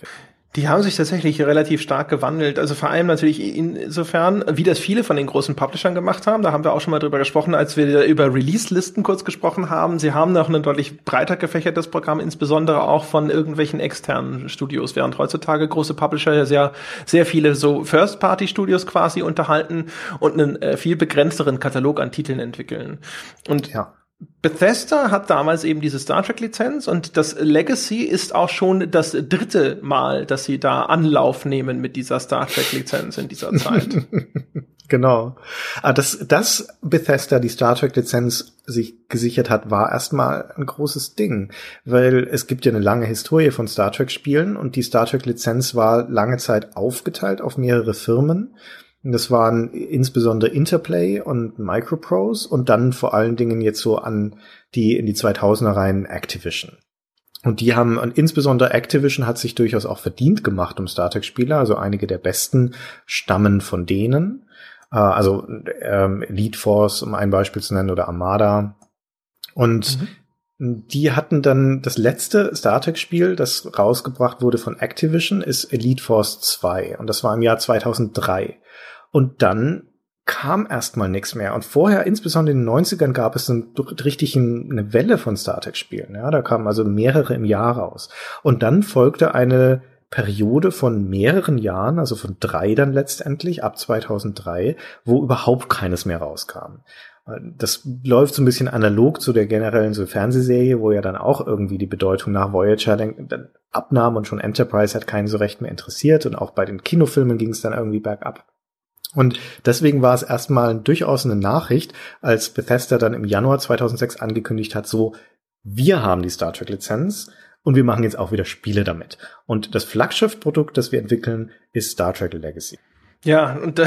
Die haben sich tatsächlich relativ stark gewandelt. Also vor allem natürlich insofern, wie das viele von den großen Publishern gemacht haben. Da haben wir auch schon mal drüber gesprochen, als wir über Release-Listen kurz gesprochen haben. Sie haben noch ein deutlich breiter gefächertes Programm, insbesondere auch von irgendwelchen externen Studios, während heutzutage große Publisher ja sehr, sehr viele so First-Party-Studios quasi unterhalten und einen äh, viel begrenzteren Katalog an Titeln entwickeln. Und ja. Bethesda hat damals eben diese Star Trek Lizenz und das Legacy ist auch schon das dritte Mal, dass sie da Anlauf nehmen mit dieser Star Trek Lizenz in dieser *laughs* Zeit. genau. Aber ah, das, dass Bethesda die Star Trek Lizenz sich gesichert hat, war erstmal ein großes Ding, weil es gibt ja eine lange Historie von Star Trek Spielen und die Star Trek Lizenz war lange Zeit aufgeteilt auf mehrere Firmen das waren insbesondere Interplay und Microprose und dann vor allen Dingen jetzt so an die in die 2000er rein Activision. Und die haben, und insbesondere Activision hat sich durchaus auch verdient gemacht um Star Trek-Spieler. Also einige der besten stammen von denen. Äh, also ähm, Elite Force, um ein Beispiel zu nennen, oder Armada. Und mhm. die hatten dann das letzte Star Trek-Spiel, das rausgebracht wurde von Activision, ist Elite Force 2. Und das war im Jahr 2003. Und dann kam erstmal nichts mehr. Und vorher, insbesondere in den 90ern, gab es einen, richtig eine Welle von Star Trek-Spielen. Ja, da kamen also mehrere im Jahr raus. Und dann folgte eine Periode von mehreren Jahren, also von drei dann letztendlich, ab 2003, wo überhaupt keines mehr rauskam. Das läuft so ein bisschen analog zu der generellen so Fernsehserie, wo ja dann auch irgendwie die Bedeutung nach Voyager dann abnahm und schon Enterprise hat keinen so recht mehr interessiert und auch bei den Kinofilmen ging es dann irgendwie bergab. Und deswegen war es erstmal durchaus eine Nachricht, als Bethesda dann im Januar 2006 angekündigt hat, so, wir haben die Star Trek Lizenz und wir machen jetzt auch wieder Spiele damit. Und das Flaggschiff-Produkt, das wir entwickeln, ist Star Trek Legacy. Ja, und äh,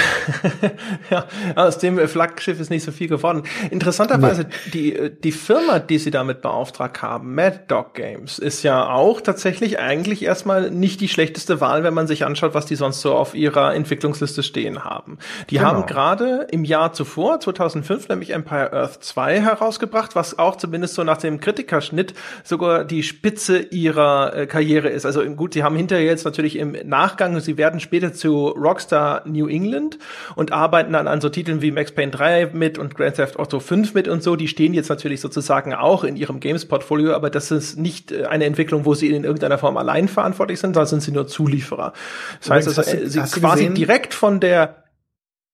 *laughs* ja, aus dem Flaggschiff ist nicht so viel geworden. Interessanterweise, nee. die, die Firma, die sie damit beauftragt haben, Mad Dog Games, ist ja auch tatsächlich eigentlich erstmal nicht die schlechteste Wahl, wenn man sich anschaut, was die sonst so auf ihrer Entwicklungsliste stehen haben. Die genau. haben gerade im Jahr zuvor, 2005, nämlich Empire Earth 2 herausgebracht, was auch zumindest so nach dem Kritikerschnitt sogar die Spitze ihrer äh, Karriere ist. Also gut, sie haben hinterher jetzt natürlich im Nachgang, sie werden später zu Rockstar New England und arbeiten dann an so Titeln wie Max Payne 3 mit und Grand Theft Auto 5 mit und so. Die stehen jetzt natürlich sozusagen auch in ihrem Games-Portfolio, aber das ist nicht äh, eine Entwicklung, wo sie in irgendeiner Form allein verantwortlich sind, sondern sind sie nur Zulieferer. Das heißt, also, sie quasi gesehen? direkt von der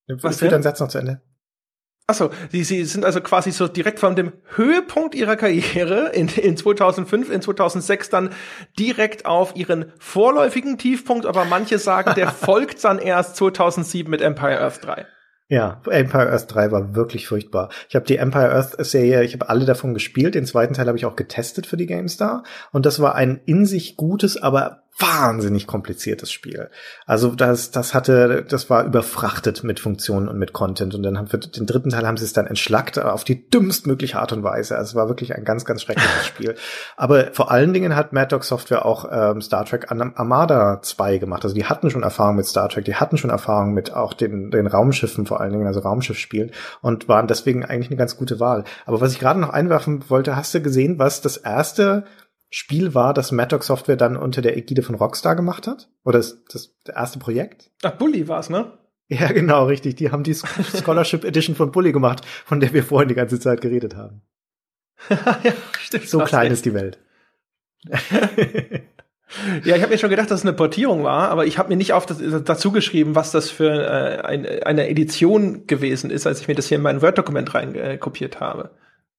was führt dein Satz noch zu Ende? Achso, sie, sie sind also quasi so direkt von dem Höhepunkt ihrer Karriere in, in 2005, in 2006 dann direkt auf ihren vorläufigen Tiefpunkt, aber manche sagen, der *laughs* folgt dann erst 2007 mit Empire Earth 3. Ja, Empire Earth 3 war wirklich furchtbar. Ich habe die Empire Earth Serie, ich habe alle davon gespielt. Den zweiten Teil habe ich auch getestet für die GameStar. Und das war ein in sich gutes, aber wahnsinnig kompliziertes Spiel. Also das, das hatte, das war überfrachtet mit Funktionen und mit Content. Und dann haben wir den dritten Teil haben sie es dann entschlackt auf die dümmstmögliche Art und Weise. Also es war wirklich ein ganz, ganz schreckliches Spiel. Aber vor allen Dingen hat Mad Dog Software auch ähm, Star Trek Armada 2 gemacht. Also die hatten schon Erfahrung mit Star Trek, die hatten schon Erfahrung mit auch den, den Raumschiffen vor allen Dingen, also Raumschiffspielen und waren deswegen eigentlich eine ganz gute Wahl. Aber was ich gerade noch einwerfen wollte, hast du gesehen, was das erste Spiel war, das Maddox Software dann unter der Ägide von Rockstar gemacht hat? Oder das, das erste Projekt? Ach, Bully war's, ne? Ja, genau, richtig. Die haben die *laughs* Scholarship Edition von Bully gemacht, von der wir vorhin die ganze Zeit geredet haben. *laughs* ja, stimmt. So klein ist die Welt. *laughs* Ja, ich habe mir schon gedacht, dass es eine Portierung war, aber ich habe mir nicht auf das, dazu geschrieben, was das für äh, ein, eine Edition gewesen ist, als ich mir das hier in mein Word-Dokument rein äh, habe.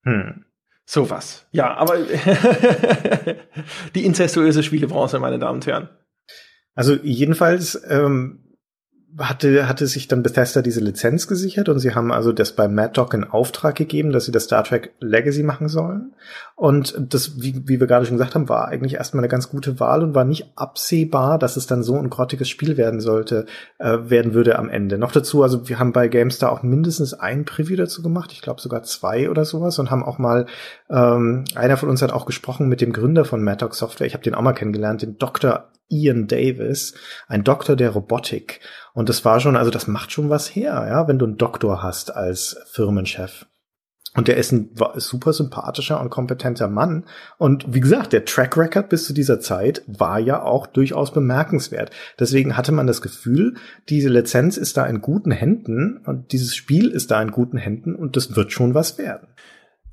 Hm. Sowas. Ja, aber *laughs* die incestuöse Spielebranche, meine Damen und Herren. Also jedenfalls ähm, hatte, hatte sich dann Bethesda diese Lizenz gesichert und sie haben also das bei Mad Dog in Auftrag gegeben, dass sie das Star Trek Legacy machen sollen. Und das, wie, wie wir gerade schon gesagt haben, war eigentlich erstmal eine ganz gute Wahl und war nicht absehbar, dass es dann so ein grottiges Spiel werden sollte, äh, werden würde am Ende. Noch dazu, also wir haben bei GameStar auch mindestens ein Preview dazu gemacht, ich glaube sogar zwei oder sowas und haben auch mal Ähm, einer von uns hat auch gesprochen mit dem Gründer von Maddox Software. Ich habe den auch mal kennengelernt, den Dr. Ian Davis, ein Doktor der Robotik. Und das war schon, also das macht schon was her, ja, wenn du einen Doktor hast als Firmenchef. Und der ist ein super sympathischer und kompetenter Mann. Und wie gesagt, der Track Record bis zu dieser Zeit war ja auch durchaus bemerkenswert. Deswegen hatte man das Gefühl, diese Lizenz ist da in guten Händen und dieses Spiel ist da in guten Händen und das wird schon was werden.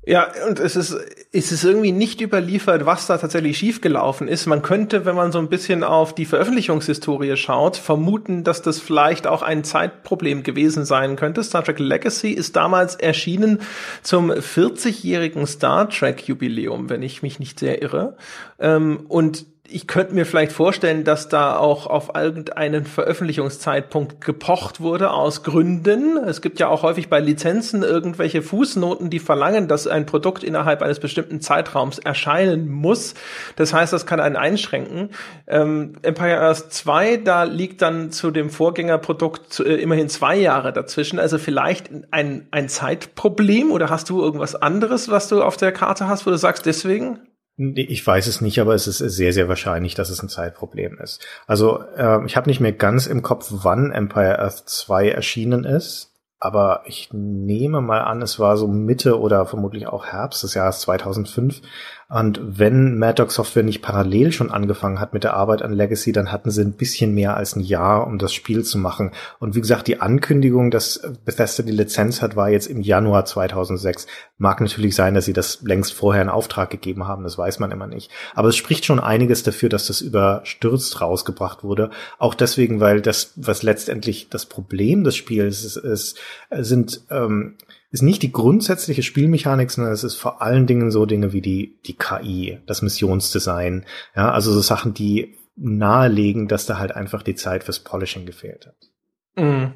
Ja, und es ist, es ist irgendwie nicht überliefert, was da tatsächlich schiefgelaufen ist. Man könnte, wenn man so ein bisschen auf die Veröffentlichungshistorie schaut, vermuten, dass das vielleicht auch ein Zeitproblem gewesen sein könnte. Star Trek Legacy ist damals erschienen zum 40-jährigen Star Trek Jubiläum, wenn ich mich nicht sehr irre. Ähm, und ich könnte mir vielleicht vorstellen, dass da auch auf irgendeinen Veröffentlichungszeitpunkt gepocht wurde aus Gründen. Es gibt ja auch häufig bei Lizenzen irgendwelche Fußnoten, die verlangen, dass ein Produkt innerhalb eines bestimmten Zeitraums erscheinen muss. Das heißt, das kann einen einschränken. Ähm, Empire Earth 2, da liegt dann zu dem Vorgängerprodukt äh, immerhin zwei Jahre dazwischen. Also vielleicht ein, ein Zeitproblem oder hast du irgendwas anderes, was du auf der Karte hast, wo du sagst, deswegen? Ich weiß es nicht, aber es ist sehr, sehr wahrscheinlich, dass es ein Zeitproblem ist. Also äh, ich habe nicht mehr ganz im Kopf, wann Empire Earth 2 erschienen ist, aber ich nehme mal an, es war so Mitte oder vermutlich auch Herbst des Jahres 2005. Und wenn Maddox Software nicht parallel schon angefangen hat mit der Arbeit an Legacy, dann hatten sie ein bisschen mehr als ein Jahr, um das Spiel zu machen. Und wie gesagt, die Ankündigung, dass Bethesda die Lizenz hat, war jetzt im Januar 2006. Mag natürlich sein, dass sie das längst vorher in Auftrag gegeben haben, das weiß man immer nicht. Aber es spricht schon einiges dafür, dass das überstürzt rausgebracht wurde. Auch deswegen, weil das, was letztendlich das Problem des Spiels ist, ist sind ähm, ist nicht die grundsätzliche Spielmechanik, sondern es ist vor allen Dingen so Dinge wie die, die KI, das Missionsdesign, ja, also so Sachen, die nahelegen, dass da halt einfach die Zeit fürs Polishing gefehlt hat. Mhm.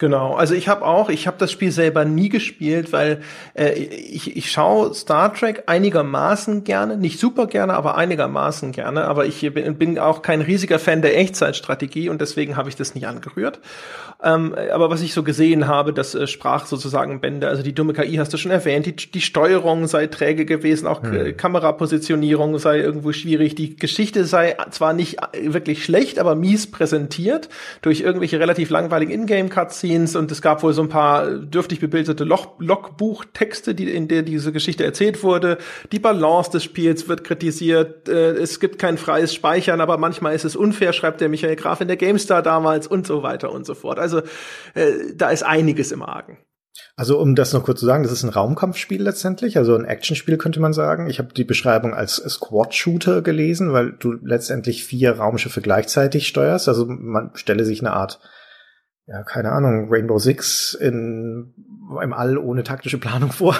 Genau, also ich habe auch, ich habe das Spiel selber nie gespielt, weil äh, ich, ich schaue Star Trek einigermaßen gerne, nicht super gerne, aber einigermaßen gerne. Aber ich bin, bin auch kein riesiger Fan der Echtzeitstrategie und deswegen habe ich das nicht angerührt. Ähm, aber was ich so gesehen habe, das äh, sprach sozusagen Bände. Also die dumme KI hast du schon erwähnt, die, die Steuerung sei träge gewesen, auch hm. Kamerapositionierung sei irgendwo schwierig. Die Geschichte sei zwar nicht wirklich schlecht, aber mies präsentiert durch irgendwelche relativ langweiligen Ingame-Cutscenes Cutscenes und es gab wohl so ein paar dürftig bebilderte Logbuchtexte, die, in der diese Geschichte erzählt wurde. Die Balance des Spiels wird kritisiert. Äh, es gibt kein freies Speichern, aber manchmal ist es unfair, schreibt der Michael Graf in der GameStar damals und so weiter und so fort. Also äh, da ist einiges im Argen. Also um das noch kurz zu sagen, das ist ein Raumkampfspiel letztendlich, also ein Actionspiel könnte man sagen. Ich habe die Beschreibung als Squad-Shooter gelesen, weil du letztendlich vier Raumschiffe gleichzeitig steuerst. Also man stelle sich eine Art ja, keine Ahnung, Rainbow Six in, im All ohne taktische Planung vor,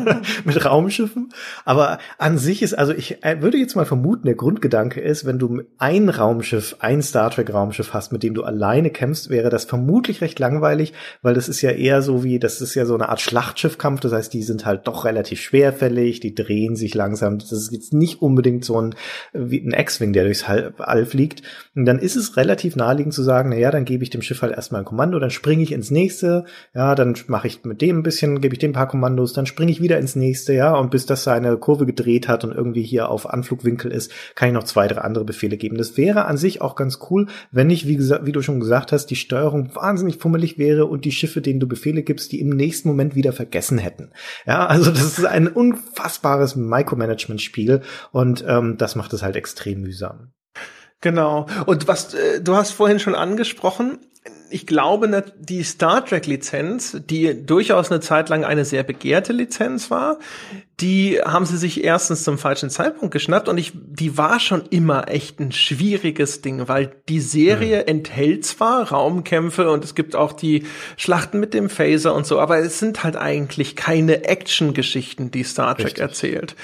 *laughs* mit Raumschiffen. Aber an sich ist, also ich äh, würde jetzt mal vermuten, der Grundgedanke ist, wenn du ein Raumschiff, ein Star Trek Raumschiff hast, mit dem du alleine kämpfst, wäre das vermutlich recht langweilig, weil das ist ja eher so wie, das ist ja so eine Art Schlachtschiffkampf, das heißt, die sind halt doch relativ schwerfällig, die drehen sich langsam, das ist jetzt nicht unbedingt so ein, wie ein X-Wing, der durchs All fliegt. Und dann ist es relativ naheliegend zu sagen, na ja, dann gebe ich dem Schiff halt erstmal Kommando, dann springe ich ins nächste, ja, dann mache ich mit dem ein bisschen, gebe ich dem ein paar Kommandos, dann springe ich wieder ins nächste, ja, und bis das seine Kurve gedreht hat und irgendwie hier auf Anflugwinkel ist, kann ich noch zwei, drei andere Befehle geben. Das wäre an sich auch ganz cool, wenn nicht, wie, wie du schon gesagt hast, die Steuerung wahnsinnig fummelig wäre und die Schiffe, denen du Befehle gibst, die im nächsten Moment wieder vergessen hätten. Ja, also das ist ein unfassbares Micromanagement-Spiel und ähm, das macht es halt extrem mühsam. Genau. Und was äh, du hast vorhin schon angesprochen, ich glaube, die Star Trek Lizenz, die durchaus eine Zeit lang eine sehr begehrte Lizenz war, die haben sie sich erstens zum falschen Zeitpunkt geschnappt und ich, die war schon immer echt ein schwieriges Ding, weil die Serie mhm. enthält zwar Raumkämpfe und es gibt auch die Schlachten mit dem Phaser und so, aber es sind halt eigentlich keine Action-Geschichten, die Star Trek Richtig. erzählt.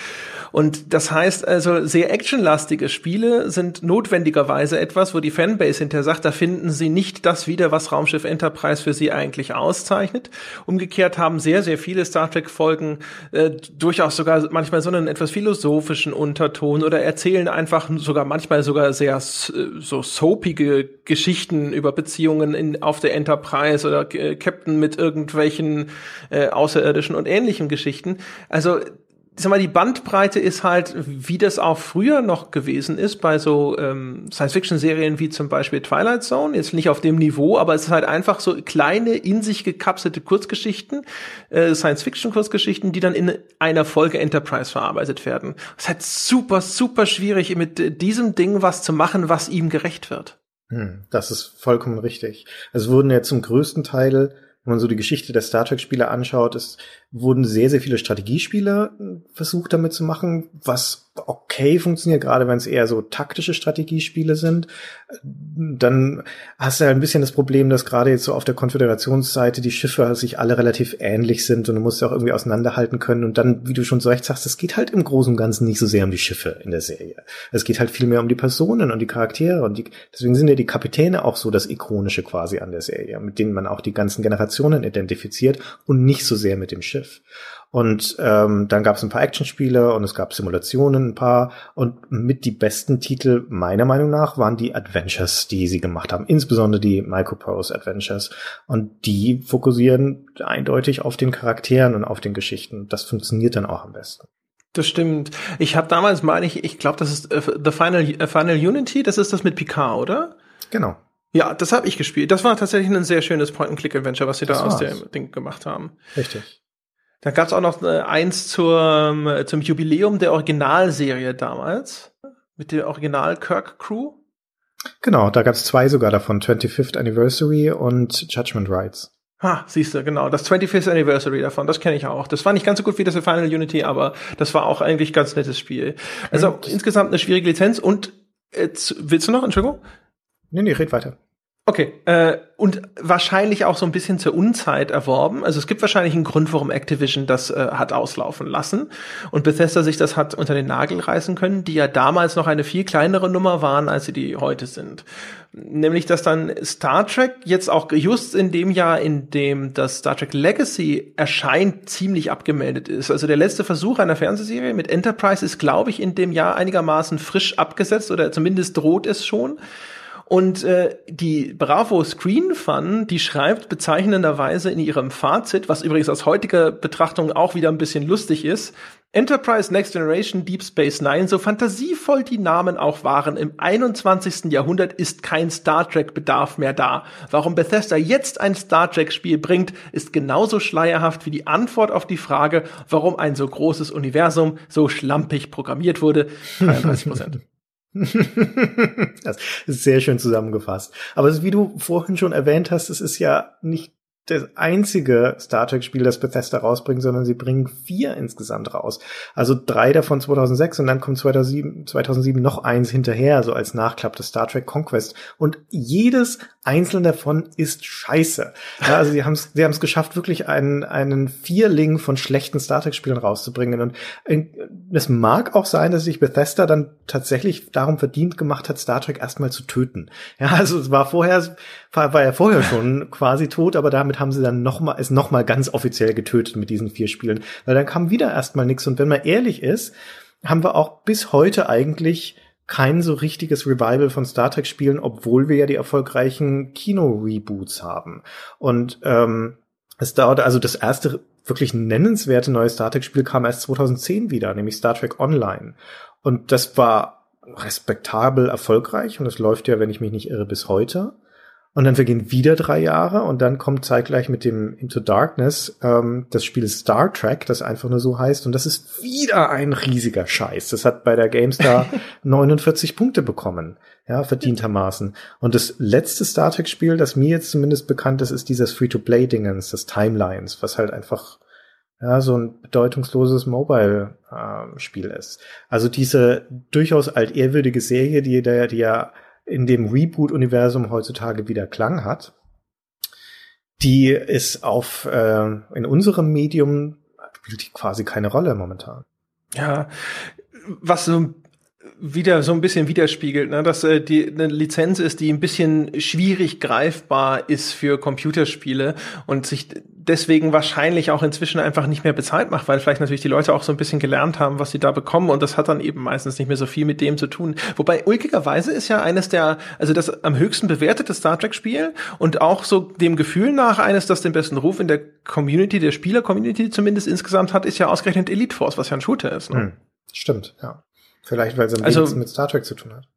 Und das heißt also, sehr actionlastige Spiele sind notwendigerweise etwas, wo die Fanbase hinterher sagt, da finden sie nicht das wieder, was Raumschiff Enterprise für sie eigentlich auszeichnet. Umgekehrt haben sehr, sehr viele Star Trek-Folgen äh, durchaus sogar manchmal so einen etwas philosophischen Unterton oder erzählen einfach sogar manchmal sogar sehr so soapige Geschichten über Beziehungen in, auf der Enterprise oder äh, Captain mit irgendwelchen äh, Außerirdischen und ähnlichen Geschichten. Also ich sag mal, die Bandbreite ist halt, wie das auch früher noch gewesen ist, bei so ähm, Science-Fiction-Serien wie zum Beispiel Twilight Zone, jetzt nicht auf dem Niveau, aber es ist halt einfach so kleine, in sich gekapselte Kurzgeschichten, äh, Science-Fiction-Kurzgeschichten, die dann in einer Folge Enterprise verarbeitet werden. Es ist halt super, super schwierig, mit diesem Ding was zu machen, was ihm gerecht wird. Hm, das ist vollkommen richtig. Es wurden ja zum größten Teil wenn man so die Geschichte der Star Trek-Spiele anschaut, es wurden sehr, sehr viele Strategiespiele versucht damit zu machen, was okay funktioniert, gerade wenn es eher so taktische Strategiespiele sind. Dann hast du ja ein bisschen das Problem, dass gerade jetzt so auf der Konföderationsseite die Schiffe sich alle relativ ähnlich sind und du musst ja auch irgendwie auseinanderhalten können. Und dann, wie du schon so recht sagst, es geht halt im Großen und Ganzen nicht so sehr um die Schiffe in der Serie. Es geht halt viel mehr um die Personen und die Charaktere und die, deswegen sind ja die Kapitäne auch so das Ikonische quasi an der Serie, mit denen man auch die ganzen Generationen identifiziert und nicht so sehr mit dem Schiff. Und ähm, dann gab es ein paar Actionspiele und es gab Simulationen ein paar. Und mit die besten Titel meiner Meinung nach waren die Adventures, die sie gemacht haben, insbesondere die Microprose Adventures. Und die fokussieren eindeutig auf den Charakteren und auf den Geschichten. Das funktioniert dann auch am besten. Das stimmt. Ich habe damals, meine ich, ich glaube, das ist äh, The Final, äh, Final Unity, das ist das mit Picard, oder? Genau. Ja, das habe ich gespielt. Das war tatsächlich ein sehr schönes Point-and-Click-Adventure, was sie das da war's. aus dem Ding gemacht haben. Richtig. Da gab es auch noch äh, eins zur, zum Jubiläum der Originalserie damals, mit der Original-Kirk-Crew. Genau, da gab es zwei sogar davon, 25th Anniversary und Judgment Rights. Ha, siehst du, genau. Das 25th Anniversary davon, das kenne ich auch. Das war nicht ganz so gut wie das Final Unity, aber das war auch eigentlich ganz nettes Spiel. Also und insgesamt eine schwierige Lizenz und äh, willst du noch, Entschuldigung? Nee, nee, red weiter. Okay, äh, und wahrscheinlich auch so ein bisschen zur Unzeit erworben. Also es gibt wahrscheinlich einen Grund, warum Activision das äh, hat auslaufen lassen und Bethesda sich das hat unter den Nagel reißen können, die ja damals noch eine viel kleinere Nummer waren, als sie die heute sind. Nämlich, dass dann Star Trek jetzt auch just in dem Jahr, in dem das Star Trek Legacy erscheint, ziemlich abgemeldet ist. Also der letzte Versuch einer Fernsehserie mit Enterprise ist, glaube ich, in dem Jahr einigermaßen frisch abgesetzt oder zumindest droht es schon. Und äh, die Bravo Screen Fun, die schreibt bezeichnenderweise in ihrem Fazit, was übrigens aus heutiger Betrachtung auch wieder ein bisschen lustig ist, Enterprise Next Generation Deep Space Nine, so fantasievoll die Namen auch waren, im 21. Jahrhundert ist kein Star Trek Bedarf mehr da. Warum Bethesda jetzt ein Star Trek Spiel bringt, ist genauso schleierhaft wie die Antwort auf die Frage, warum ein so großes Universum so schlampig programmiert wurde. *laughs* 33 Prozent. *laughs* das ist sehr schön zusammengefasst. Aber wie du vorhin schon erwähnt hast, es ist ja nicht das einzige Star Trek-Spiel, das Bethesda rausbringt, sondern sie bringen vier insgesamt raus. Also drei davon 2006 und dann kommt 2007, 2007 noch eins hinterher, so als Nachklapp des Star Trek Conquest. Und jedes einzelne davon ist scheiße. Ja, also sie haben es sie haben's geschafft, wirklich einen, einen Vierling von schlechten Star Trek-Spielen rauszubringen. Und es mag auch sein, dass sich Bethesda dann tatsächlich darum verdient gemacht hat, Star Trek erstmal zu töten. Ja, also es war vorher, war, war ja vorher *laughs* schon quasi tot, aber damit haben sie dann noch mal, es noch mal ganz offiziell getötet mit diesen vier Spielen. Weil dann kam wieder erstmal nichts. Und wenn man ehrlich ist, haben wir auch bis heute eigentlich kein so richtiges Revival von Star Trek Spielen, obwohl wir ja die erfolgreichen Kino-Reboots haben. Und ähm, es dauerte, also das erste wirklich nennenswerte neue Star Trek Spiel kam erst 2010 wieder, nämlich Star Trek Online. Und das war respektabel erfolgreich und es läuft ja, wenn ich mich nicht irre, bis heute. Und dann vergehen wieder drei Jahre und dann kommt zeitgleich mit dem Into Darkness ähm, das Spiel Star Trek, das einfach nur so heißt. Und das ist wieder ein riesiger Scheiß. Das hat bei der GameStar *laughs* 49 Punkte bekommen, ja, verdientermaßen. Und das letzte Star Trek-Spiel, das mir jetzt zumindest bekannt ist, ist dieses Free-to-Play-Dingens, das Timelines, was halt einfach ja, so ein bedeutungsloses Mobile-Spiel äh, ist. Also diese durchaus altehrwürdige Serie, die, die, die ja in dem Reboot-Universum heutzutage wieder Klang hat, die ist auf äh, in unserem Medium spielt die quasi keine Rolle momentan. Ja, was so wieder so ein bisschen widerspiegelt, ne? dass äh, die eine Lizenz ist, die ein bisschen schwierig greifbar ist für Computerspiele und sich deswegen wahrscheinlich auch inzwischen einfach nicht mehr bezahlt macht, weil vielleicht natürlich die Leute auch so ein bisschen gelernt haben, was sie da bekommen und das hat dann eben meistens nicht mehr so viel mit dem zu tun. Wobei ulkigerweise ist ja eines der, also das am höchsten bewertete Star Trek Spiel und auch so dem Gefühl nach eines, das den besten Ruf in der Community, der Spieler-Community zumindest insgesamt hat, ist ja ausgerechnet Elite Force, was ja ein Shooter ist. Ne? Hm, stimmt, ja. Vielleicht, weil es am also, mit Star Trek zu tun hat.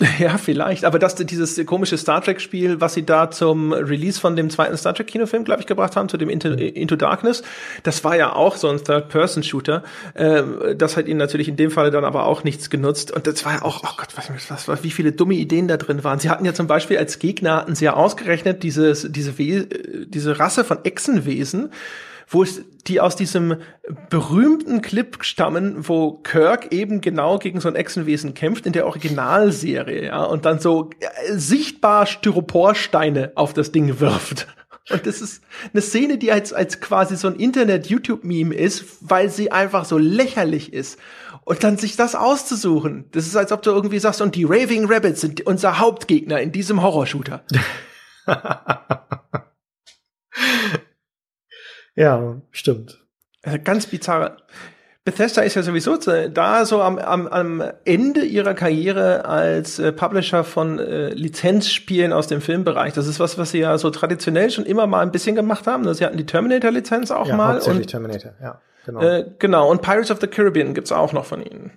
*laughs* Ja, vielleicht. Aber das, dieses komische Star Trek-Spiel, was sie da zum Release von dem zweiten Star Trek-Kinofilm, glaube ich, gebracht haben, zu dem Into, Into, Darkness, das war ja auch so ein Third-Person-Shooter. Ähm, das hat ihnen natürlich in dem Fall dann aber auch nichts genutzt. Und das war ja auch, oh Gott, was, was, wie viele dumme Ideen da drin waren. Sie hatten ja zum Beispiel als Gegner, hatten sie ja ausgerechnet dieses, diese, We diese Rasse von Echsenwesen, wo es die aus diesem berühmten Clip stammen, wo Kirk eben genau gegen so ein Echsenwesen kämpft in der Originalserie, ja, und dann so äh, sichtbar Styroporsteine auf das Ding wirft. *laughs* Und das ist eine Szene, die als, als quasi so ein Internet-YouTube-Meme ist, weil sie einfach so lächerlich ist. Und dann sich das auszusuchen, das ist, als ob du irgendwie sagst, und die Raving Rabbits sind unser Hauptgegner in diesem Horrorshooter. *laughs* Ja, stimmt. Also ganz bizarre. Bethesda ist ja sowieso da so am, am, am Ende ihrer Karriere als äh, Publisher von äh, Lizenzspielen aus dem Filmbereich. Das ist was, was sie ja so traditionell schon immer mal ein bisschen gemacht haben. Sie hatten die Terminator-Lizenz auch ja, mal. und, Terminator, ja. Genau. Äh, genau. Und Pirates of the Caribbean gibt's auch noch von ihnen.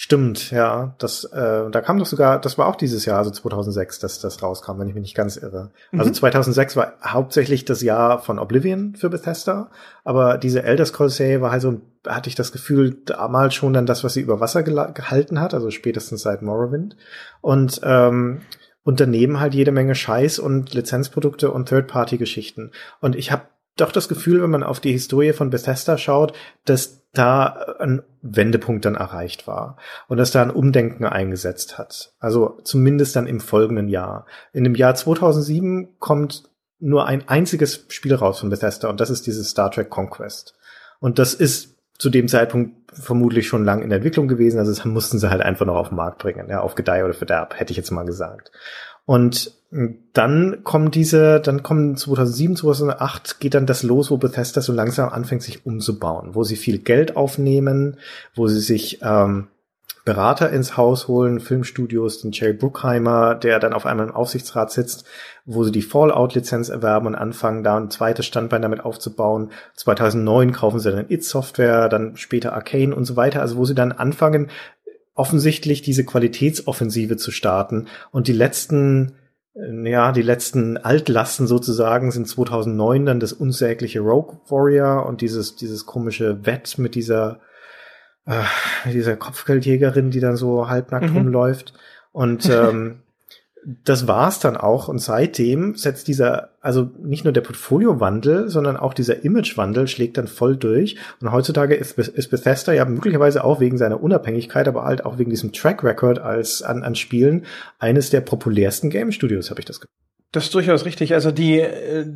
Stimmt, ja. Das, äh, da kam doch sogar, das war auch dieses Jahr, also 2006, dass das rauskam, wenn ich mich nicht ganz irre. Mhm. Also 2006 war hauptsächlich das Jahr von Oblivion für Bethesda, aber diese Elder Scrolls Serie war halt so, hatte ich das Gefühl, damals schon dann das, was sie über Wasser gehalten hat, also spätestens seit Morrowind. Und ähm, und daneben halt jede Menge Scheiß und Lizenzprodukte und Third-Party-Geschichten. Und ich habe doch das Gefühl, wenn man auf die Historie von Bethesda schaut, dass da ein Wendepunkt dann erreicht war und dass da ein Umdenken eingesetzt hat. Also zumindest dann im folgenden Jahr. In dem Jahr 2007 kommt nur ein einziges Spiel raus von Bethesda und das ist dieses Star Trek Conquest. Und das ist zu dem Zeitpunkt vermutlich schon lang in Entwicklung gewesen, also das mussten sie halt einfach noch auf den Markt bringen, ja, auf Gedeih oder Verderb, hätte ich jetzt mal gesagt. Und dann kommen diese, dann kommen 2007, 2008 geht dann das los, wo Bethesda so langsam anfängt, sich umzubauen, wo sie viel Geld aufnehmen, wo sie sich ähm, Berater ins Haus holen, Filmstudios, den Jerry Bruckheimer, der dann auf einmal im Aufsichtsrat sitzt, wo sie die Fallout-Lizenz erwerben und anfangen, da ein zweites Standbein damit aufzubauen. 2009 kaufen sie dann It-Software, dann später Arcane und so weiter, also wo sie dann anfangen, offensichtlich diese Qualitätsoffensive zu starten. Und die letzten, äh, ja, die letzten Altlasten sozusagen sind 2009 dann das unsägliche Rogue Warrior und dieses, dieses komische Wett mit dieser, äh, mit dieser Kopfgeldjägerin, die dann so halbnackt mhm. rumläuft. Und ähm, das war's dann auch. Und seitdem setzt dieser, also nicht nur der Portfoliowandel, sondern auch dieser Imagewandel schlägt dann voll durch. Und heutzutage ist, ist Bethesda ja möglicherweise auch wegen seiner Unabhängigkeit, aber halt auch wegen diesem Track Record als an, an Spielen eines der populärsten Game Studios, habe ich das. Das ist durchaus richtig. Also die, äh,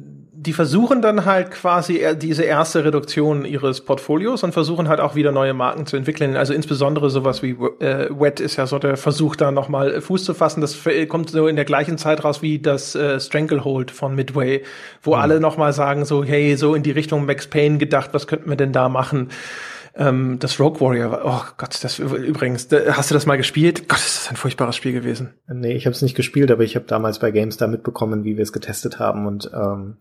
die versuchen dann halt quasi diese erste Reduktion ihres Portfolios und versuchen halt auch wieder neue Marken zu entwickeln. Also insbesondere sowas wie äh, Wet ist ja so der Versuch, da nochmal Fuß zu fassen. Das kommt so in der gleichen Zeit raus wie das äh, Stranglehold von Midway, wo mhm. alle nochmal sagen so, hey, so in die Richtung Max Payne gedacht, was könnten wir denn da machen? Ähm, das Rogue Warrior, oh Gott, das übrigens, hast du das mal gespielt? Gott, ist das ein furchtbares Spiel gewesen. Nee, ich habe es nicht gespielt, aber ich habe damals bei GameStar mitbekommen, wie wir es getestet haben und ähm,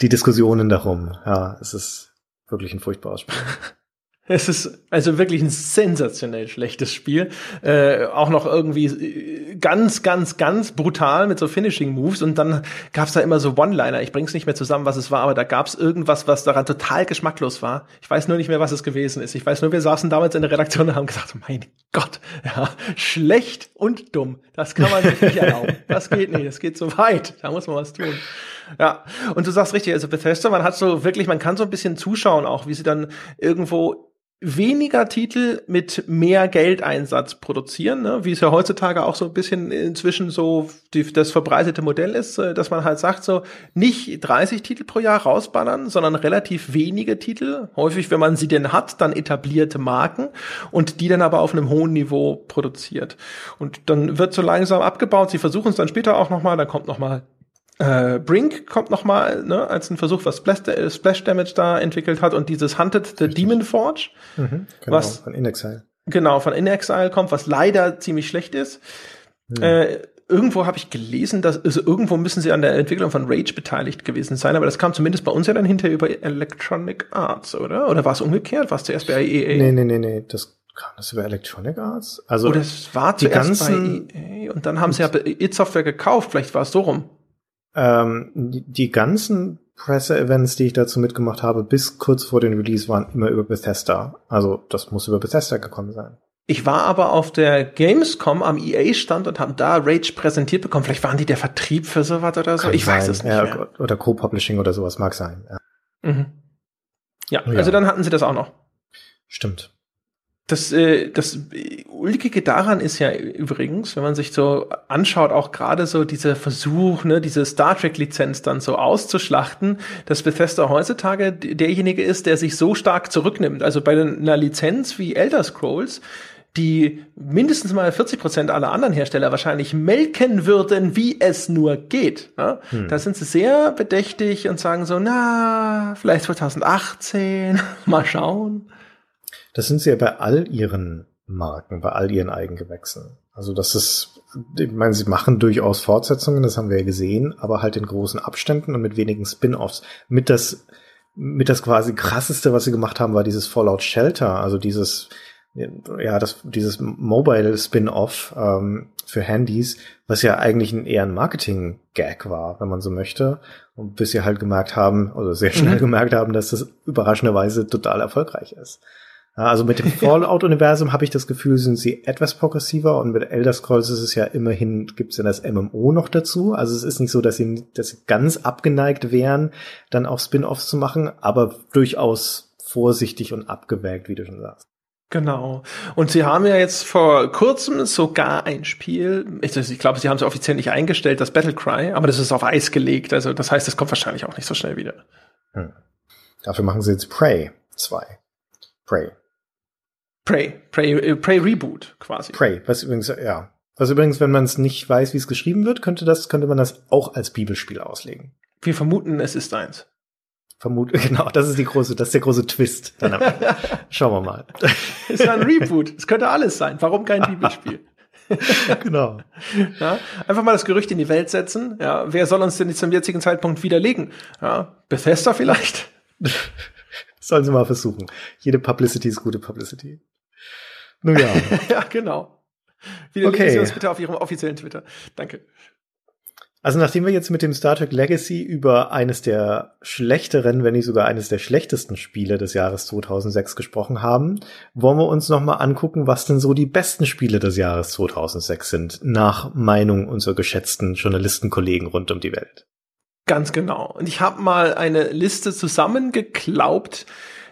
die Diskussionen darum. Ja, es ist wirklich ein furchtbares Spiel. *laughs* Es ist also wirklich ein sensationell schlechtes Spiel. Äh, auch noch irgendwie äh, ganz, ganz, ganz brutal mit so Finishing-Moves. Und dann gab's da immer so One-Liner. Ich bring's nicht mehr zusammen, was es war, aber da gab's irgendwas, was daran total geschmacklos war. Ich weiß nur nicht mehr, was es gewesen ist. Ich weiß nur, wir saßen damals in der Redaktion und haben gesagt, mein Gott, *laughs* ja, schlecht und dumm. Das kann man sich nicht erlauben. *laughs* Das geht nicht, das geht so weit. Da muss man was tun. Ja, und du sagst richtig, also Bethesda, man hat so wirklich, man kann so ein bisschen zuschauen auch, wie sie dann irgendwo weniger Titel mit mehr Geldeinsatz produzieren, ne? wie es ja heutzutage auch so ein bisschen inzwischen so die, das verbreitete Modell ist, äh, dass man halt sagt, so nicht 30 Titel pro Jahr rausballern, sondern relativ wenige Titel, häufig, wenn man sie denn hat, dann etablierte Marken und die dann aber auf einem hohen Niveau produziert. Und dann wird so langsam abgebaut, sie versuchen es dann später auch nochmal, dann kommt nochmal Äh, Brink kommt noch mal ne, als ein Versuch, was Splash, äh, Splash Damage da entwickelt hat und dieses Hunted the Demon Forge, mhm, genau, was von Inexile. Genau, von Inexile kommt, was leider ziemlich schlecht ist. Mhm. Äh, irgendwo habe ich gelesen, dass also irgendwo müssen sie an der Entwicklung von Rage beteiligt gewesen sein, aber das kam zumindest bei uns ja dann hinterher über Electronic Arts, oder? Oder war es umgekehrt? War es zuerst bei EA? Nee, nee, nee, nee, das kam das über Electronic Arts? Also Oder es war die ganzen bei EA und dann haben sie ja It Software gekauft, vielleicht war es so rum. Ähm, die ganzen Presse-Events, die ich dazu mitgemacht habe, bis kurz vor den Release, waren immer über Bethesda. Also das muss über Bethesda gekommen sein. Ich war aber auf der Gamescom am EA-Stand und habe da Rage präsentiert bekommen. Vielleicht waren die der Vertrieb für sowas oder so. Kann ich sein. weiß es nicht. Ja, mehr. Oder Co-Publishing oder sowas mag sein. Ja. Mhm. Ja, ja, also dann hatten sie das auch noch. Stimmt. Das, äh, das Ulkige daran ist ja übrigens, wenn man sich so anschaut, auch gerade so dieser Versuch, ne, diese Star Trek-Lizenz dann so auszuschlachten, dass Bethesda heutzutage derjenige ist, der sich so stark zurücknimmt. Also bei einer Lizenz wie Elder Scrolls, die mindestens mal 40 Prozent aller anderen Hersteller wahrscheinlich melken würden, wie es nur geht. Ne? Hm. Da sind sie sehr bedächtig und sagen so, na, vielleicht 2018, *laughs* mal schauen. Das sind sie ja bei all ihren Marken, bei all ihren Eigengewächsen. Also das ist, ich meine, sie machen durchaus Fortsetzungen, das haben wir ja gesehen, aber halt in großen Abständen und mit wenigen Spin-offs. Mit das, mit das quasi krasseste, was sie gemacht haben, war dieses Fallout Shelter, also dieses, ja, das, dieses Mobile Spin-off ähm, für Handys, was ja eigentlich ein eher ein Marketing-Gag war, wenn man so möchte. Und bis sie halt gemerkt haben, oder sehr schnell mhm. gemerkt haben, dass das überraschenderweise total erfolgreich ist. Also mit dem *laughs* Fallout-Universum habe ich das Gefühl, sind sie etwas progressiver und mit Elder Scrolls ist es ja immerhin, gibt es ja das MMO noch dazu. Also es ist nicht so, dass sie, dass sie ganz abgeneigt wären, dann auch Spin-offs zu machen, aber durchaus vorsichtig und abgewägt, wie du schon sagst. Genau. Und sie haben ja jetzt vor kurzem sogar ein Spiel, ich, ich glaube, sie haben es offiziell nicht eingestellt, das Battlecry, aber das ist auf Eis gelegt. Also das heißt, es kommt wahrscheinlich auch nicht so schnell wieder. Hm. Dafür machen sie jetzt Prey 2. Prey. Prey, Prey, äh, Prey Reboot quasi. Prey, was übrigens, ja. Was übrigens, wenn man es nicht weiß, wie es geschrieben wird, könnte das, könnte man das auch als Bibelspiel auslegen. Wir vermuten, es ist eins. Vermuten, *laughs* genau, das ist die große, das ist der große Twist. *laughs* Schauen wir mal. *laughs* es ist ein Reboot. Es könnte alles sein. Warum kein Bibelspiel? genau. Ja, einfach mal das Gerücht in die Welt setzen. Ja, wer soll uns denn zum jetzigen Zeitpunkt widerlegen? Ja, Bethesda vielleicht? Sollen sie mal versuchen. Jede Publicity ist gute Publicity. Nun *laughs* ja. ja, genau. Widerlegen okay. Sie uns bitte auf Ihrem offiziellen Twitter. Danke. Also nachdem wir jetzt mit dem Star Trek Legacy über eines der schlechteren, wenn nicht sogar eines der schlechtesten Spiele des Jahres 2006 gesprochen haben, wollen wir uns nochmal angucken, was denn so die besten Spiele des Jahres 2006 sind, nach Meinung unserer geschätzten Journalistenkollegen rund um die Welt. Ganz genau. Und ich habe mal eine Liste zusammengeklaubt,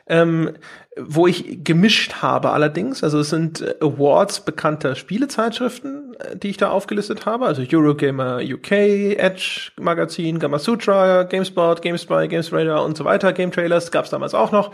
ähm, wo ich gemischt habe allerdings. Also es sind äh, Awards bekannter Spielezeitschriften, äh, die ich da aufgelistet habe. Also Eurogamer UK, Edge Magazin, Gamasutra, GameSpot, GameSpy, GamesRadar und so weiter. Game Trailers gab es damals auch noch.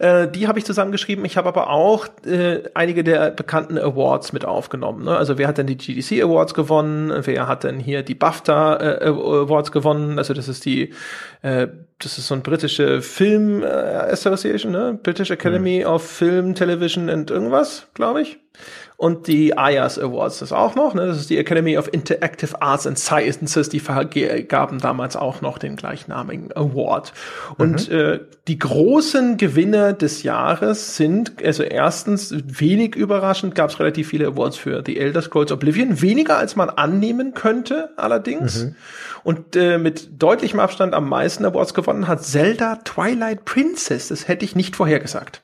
Äh, die habe ich zusammengeschrieben. Ich habe aber auch äh, einige der bekannten Awards mit aufgenommen. Ne? Also wer hat denn die GDC Awards gewonnen? Wer hat denn hier die BAFTA äh, Awards gewonnen? Also das ist die, äh, das ist so ein britische Film äh, Association, ne? British Academy mhm. of Film, Television and irgendwas, glaube ich und die IAS Awards das auch noch. Ne? Das ist die Academy of Interactive Arts and Sciences, die vergaben damals auch noch den gleichnamigen Award. Und mhm. äh, die großen Gewinner des Jahres sind, also erstens, wenig überraschend, gab es relativ viele Awards für The Elder Scrolls Oblivion, weniger als man annehmen könnte allerdings. Mhm. Und äh, mit deutlichem Abstand am meisten Awards gewonnen hat Zelda Twilight Princess. Das hätte ich nicht vorhergesagt.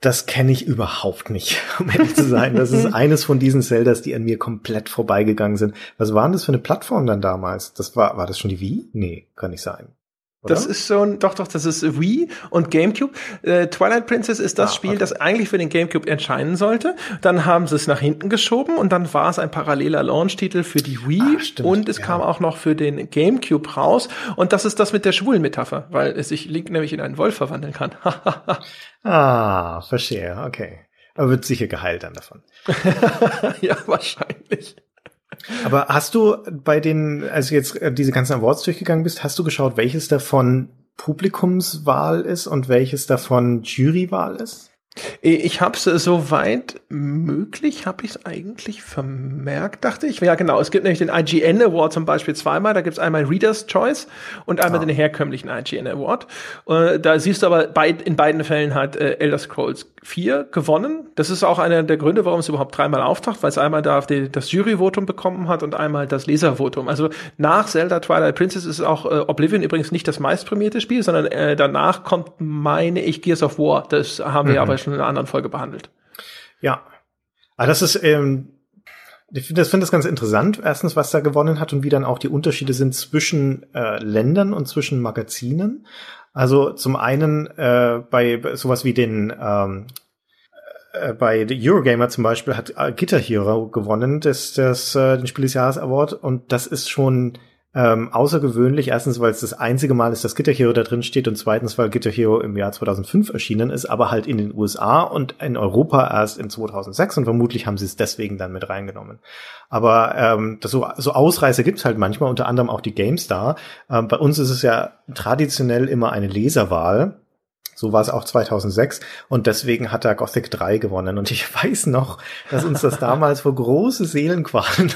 Das kenne ich überhaupt nicht, *laughs* um ehrlich zu sein. Das ist *laughs* eines von diesen Zeldas, die an mir komplett vorbeigegangen sind. Was waren das für eine Plattform dann damals? Das war, war das schon die Wii? Nee, kann nicht sein. Oder? Das ist so ein, doch, doch, das ist Wii und GameCube. Äh, Twilight Princess ist das ah, Spiel, okay. das eigentlich für den GameCube erscheinen sollte. Dann haben sie es nach hinten geschoben und dann war es ein paralleler Launch-Titel für die Wii Ach, stimmt, und es ja. kam auch noch für den GameCube raus. Und das ist das mit der schwulen Metapher, weil es sich Link nämlich in einen Wolf verwandeln kann. *laughs* ah, verstehe, okay. Aber wird sicher geheilt dann davon. *laughs* ja, wahrscheinlich. Aber hast du bei den, als du jetzt äh, diese ganzen Awards durchgegangen bist, hast du geschaut, welches davon Publikumswahl ist und welches davon Jurywahl ist? Ich habe es soweit möglich, habe ich es eigentlich vermerkt, dachte ich. Ja, genau. Es gibt nämlich den IGN Award zum Beispiel zweimal. Da gibt es einmal Reader's Choice und einmal ah. den herkömmlichen IGN Award. Äh, da siehst du aber beid, in beiden Fällen hat äh, Elder Scrolls 4 gewonnen. Das ist auch einer der Gründe, warum es überhaupt dreimal auftaucht, weil es einmal da die, das Juryvotum bekommen hat und einmal das Leservotum. Also nach Zelda Twilight Princess ist auch äh, Oblivion übrigens nicht das meistprämierte Spiel, sondern äh, danach kommt, meine ich, Gears of War. Das haben wir mhm. aber schon in einer anderen Folge behandelt. Ja. Aber das ist, ähm, ich finde das, find das ganz interessant, erstens, was da gewonnen hat und wie dann auch die Unterschiede sind zwischen äh, Ländern und zwischen Magazinen. Also zum einen äh, bei sowas wie den ähm, äh, bei Eurogamer zum Beispiel hat Guitar Hero gewonnen, das, das äh, den Spiel des Jahres Award und das ist schon ähm, außergewöhnlich. Erstens, weil es das einzige Mal ist, dass Guitar Hero da drin steht und zweitens, weil Guitar Hero im Jahr 2005 erschienen ist, aber halt in den USA und in Europa erst in 2006 und vermutlich haben sie es deswegen dann mit reingenommen. Aber ähm, das so, so Ausreißer gibt's halt manchmal, unter anderem auch die GameStar. Ähm, bei uns ist es ja traditionell immer eine Leserwahl. So war es auch 2006 und deswegen hat er Gothic 3 gewonnen. Und ich *laughs* weiß noch, dass uns das damals vor große Seelenqualen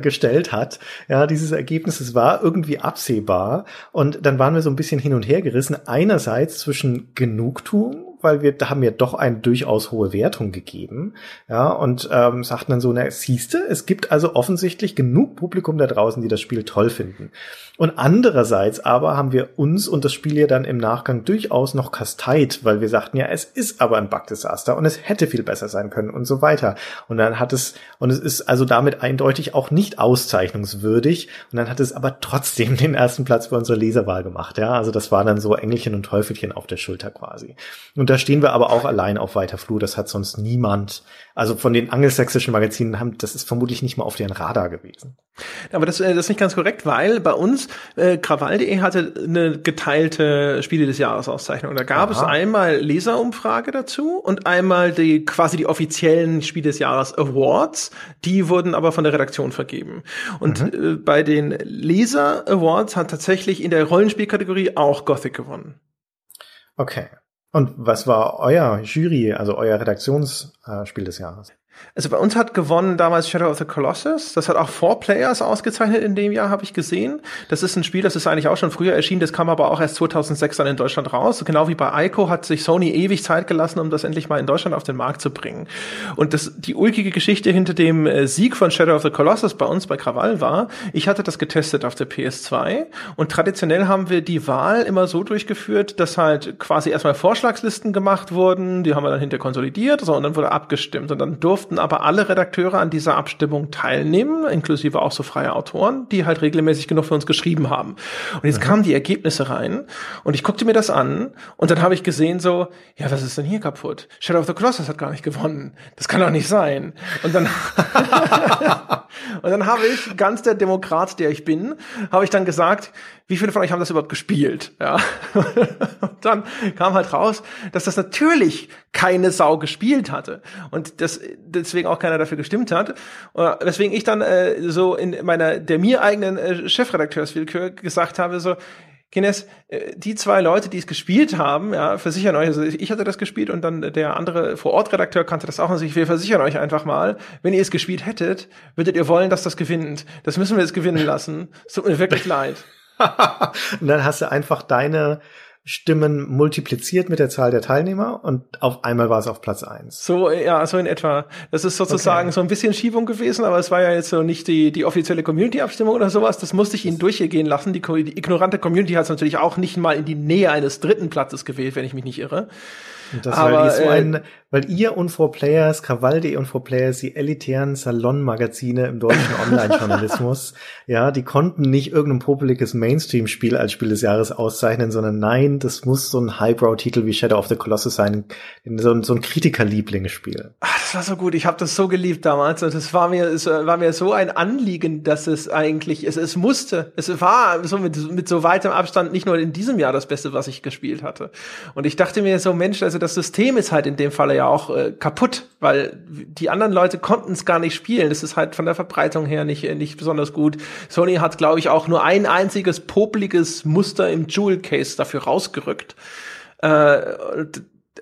gestellt hat. Ja, dieses Ergebnis, es war irgendwie absehbar. Und dann waren wir so ein bisschen hin und her gerissen. Einerseits zwischen Genugtuung weil wir da haben ja doch eine durchaus hohe Wertung gegeben. Ja, und ähm, sagten dann so, na, siehste, es gibt also offensichtlich genug Publikum da draußen, die das Spiel toll finden. Und andererseits aber haben wir uns und das Spiel ja dann im Nachgang durchaus noch kasteit, weil wir sagten, ja, es ist aber ein Bug-Desaster und es hätte viel besser sein können und so weiter. Und dann hat es, und es ist also damit eindeutig auch nicht auszeichnungswürdig. Und dann hat es aber trotzdem *laughs* den ersten Platz bei unserer Leserwahl gemacht. Ja, also das war dann so Engelchen und Teufelchen auf der Schulter quasi. Und da stehen wir aber auch allein auf weiter Flur. Das hat sonst niemand, also von den angelsächsischen Magazinen haben, das ist vermutlich nicht mal auf deren Radar gewesen. Aber das, äh, das ist nicht ganz korrekt, weil bei uns äh, Krawall.de hatte eine geteilte Spiele des Jahres Auszeichnung. Da gab Aha. es einmal Leserumfrage dazu und einmal die quasi die offiziellen Spiele des Jahres Awards. Die wurden aber von der Redaktion vergeben. Und mhm. äh, bei den Leser Awards hat tatsächlich in der Rollenspielkategorie auch Gothic gewonnen. Okay. Und was war euer Jury, also euer Redaktionsspiel des Jahres? Also bei uns hat gewonnen damals Shadow of the Colossus. Das hat auch Four Players ausgezeichnet in dem Jahr, habe ich gesehen. Das ist ein Spiel, das ist eigentlich auch schon früher erschienen. Das kam aber auch erst 2006 dann in Deutschland raus. Genau wie bei Ico hat sich Sony ewig Zeit gelassen, um das endlich mal in Deutschland auf den Markt zu bringen. Und das, die ulkige Geschichte hinter dem äh, Sieg von Shadow of the Colossus bei uns bei Krawall war, ich hatte das getestet auf der PS2 und traditionell haben wir die Wahl immer so durchgeführt, dass halt quasi erstmal Vorschlagslisten gemacht wurden, die haben wir dann hinter konsolidiert, so, und dann wurde abgestimmt und dann durften durften aber alle Redakteure an dieser Abstimmung teilnehmen, inklusive auch so freie Autoren, die halt regelmäßig genug für uns geschrieben haben. Und jetzt mhm. kamen die Ergebnisse rein und ich guckte mir das an und dann habe ich gesehen so, ja, was ist denn hier kaputt? Shadow of the Colossus hat gar nicht gewonnen. Das kann doch nicht sein. Und dann *laughs* und dann habe ich, ganz der Demokrat, der ich bin, habe ich dann gesagt, wie viele von euch haben das überhaupt gespielt? Ja. und *laughs* dann kam halt raus, dass das natürlich keine Sau gespielt hatte. Und das, deswegen auch keiner dafür gestimmt hat. Äh, weswegen ich dann äh, so in meiner, der mir eigenen äh, Chefredakteurswillkür gesagt habe, so, Kines, äh, die zwei Leute, die es gespielt haben, ja, versichern euch, also ich hatte das gespielt und dann der andere Vor-Ort-Redakteur kannte das auch und ich will versichern euch einfach mal, wenn ihr es gespielt hättet, würdet ihr wollen, dass das gewinnt. Das müssen wir jetzt gewinnen lassen. Es tut mir wirklich leid. *laughs* und dann hast du einfach deine Stimmen multipliziert mit der Zahl der Teilnehmer und auf einmal war es auf Platz eins. So, ja, so in etwa. Das ist sozusagen okay. so ein bisschen Schiebung gewesen, aber es war ja jetzt so nicht die, die offizielle Community-Abstimmung oder sowas. Das musste ich ihnen durchgehen lassen. Die, die ignorante Community hat es natürlich auch nicht mal in die Nähe eines dritten Platzes gewählt, wenn ich mich nicht irre. Und das aber, weil, so äh, ein, weil ihr und For Players, Krawalde und For Players, die elitären Salonmagazine im deutschen Online-Journalismus, *laughs* ja, die konnten nicht irgendein popeliges Mainstream-Spiel als Spiel des Jahres auszeichnen, sondern nein, das muss so ein Highbrow-Titel wie Shadow of the Colossus sein, so, ein, so ein Kritiker-Lieblingsspiel. Ach, das war so gut. Ich habe das so geliebt damals und es war mir, es war mir so ein Anliegen, dass es eigentlich, es, es musste, es war so mit, mit so weitem Abstand nicht nur in diesem Jahr das Beste, was ich gespielt hatte. Und ich dachte mir so, Mensch, also das System ist halt in dem Falle ja ja auch äh, kaputt, weil die anderen Leute konnten es gar nicht spielen. Das ist halt von der Verbreitung her nicht, äh, nicht besonders gut. Sony hat, glaube ich, auch nur ein einziges popliges Muster im Jewel Case dafür rausgerückt. Äh,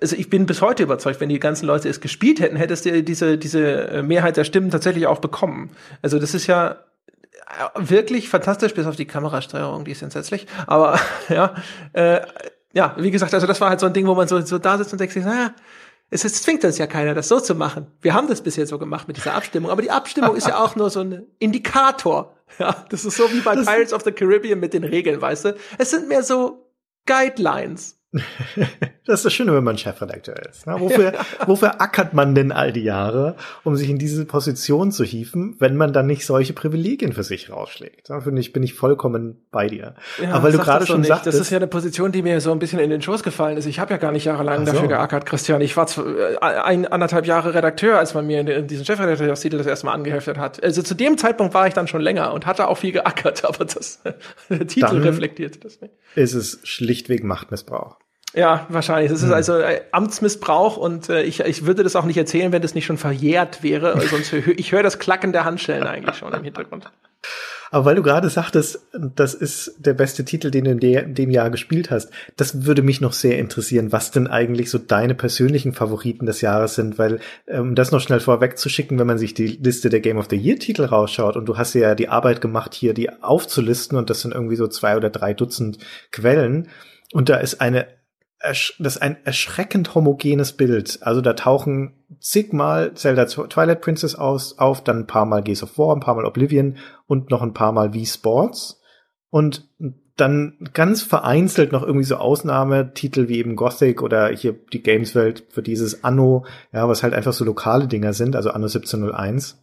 also ich bin bis heute überzeugt, wenn die ganzen Leute es gespielt hätten, hättest du diese, diese äh, Mehrheit der Stimmen tatsächlich auch bekommen. Also das ist ja wirklich fantastisch, bis auf die Kamerasteuerung, die ist entsetzlich. Aber *laughs* ja, äh, ja, wie gesagt, also das war halt so ein Ding, wo man so, so da sitzt und denkt sich, naja, es, es zwingt uns ja keiner, das so zu machen. Wir haben das bisher so gemacht mit dieser Abstimmung, aber die Abstimmung ist ja auch nur so ein Indikator. Ja, das ist so wie bei Pirates of the Caribbean mit den Regeln, weißt du? Es sind mehr so Guidelines. *laughs* das ist das Schöne, wenn man Chefredakteur ist. Ne? Wofür, *laughs* wofür ackert man denn all die Jahre, um sich in diese Position zu hieven, wenn man dann nicht solche Privilegien für sich rausschlägt? Da finde ich, bin ich vollkommen bei dir. Ja, Aber weil du gerade schon sagst, das ist ja eine Position, die mir so ein bisschen in den Schoß gefallen ist. Ich habe ja gar nicht jahrelang so. dafür geackert, Christian. Ich war äh, ein, anderthalb Jahre Redakteur, als man mir diesen Chefredakteurstitel das erste Mal angeheftet hat. Also zu dem Zeitpunkt war ich dann schon länger und hatte auch viel geackert, *laughs* aber das der Titel dann reflektiert das nicht. Ist es schlichtweg Machtmissbrauch. Ja, wahrscheinlich. Es ist hm. also äh, Amtsmissbrauch und äh, ich, ich würde das auch nicht erzählen, wenn das nicht schon verjährt wäre. Sonst hör, ich höre das Klacken der Handschellen eigentlich schon im Hintergrund. Aber weil du gerade sagtest, das ist der beste Titel, den du in, in dem Jahr gespielt hast, das würde mich noch sehr interessieren, was denn eigentlich so deine persönlichen Favoriten des Jahres sind, weil ähm, das noch schnell vorwegzuschicken, wenn man sich die Liste der Game of the Year Titel rausschaut und du hast ja die Arbeit gemacht, hier die aufzulisten und das sind irgendwie so zwei oder drei Dutzend Quellen und da ist eine das ist ein erschreckend homogenes Bild. Also da tauchen zigmal Zelda Twilight Princess aus, auf, dann ein paar Mal Gears of War, ein paar Mal Oblivion und noch ein paar Mal Wii Sports. Und dann ganz vereinzelt noch irgendwie so Ausnahmetitel wie eben Gothic oder hier die Gameswelt für dieses Anno, ja, was halt einfach so lokale Dinger sind, also Anno 1701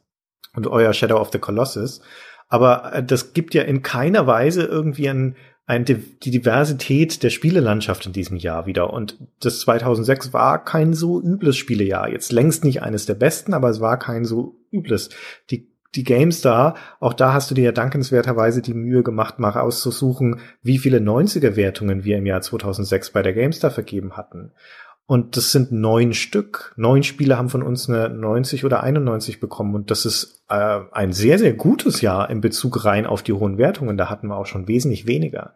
und euer Shadow of the Colossus. Aber äh, das gibt ja in keiner Weise irgendwie ein ein, die Diversität der Spielelandschaft in diesem Jahr wieder. Und das 2006 war kein so übles Spielejahr. Jetzt längst nicht eines der besten, aber es war kein so übles. Die, die Games da, auch da hast du dir ja dankenswerterweise die Mühe gemacht, mal auszusuchen, wie viele 90er-Wertungen wir im Jahr 2006 bei der GameStar vergeben hatten. Und das sind neun Stück. Neun Spiele haben von uns eine 90 oder 91 bekommen. Und das ist äh, ein sehr, sehr gutes Jahr in Bezug rein auf die hohen Wertungen. Da hatten wir auch schon wesentlich weniger.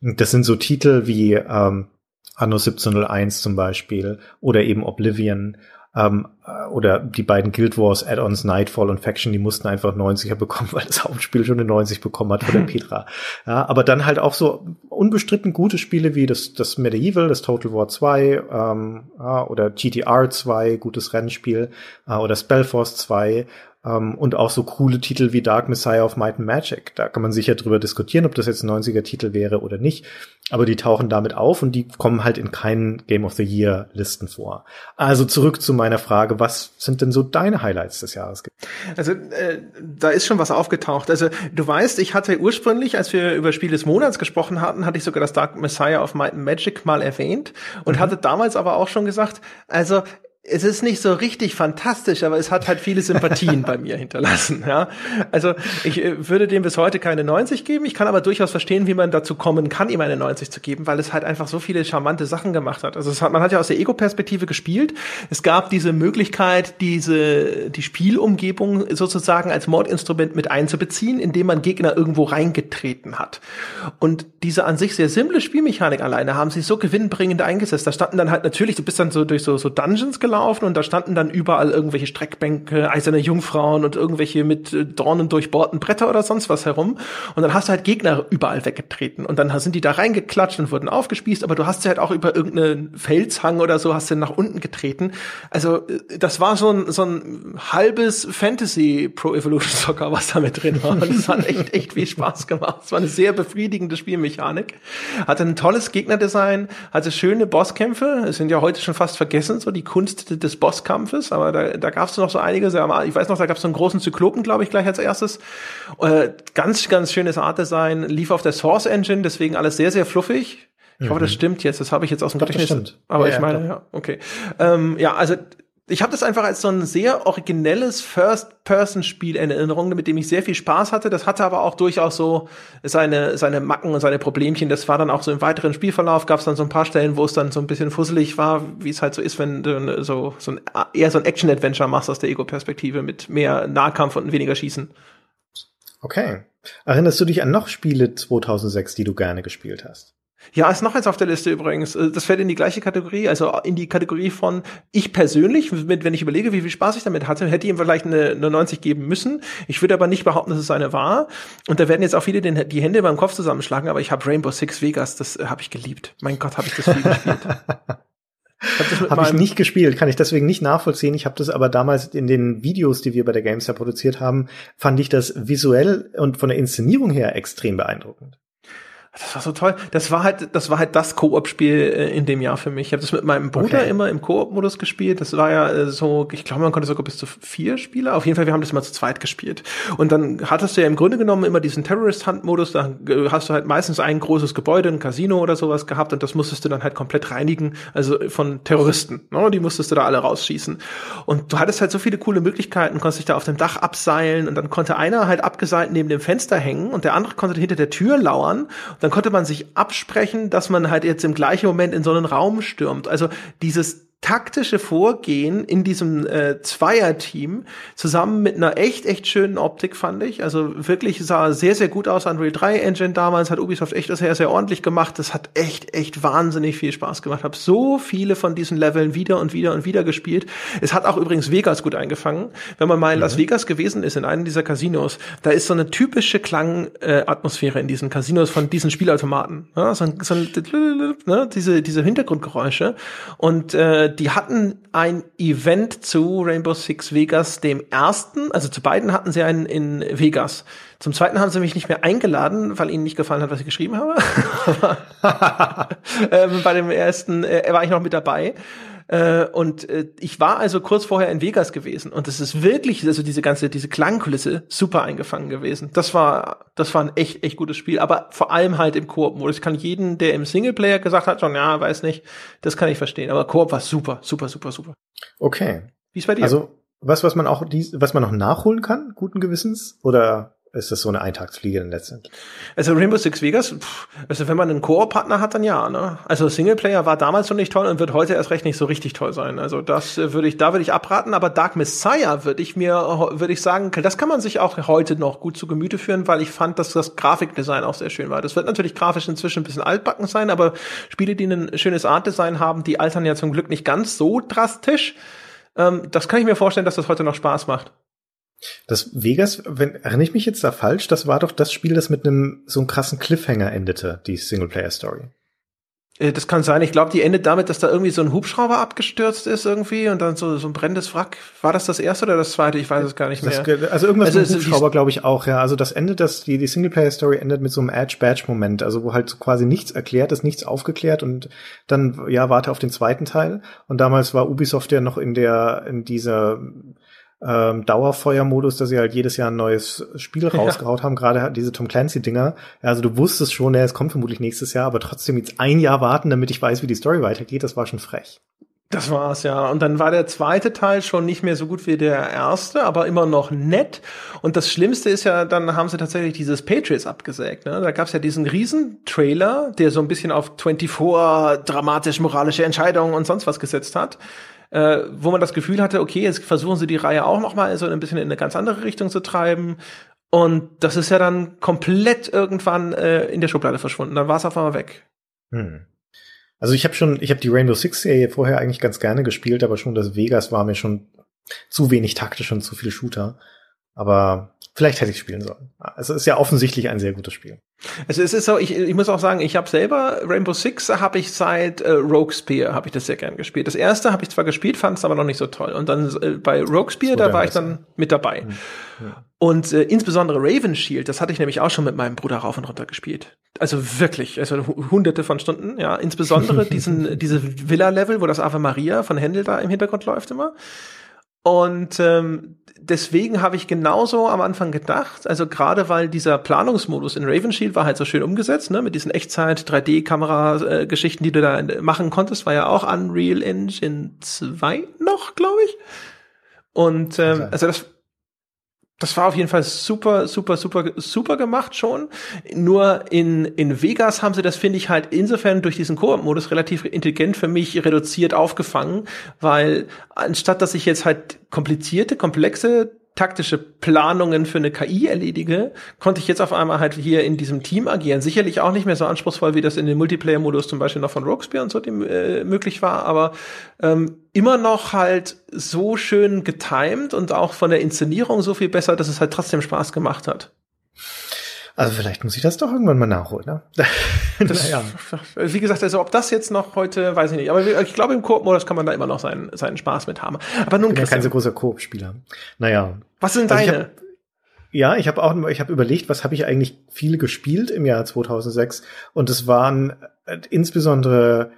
Und das sind so Titel wie ähm, Anno 1701 zum Beispiel oder eben Oblivion ähm, äh, oder die beiden Guild Wars Add-ons Nightfall und Faction, die mussten einfach 90er *laughs* bekommen, weil das Hauptspiel schon eine 90 bekommen hat von der *laughs* Petra. Ja, aber dann halt auch so unbestritten gute Spiele wie das, das Medieval, das Total War 2 ähm, ja, oder GTR 2, gutes Rennspiel äh, oder Spellforce 2 ähm, und auch so coole Titel wie Dark Messiah of Might and Magic. Da kann man sicher drüber diskutieren, ob das jetzt ein 90er-Titel wäre oder nicht. Aber die tauchen damit auf und die kommen halt in keinen Game of the Year Listen vor. Also zurück zu meiner Frage, was sind denn so deine Highlights des Jahres? Also äh, da ist schon was aufgetaucht. Also du weißt, ich hatte ursprünglich, als wir über Spiel des Monats gesprochen hatten, hatte ich sogar das Dark Messiah of Might and Magic mal erwähnt und mhm. hatte damals aber auch schon gesagt, also es ist nicht so richtig fantastisch, aber es hat halt viele Sympathien bei mir *laughs* hinterlassen. Ja, also ich äh, würde dem bis heute keine 90 geben. Ich kann aber durchaus verstehen, wie man dazu kommen kann, ihm eine 90 zu geben, weil es halt einfach so viele charmante Sachen gemacht hat. Also hat, man hat ja aus der Ego-Perspektive gespielt. Es gab diese Möglichkeit, diese die Spielumgebung sozusagen als Mordinstrument mit einzubeziehen, indem man Gegner irgendwo reingetreten hat. Und diese an sich sehr simple Spielmechanik alleine haben sie so gewinnbringend eingesetzt. Da standen dann halt natürlich, du bist dann so durch so, so Dungeons gelaufen gelaufen und da standen dann überall irgendwelche Streckbänke, eiserne Jungfrauen und irgendwelche mit äh, Dornen durchbohrten Bretter oder sonst was herum. Und dann hast du halt Gegner überall weggetreten und dann sind die da reingeklatscht und wurden aufgespießt, aber du hast sie halt auch über irgendeinen Felshang oder so hast du nach unten getreten. Also äh, das war so ein, so ein halbes Fantasy Pro Evolution Soccer, was da mit drin war. Und es hat echt, echt viel Spaß gemacht. Es war eine sehr befriedigende Spielmechanik. Hatte ein tolles Gegnerdesign, hatte schöne Bosskämpfe. Es sind ja heute schon fast vergessen, so die Kunst des Bosskampfes, aber da, da gab es noch so einige, ich weiß noch, da gab es so einen großen Zyklopen, glaube ich, gleich als erstes. Äh, ganz, ganz schönes Artdesign, lief auf der Source Engine, deswegen alles sehr, sehr fluffig. Ich mhm. hoffe, das mhm. stimmt jetzt, das habe ich jetzt aus dem Gedächtnis. Aber ja, ich meine, ja, okay. Ähm, ja, also Ich habe das einfach als so ein sehr originelles First-Person-Spiel in Erinnerung, mit dem ich sehr viel Spaß hatte. Das hatte aber auch durchaus so seine, seine Macken und seine Problemchen. Das war dann auch so im weiteren Spielverlauf, gab es dann so ein paar Stellen, wo es dann so ein bisschen fusselig war, wie es halt so ist, wenn du so, so ein, eher so ein Action-Adventure machst aus der Ego-Perspektive mit mehr Nahkampf und weniger Schießen. Okay. Erinnerst du dich an noch Spiele 2006, die du gerne gespielt hast? Ja, ist noch eins auf der Liste übrigens. Äh, das fällt in die gleiche Kategorie, also in die Kategorie von ich persönlich, mit, wenn ich überlege, wie viel Spaß ich damit hatte, hätte ihm vielleicht eine, eine 90 geben müssen. Ich würde aber nicht behaupten, dass es eine war. Und da werden jetzt auch viele den, die Hände beim Kopf zusammenschlagen, aber ich habe Rainbow Six Vegas, das äh, habe ich geliebt. Mein Gott, habe ich das viel gespielt. *laughs* Habe hab ich nicht gespielt, kann ich deswegen nicht nachvollziehen. Ich habe das aber damals in den Videos, die wir bei der Gamestar produziert haben, fand ich das visuell und von der Inszenierung her extrem beeindruckend. Das war so toll. Das war halt, das war halt das Koop-Spiel äh, in dem Jahr für mich. Ich habe das mit meinem Bruder okay. immer im Koop-Modus gespielt. Das war ja äh, so, ich glaube, man konnte sogar bis zu vier Spieler. Auf jeden Fall, wir haben das immer zu zweit gespielt. Und dann hattest du ja im Grunde genommen immer diesen Terrorist-Hunt-Modus. Da hast du halt meistens ein großes Gebäude, ein Casino oder sowas gehabt und das musstest du dann halt komplett reinigen, also von Terroristen. Ne? Die musstest du da alle rausschießen. Und du hattest halt so viele coole Möglichkeiten, konntest dich da auf dem Dach abseilen und dann konnte einer halt abgeseilt neben dem Fenster hängen und der andere konnte hinter der Tür lauern dann konnte man sich absprechen, dass man halt jetzt im gleichen Moment in so einen Raum stürmt. Also dieses taktische Vorgehen in diesem äh, Zweierteam zusammen mit einer echt, echt schönen Optik, fand ich. Also wirklich sah sehr, sehr gut aus. Unreal 3 Engine damals hat Ubisoft echt sehr, sehr ordentlich gemacht. Das hat echt, echt wahnsinnig viel Spaß gemacht. Hab so viele von diesen Leveln wieder und wieder und wieder gespielt. Es hat auch übrigens Vegas gut eingefangen. Wenn man mal in Las mhm. Vegas gewesen ist, in einem dieser Casinos, da ist so eine typische Klangatmosphäre in diesen Casinos von diesen Spielautomaten. Ja, so, so, ne, diese, diese Hintergrundgeräusche. Und äh, die hatten ein Event zu Rainbow Six Vegas, dem ersten, also zu beiden hatten sie einen in Vegas. Zum zweiten haben sie mich nicht mehr eingeladen, weil ihnen nicht gefallen hat, was ich geschrieben habe. *laughs* ähm, bei dem ersten äh, war ich noch mit dabei. Äh, und äh, ich war also kurz vorher in Vegas gewesen und es ist wirklich, also diese ganze, diese Klangkulisse super eingefangen gewesen. Das war, das war ein echt, echt gutes Spiel, aber vor allem halt im Koop-Modus. Ich kann jeden, der im Singleplayer gesagt hat, schon, ja, weiß nicht, das kann ich verstehen. Aber Koop war super, super, super, super. Okay. Wie ist bei dir? Also, was, was man auch, dies, was man noch nachholen kann, guten Gewissens? Oder ist das so eine Eintagsfliege dann letztendlich. Also Rainbow Six Vegas, pff, also wenn man einen Koop-Partner hat, dann ja, ne? Also Singleplayer war damals schon nicht toll und wird heute erst recht nicht so richtig toll sein. Also das äh, würde ich, da würde ich abraten, aber Dark Messiah würde ich mir, würde ich sagen, das kann man sich auch heute noch gut zu Gemüte führen, weil ich fand, dass das Grafikdesign auch sehr schön war. Das wird natürlich grafisch inzwischen ein bisschen altbacken sein, aber Spiele, die ein schönes Artdesign haben, die altern ja zum Glück nicht ganz so drastisch. Ähm, das kann ich mir vorstellen, dass das heute noch Spaß macht. Das Vegas, wenn, erinnere ich mich jetzt da falsch, das war doch das Spiel, das mit einem so einem krassen Cliffhanger endete, die Singleplayer-Story. Äh, das kann sein. Ich glaube, die endet damit, dass da irgendwie so ein Hubschrauber abgestürzt ist irgendwie und dann so, so ein brennendes Wrack. War das das erste oder das zweite? Ich weiß es gar nicht mehr. Das, also irgendwas also mit Hubschrauber, glaube ich, auch, ja. Also das endet, das, die, die Singleplayer-Story endet mit so einem Edge-Badge-Moment, also wo halt quasi nichts erklärt ist, nichts aufgeklärt und dann, ja, warte auf den zweiten Teil. Und damals war Ubisoft ja noch in der, in dieser, ähm, Dauerfeuermodus, dass sie halt jedes Jahr ein neues Spiel rausgehaut ja. haben, gerade diese Tom Clancy-Dinger. Also du wusstest schon, ja, es kommt vermutlich nächstes Jahr, aber trotzdem jetzt ein Jahr warten, damit ich weiß, wie die Story weitergeht, das war schon frech. Das war's, ja. Und dann war der zweite Teil schon nicht mehr so gut wie der erste, aber immer noch nett. Und das Schlimmste ist ja, dann haben sie tatsächlich dieses Patriots abgesägt. Ne? Da gab's ja diesen Riesen-Trailer, der so ein bisschen auf 24 dramatisch moralische Entscheidungen und sonst was gesetzt hat äh, wo man das Gefühl hatte, okay, jetzt versuchen sie die Reihe auch noch mal so ein bisschen in eine ganz andere Richtung zu treiben. Und das ist ja dann komplett irgendwann äh, in der Schublade verschwunden. Dann war es auf einmal weg. Hm. Also ich habe schon, ich habe die Rainbow Six Serie vorher eigentlich ganz gerne gespielt, aber schon das Vegas war mir schon zu wenig taktisch und zu viel Shooter. Aber vielleicht hätte ich spielen sollen. Also es ist ja offensichtlich ein sehr gutes Spiel. Also es ist so, ich, ich muss auch sagen, ich habe selber Rainbow Six habe ich seit äh, Rogue Spear habe ich das sehr gern gespielt. Das erste habe ich zwar gespielt, fand es aber noch nicht so toll. Und dann äh, bei Rogue Spear, da war ich dann mit dabei. Mhm. Ja. Und äh, insbesondere Raven Shield, das hatte ich nämlich auch schon mit meinem Bruder rauf und runter gespielt. Also wirklich, also hunderte von Stunden, ja. Insbesondere diesen, *laughs* diese Villa-Level, wo das Ave Maria von Händel da im Hintergrund läuft immer. Und ähm, deswegen habe ich genauso am Anfang gedacht, also gerade weil dieser Planungsmodus in Raven Shield war halt so schön umgesetzt, ne, mit diesen Echtzeit 3D-Kamera Geschichten, die du da machen konntest, war ja auch Unreal Engine 2 noch, glaube ich. Und ähm, also das das war auf jeden Fall super, super, super, super gemacht schon. Nur in, in Vegas haben sie das, finde ich, halt insofern durch diesen Koop-Modus relativ intelligent für mich reduziert aufgefangen, weil anstatt dass ich jetzt halt komplizierte, komplexe taktische Planungen für eine KI erledige, konnte ich jetzt auf einmal halt hier in diesem Team agieren. Sicherlich auch nicht mehr so anspruchsvoll, wie das in dem Multiplayer-Modus zum Beispiel noch von Roguespear und so dem, äh, möglich war, aber ähm, immer noch halt so schön getimed und auch von der Inszenierung so viel besser, dass es halt trotzdem Spaß gemacht hat. Also vielleicht muss ich das doch irgendwann mal nachholen. Ne? das, *laughs* naja. *laughs* Wie gesagt, also ob das jetzt noch heute, weiß ich nicht. Aber ich glaube, im Koop-Modus kann man da immer noch seinen, seinen Spaß mit haben. Aber nun, ich bin ja kein so großer Koop-Spieler. Naja. Was sind also deine? Hab, ja, ich habe auch, ich habe überlegt, was habe ich eigentlich viel gespielt im Jahr 2006 und es waren äh, insbesondere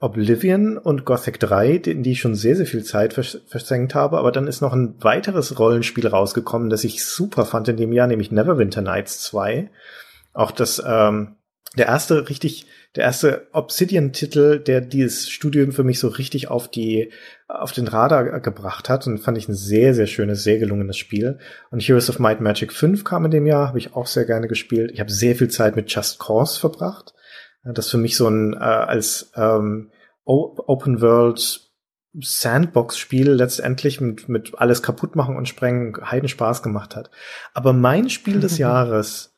Oblivion und Gothic 3, in die ich schon sehr, sehr viel Zeit vers versenkt habe. Aber dann ist noch ein weiteres Rollenspiel rausgekommen, das ich super fand in dem Jahr, nämlich Neverwinter Nights 2. Auch das, ähm, der erste richtig, der erste Obsidian-Titel, der dieses Studium für mich so richtig auf die, auf den Radar gebracht hat. Und fand ich ein sehr, sehr schönes, sehr gelungenes Spiel. Und Heroes of Might Magic 5 kam in dem Jahr, habe ich auch sehr gerne gespielt. Ich habe sehr viel Zeit mit Just Cause verbracht das für mich so ein äh, als ähm, Open World Sandbox-Spiel letztendlich mit, mit alles kaputt machen und sprengen heiden Spaß gemacht hat. Aber mein Spiel des *laughs* Jahres,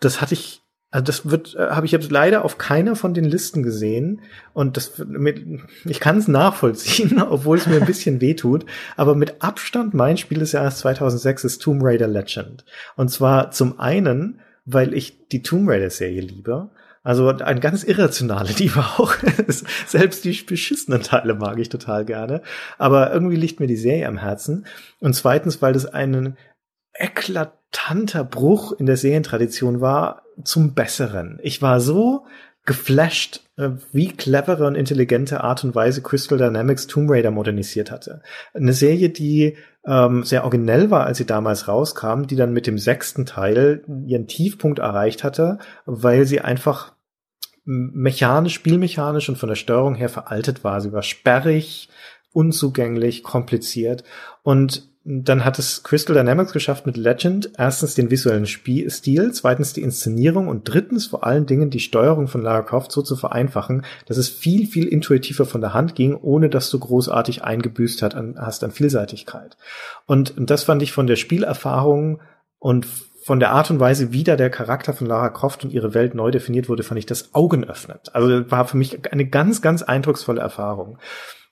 das hatte ich, also das wird, äh, habe ich jetzt leider auf keiner von den Listen gesehen und das mit, ich kann es nachvollziehen, *laughs* obwohl es mir ein bisschen *laughs* wehtut. Aber mit Abstand mein Spiel des Jahres 2006 ist Tomb Raider Legend und zwar zum einen, weil ich die Tomb Raider Serie liebe also ein ganz irrationale Liebe auch. *laughs* Selbst die beschissenen Teile mag ich total gerne. Aber irgendwie liegt mir die Serie am Herzen. Und zweitens, weil das ein eklatanter Bruch in der Serientradition war zum Besseren. Ich war so geflasht, äh, wie clevere und intelligente Art und Weise Crystal Dynamics Tomb Raider modernisiert hatte. Eine Serie, die ähm, sehr originell war, als sie damals rauskam, die dann mit dem sechsten Teil ihren Tiefpunkt erreicht hatte, weil sie einfach mechanisch, spielmechanisch und von der Steuerung her veraltet war. Sie war sperrig, unzugänglich, kompliziert und dann hat es Crystal Dynamics geschafft mit Legend erstens den visuellen Spiel Stil, zweitens die Inszenierung und drittens vor allen Dingen die Steuerung von Lara Croft so zu vereinfachen, dass es viel, viel intuitiver von der Hand ging, ohne dass du großartig eingebüßt hat, an, hast an Vielseitigkeit. Und, und das fand ich von der Spielerfahrung und von der Art und Weise, wie da der Charakter von Lara Croft und ihre Welt neu definiert wurde, fand ich das Augen öffnend. Also war für mich eine ganz, ganz eindrucksvolle Erfahrung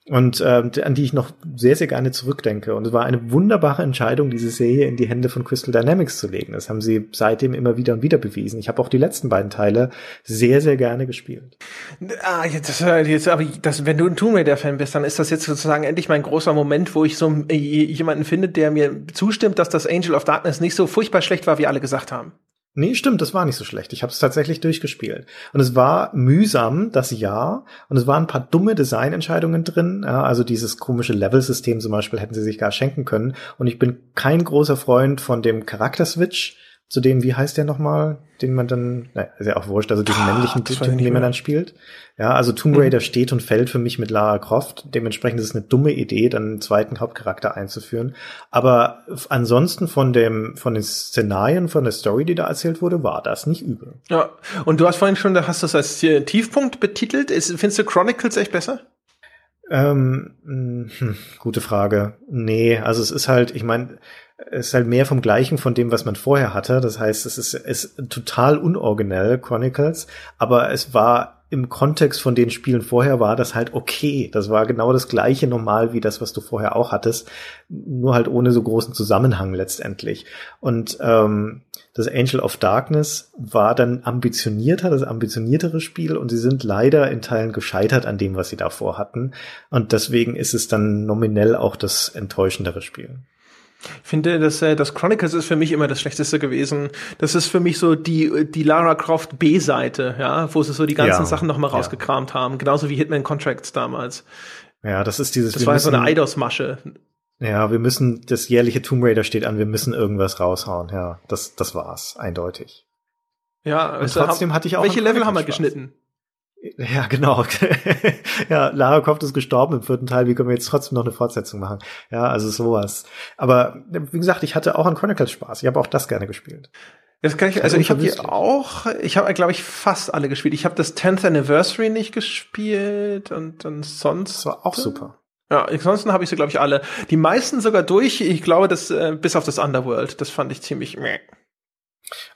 und äh, an die ich noch sehr, sehr gerne zurückdenke. Und es war eine wunderbare Entscheidung, diese Serie in die Hände von Crystal Dynamics zu legen. Das haben sie seitdem immer wieder und wieder bewiesen. Ich habe auch die letzten beiden Teile sehr, sehr gerne gespielt. Ah, jetzt, jetzt aber das, wenn du ein Tomb Raider-Fan bist, dann ist das jetzt sozusagen endlich mein großer Moment, wo ich so äh, jemanden finde, der mir zustimmt, dass das Angel of Darkness nicht so furchtbar schlecht war, wie alle gesagt haben. Nee, stimmt, das war nicht so schlecht. Ich habe es tatsächlich durchgespielt. Und es war mühsam, das Jahr. Und es waren ein paar dumme Designentscheidungen drin. Ja, also dieses komische Level-System zum Beispiel hätten sie sich gar schenken können. Und ich bin kein großer Freund von dem Charakter-Switch zu dem, wie heißt der nochmal, den man dann, naja, ist ja auch wurscht, also diesen ah, männlichen Typen, den man dann spielt. Ja, also Tomb mhm. Raider mhm. steht und fällt für mich mit Lara Croft. Dementsprechend ist es eine dumme Idee, dann einen zweiten Hauptcharakter einzuführen. Aber ansonsten von dem, von den Szenarien, von der Story, die da erzählt wurde, war das nicht übel. Ja, und du hast vorhin schon, da hast du es als Tiefpunkt betitelt. Ist, findest du Chronicles echt besser? Ähm, hm, gute Frage. Nee, also es ist halt, ich meine, es ist halt mehr vom Gleichen von dem, was man vorher hatte. Das heißt, es ist, ist total unoriginell, Chronicles, aber es war im Kontext von den Spielen vorher war das halt okay. Das war genau das gleiche normal wie das, was du vorher auch hattest, nur halt ohne so großen Zusammenhang letztendlich. Und ähm, das Angel of Darkness war dann ambitionierter, das ambitioniertere Spiel und sie sind leider in Teilen gescheitert an dem, was sie davor hatten. Und deswegen ist es dann nominell auch das enttäuschendere Spiel. Ich finde, dass äh, das Chronicles ist für mich immer das Schlechteste gewesen. Das ist für mich so die die Lara Croft B-Seite, ja, wo sie so die ganzen ja, Sachen noch mal rausgekramt ja. haben, genauso wie Hitman Contracts damals. Ja, das ist dieses. Das war so eine Eidos-Masche. Ja, wir müssen, das jährliche Tomb Raider steht an, wir müssen irgendwas raushauen. Ja, das, das war's, eindeutig. Ja, und also trotzdem hatte ich auch. Welche Level haben wir geschnitten? Ja, genau. *laughs* ja, Lara Croft ist gestorben im vierten Teil. Wie können wir jetzt trotzdem noch eine Fortsetzung machen? Ja, also sowas. Aber wie gesagt, ich hatte auch an Chronicles Spaß. Ich habe auch das gerne gespielt. Das kann ich, also ich habe die auch, ich habe glaube ich fast alle gespielt. Ich habe das 10th Anniversary nicht gespielt und dann sonst. Das war auch super. Ja, ansonsten habe ich sie, glaube ich, alle. Die meisten sogar durch. Ich glaube, das äh, bis auf das Underworld. Das fand ich ziemlich meh.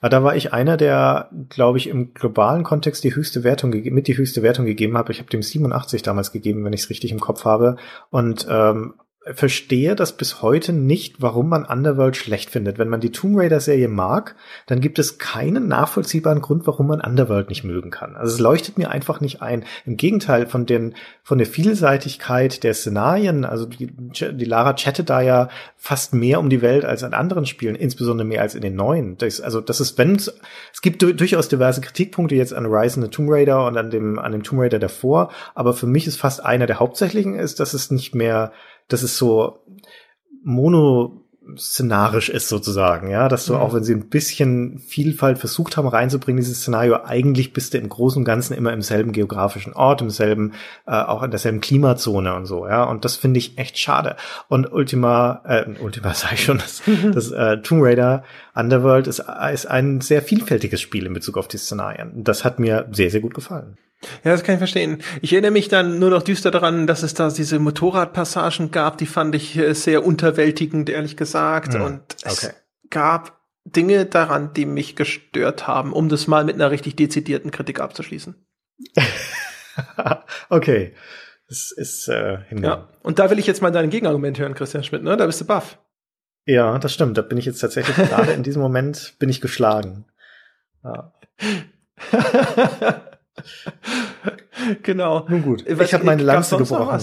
Aber da war ich einer, der, glaube ich, im globalen Kontext die höchste Wertung mit die höchste Wertung gegeben habe. Ich habe dem 87 damals gegeben, wenn ich es richtig im Kopf habe. Und ähm, verstehe das bis heute nicht, warum man Underworld schlecht findet. Wenn man die Tomb Raider Serie mag, dann gibt es keinen nachvollziehbaren Grund, warum man Underworld nicht mögen kann. Also es leuchtet mir einfach nicht ein. Im Gegenteil von den, von der Vielseitigkeit der Szenarien, also die, die Lara chattet da ja fast mehr um die Welt als an anderen Spielen, insbesondere mehr als in den neuen. Das, also das ist, wenn es, gibt durchaus diverse Kritikpunkte jetzt an Rise of the Tomb Raider und an dem, an dem Tomb Raider davor, aber für mich ist fast einer der hauptsächlichen ist, dass es nicht mehr dass es so monoszenarisch ist sozusagen, ja, dass du mhm. auch wenn sie ein bisschen Vielfalt versucht haben reinzubringen, dieses Szenario, eigentlich bist du im Großen und Ganzen immer im selben geografischen Ort, im selben, äh, auch in derselben Klimazone und so, ja, und das finde ich echt schade. Und Ultima, äh, Ultima *laughs* sag ich schon, das, das äh, Tomb Raider Underworld ist, ist ein sehr vielfältiges Spiel in Bezug auf die Szenarien. Das hat mir sehr, sehr gut gefallen. Ja, das kann ich verstehen. Ich erinnere mich dann nur noch düster daran, dass es da diese Motorradpassagen gab, die fand ich äh, sehr unterwältigend, ehrlich gesagt. Mhm. Und es okay. gab Dinge daran, die mich gestört haben, um das mal mit einer richtig dezidierten Kritik abzuschließen. *laughs* okay. Das ist äh, Ja, und da will ich jetzt mal dein Gegenargument hören, Christian Schmidt, ne? Da bist du baff. Ja, das stimmt. Da bin ich jetzt tatsächlich *laughs* gerade in diesem Moment bin ich geschlagen. Ja. *laughs* *laughs* genau. Nun gut. Was, ich habe meine Lanze gebrochen.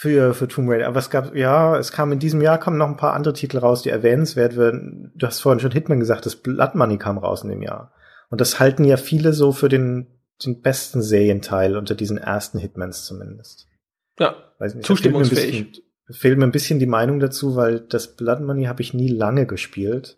Für, für Tomb Raider. Aber es gab, ja, es kam in diesem Jahr kommen noch ein paar andere Titel raus, die erwähnenswert werden. Du hast vorhin schon Hitman gesagt, das Blood Money kam raus in dem Jahr. Und das halten ja viele so für den, den besten Serienteil unter diesen ersten Hitmans zumindest. Ja, Weiß nicht, zustimmungsfähig. Fehlt mir ein bisschen die Meinung dazu, weil das Blood Money habe ich nie lange gespielt.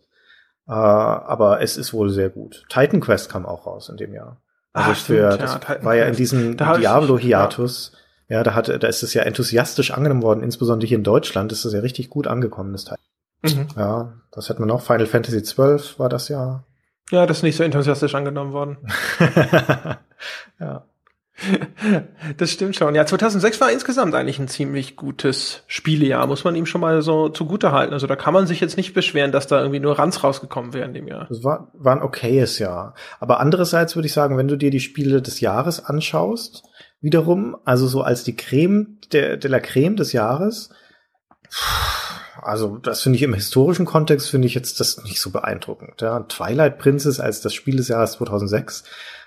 Uh, aber es ist wohl sehr gut. Titan Quest kam auch raus in dem Jahr. Also Ach, für, stimmt, das ja, war ja in diesem Diablo-Hiatus. Ja. ja, da hatte, da ist es ja enthusiastisch angenommen worden, insbesondere hier in Deutschland ist es ja richtig gut angekommen, das Teil. Mhm. Ja, das hat man noch. Final Fantasy XII war das ja. Ja, das ist nicht so enthusiastisch angenommen worden. *laughs* ja. Das stimmt schon. Ja, 2006 war insgesamt eigentlich ein ziemlich gutes Spielejahr, muss man ihm schon mal so zugute halten. Also da kann man sich jetzt nicht beschweren, dass da irgendwie nur Ranz rausgekommen wäre in dem Jahr. Das war, war ein okayes Jahr. Aber andererseits würde ich sagen, wenn du dir die Spiele des Jahres anschaust, wiederum, also so als die Creme der, de la Creme des Jahres, also das finde ich im historischen Kontext finde ich jetzt das nicht so beeindruckend. Ja, Twilight Princess als das Spiel des Jahres 2006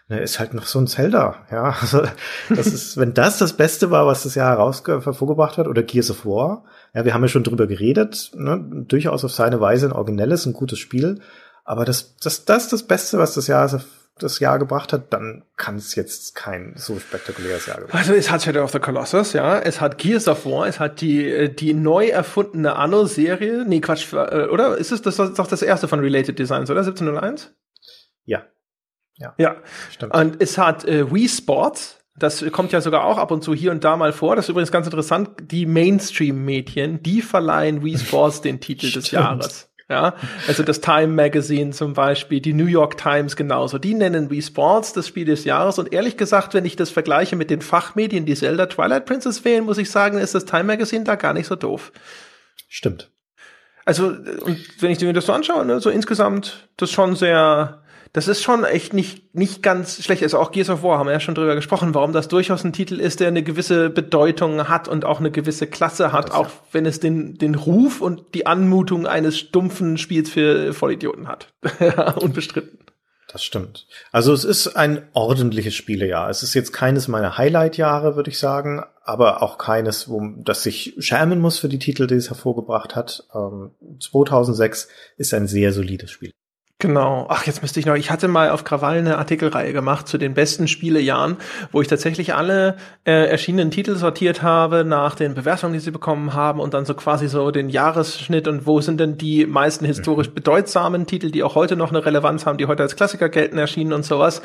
ne, ist halt noch so ein Zelda. Ja, *laughs* also das ist, wenn das das Beste war, was das Jahr heraus hervorgebracht hat, oder Gears of War. Ja, wir haben ja schon drüber geredet. Ne, durchaus auf seine Weise ein originelles, ein gutes Spiel. Aber das, das, das das Beste, was das Jahr das Jahr gebracht hat, dann kann es jetzt kein so spektakuläres Jahr gebracht. Also es hat Shadow of the Colossus, ja, es hat Gears of War, es hat die äh, die neu erfundene Anno-Serie, nee Quatsch, äh, oder ist es das, das ist doch das erste von Related Designs, oder 1701? Ja. Ja, ja. stimmt. Und es hat äh, Wii Sports, das kommt ja sogar auch ab und zu hier und da mal vor. Das ist übrigens ganz interessant. Die Mainstream-Medien, die verleihen Wii Sports den Titel des Jahres. Ja, also das Time Magazine zum Beispiel, die New York Times genauso. Die nennen Wii Sports das Spiel des Jahres. Und ehrlich gesagt, wenn ich das vergleiche mit den Fachmedien, die Zelda Twilight Princess wählen, muss ich sagen, ist das Time Magazine da gar nicht so doof. Stimmt. Also, und wenn ich mir das so anschaue, ne, so insgesamt, das schon sehr, das ist schon echt nicht, nicht ganz schlecht. Also auch Gears of War haben wir ja schon drüber gesprochen, warum das durchaus ein Titel ist, der eine gewisse Bedeutung hat und auch eine gewisse Klasse hat, das, auch ja. wenn es den, den Ruf und die Anmutung eines stumpfen Spiels für Vollidioten hat. *laughs* Unbestritten. Das stimmt. Also es ist ein ordentliches Spielejahr. Es ist jetzt keines meiner Highlight-Jahre, würde ich sagen, aber auch keines, wo das sich schämen muss für die Titel, die es hervorgebracht hat. Ähm, 2006 ist ein sehr solides Spiel. Genau. Ach, jetzt müsste ich noch. Ich hatte mal auf Krawall eine Artikelreihe gemacht zu den besten Spielejahren, wo ich tatsächlich alle äh, erschienenen Titel sortiert habe nach den Bewertungen, die sie bekommen haben und dann so quasi so den Jahresschnitt und wo sind denn die meisten historisch mhm. bedeutsamen Titel, die auch heute noch eine Relevanz haben, die heute als Klassiker gelten, erschienen und sowas.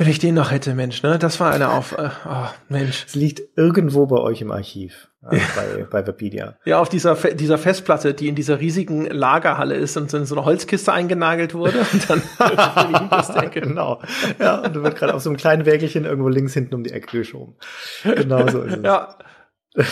Wenn ich den noch hätte, Mensch, ne? Das war eine Auf. Äh, oh, Mensch. Es liegt irgendwo bei euch im Archiv. Äh, bei, bei Wikipedia. Ja, auf dieser, dieser Festplatte, die in dieser riesigen Lagerhalle ist und in so eine Holzkiste eingenagelt wurde. Und dann *laughs* genau. Ja, und du wird gerade auf so einem kleinen Wägelchen irgendwo links hinten um die Ecke geschoben. Genau so ist es. Ja. *laughs*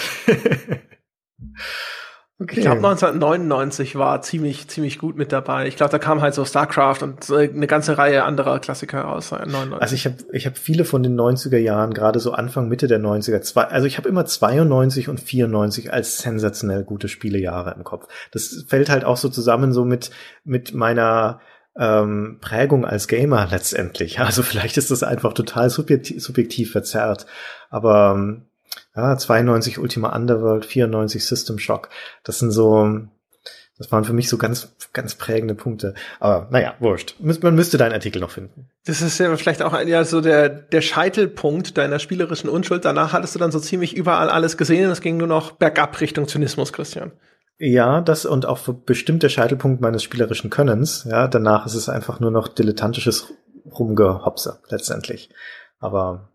Okay. Ich glaube 1999 war ziemlich ziemlich gut mit dabei. Ich glaube, da kam halt so StarCraft und äh, eine ganze Reihe anderer Klassiker raus. 99. Also ich habe ich hab viele von den 90er Jahren, gerade so Anfang Mitte der 90er, zwei, also ich habe immer 92 und 94 als sensationell gute Spielejahre im Kopf. Das fällt halt auch so zusammen so mit mit meiner ähm, Prägung als Gamer letztendlich. *laughs* Also vielleicht ist das einfach total subjektiv, subjektiv verzerrt, aber ähm, ja, 92 Ultima Underworld, 94 System Shock. Das sind so, das waren für mich so ganz, ganz prägende Punkte. Aber naja, wurscht. Man müsste deinen Artikel noch finden. Das ist ja vielleicht auch ein, ja, so der, der Scheitelpunkt deiner spielerischen Unschuld. Danach hattest du dann so ziemlich überall alles gesehen und es ging nur noch bergab Richtung Zynismus, Christian. Ja, das und auch für bestimmte Scheitelpunkt meines spielerischen Könnens. Ja, danach ist es einfach nur noch dilettantisches Rumgehopse, letztendlich. Aber,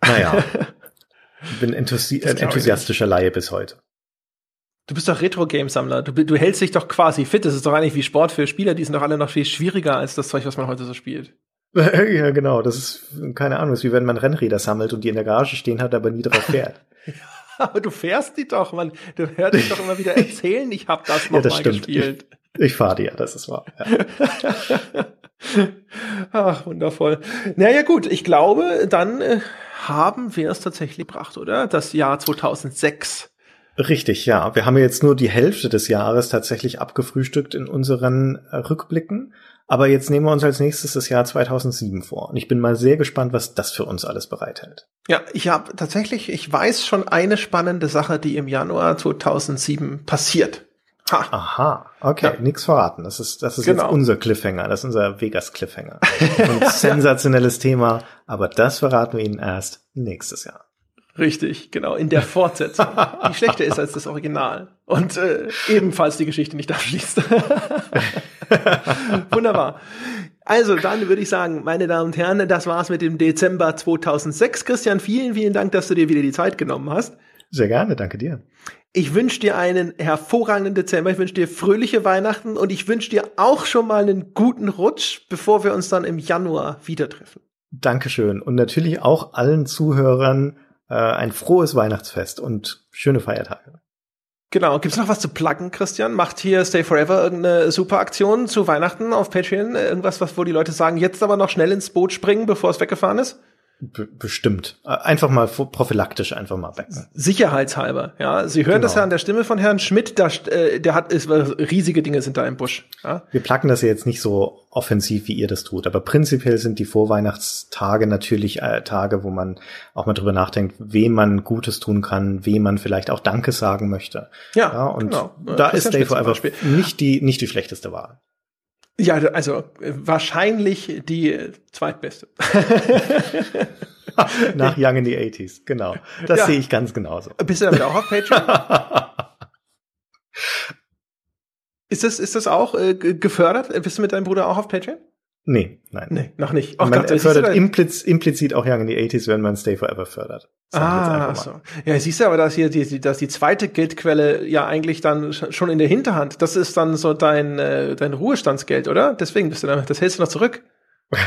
naja. *laughs* bin enthusi ein enthusiastischer Laie bis heute. Du bist doch Retro-Game-Sammler. Du, du hältst dich doch quasi fit. Das ist doch eigentlich wie Sport für Spieler. Die sind doch alle noch viel schwieriger als das Zeug, was man heute so spielt. *laughs* ja, genau. Das ist, keine Ahnung, das ist wie wenn man Rennräder sammelt und die in der Garage stehen hat, aber nie drauf fährt. *laughs* aber du fährst die doch, man. Du hörst dich doch immer wieder erzählen, ich hab das *laughs* noch ja, das mal stimmt. gespielt. Ich, ich fahre die ja, das ist wahr. Ja. Ach, wundervoll. Naja, gut, ich glaube, dann äh, haben wir es tatsächlich gebracht, oder? Das Jahr 2006. Richtig, ja. Wir haben jetzt nur die Hälfte des Jahres tatsächlich abgefrühstückt in unseren äh, Rückblicken. Aber jetzt nehmen wir uns als nächstes das Jahr 2007 vor. Und ich bin mal sehr gespannt, was das für uns alles bereithält. Ja, ich habe tatsächlich, ich weiß schon eine spannende Sache, die im Januar 2007 passiert. Ha. Aha, okay, ja. nichts verraten. Das ist, das ist genau. jetzt unser Cliffhanger, das ist unser Vegas-Cliffhanger. *laughs* Ein sensationelles Thema, aber das verraten wir Ihnen erst nächstes Jahr. Richtig, genau, in der Fortsetzung, die schlechter ist als das Original und äh, ebenfalls die Geschichte nicht abschließt. *laughs* Wunderbar. Also, dann würde ich sagen, meine Damen und Herren, das war's mit dem Dezember 2006. Christian, vielen, vielen Dank, dass du dir wieder die Zeit genommen hast. Sehr gerne, danke dir. Ich wünsche dir einen hervorragenden Dezember. Ich wünsche dir fröhliche Weihnachten und ich wünsche dir auch schon mal einen guten Rutsch, bevor wir uns dann im Januar wieder treffen. Dankeschön. Und natürlich auch allen Zuhörern äh, ein frohes Weihnachtsfest und schöne Feiertage. Genau. Gibt's noch was zu pluggen, Christian? Macht hier Stay Forever irgendeine super Aktion zu Weihnachten auf Patreon? Irgendwas, was, wo die Leute sagen, jetzt aber noch schnell ins Boot springen, bevor es weggefahren ist? Be bestimmt. Einfach mal prophylaktisch einfach mal becken. Sicherheitshalber, ja. Sie hören genau. das ja an der Stimme von Herrn Schmidt, da, äh, der hat, ist, riesige Dinge sind da im Busch. Ja? Wir placken das ja jetzt nicht so offensiv, wie ihr das tut, aber prinzipiell sind die Vorweihnachtstage natürlich äh, Tage, wo man auch mal drüber nachdenkt, wem man Gutes tun kann, wem man vielleicht auch Danke sagen möchte. Ja, ja und genau. da ist Stay Forever nicht die, nicht die schlechteste Wahl. Ja, also wahrscheinlich die zweitbeste. *laughs* Nach Young in the 80s, genau. Das ja. sehe ich ganz genauso. Bist du damit auch auf Patreon? *laughs* ist das, ist das auch äh, gefördert? Bist du mit deinem Bruder auch auf Patreon? Nee, nein. Nee, noch nicht. Oh, man Gott, fördert impliz, implizit auch Young in the 80s, wenn man Stay Forever fördert. Ah, so. Ja, siehst du aber, dass hier die, dass die zweite Geldquelle ja eigentlich dann schon in der Hinterhand, das ist dann so dein, äh, dein Ruhestandsgeld, oder? Deswegen bist du damit, das hältst du noch zurück. *laughs*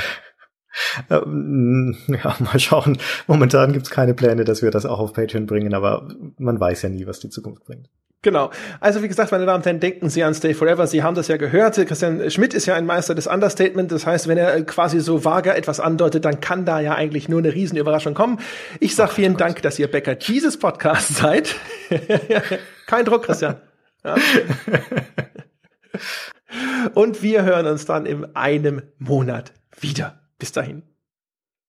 Ähm, ja, mal schauen. Momentan gibt's keine Pläne, dass wir das auch auf Patreon bringen, aber man weiß ja nie, was die Zukunft bringt. Genau. Also wie gesagt, meine Damen und Herren, denken Sie an Stay Forever. Sie haben das ja gehört. Christian Schmidt ist ja ein Meister des Understatement. Das heißt, wenn er quasi so vage etwas andeutet, dann kann da ja eigentlich nur eine Riesenüberraschung kommen. Ich sage vielen Gott. Dank, dass ihr Bäcker dieses Podcast *laughs* seid. Kein Druck, Christian. Ja. Und wir hören uns dann in einem Monat wieder. Bis dahin.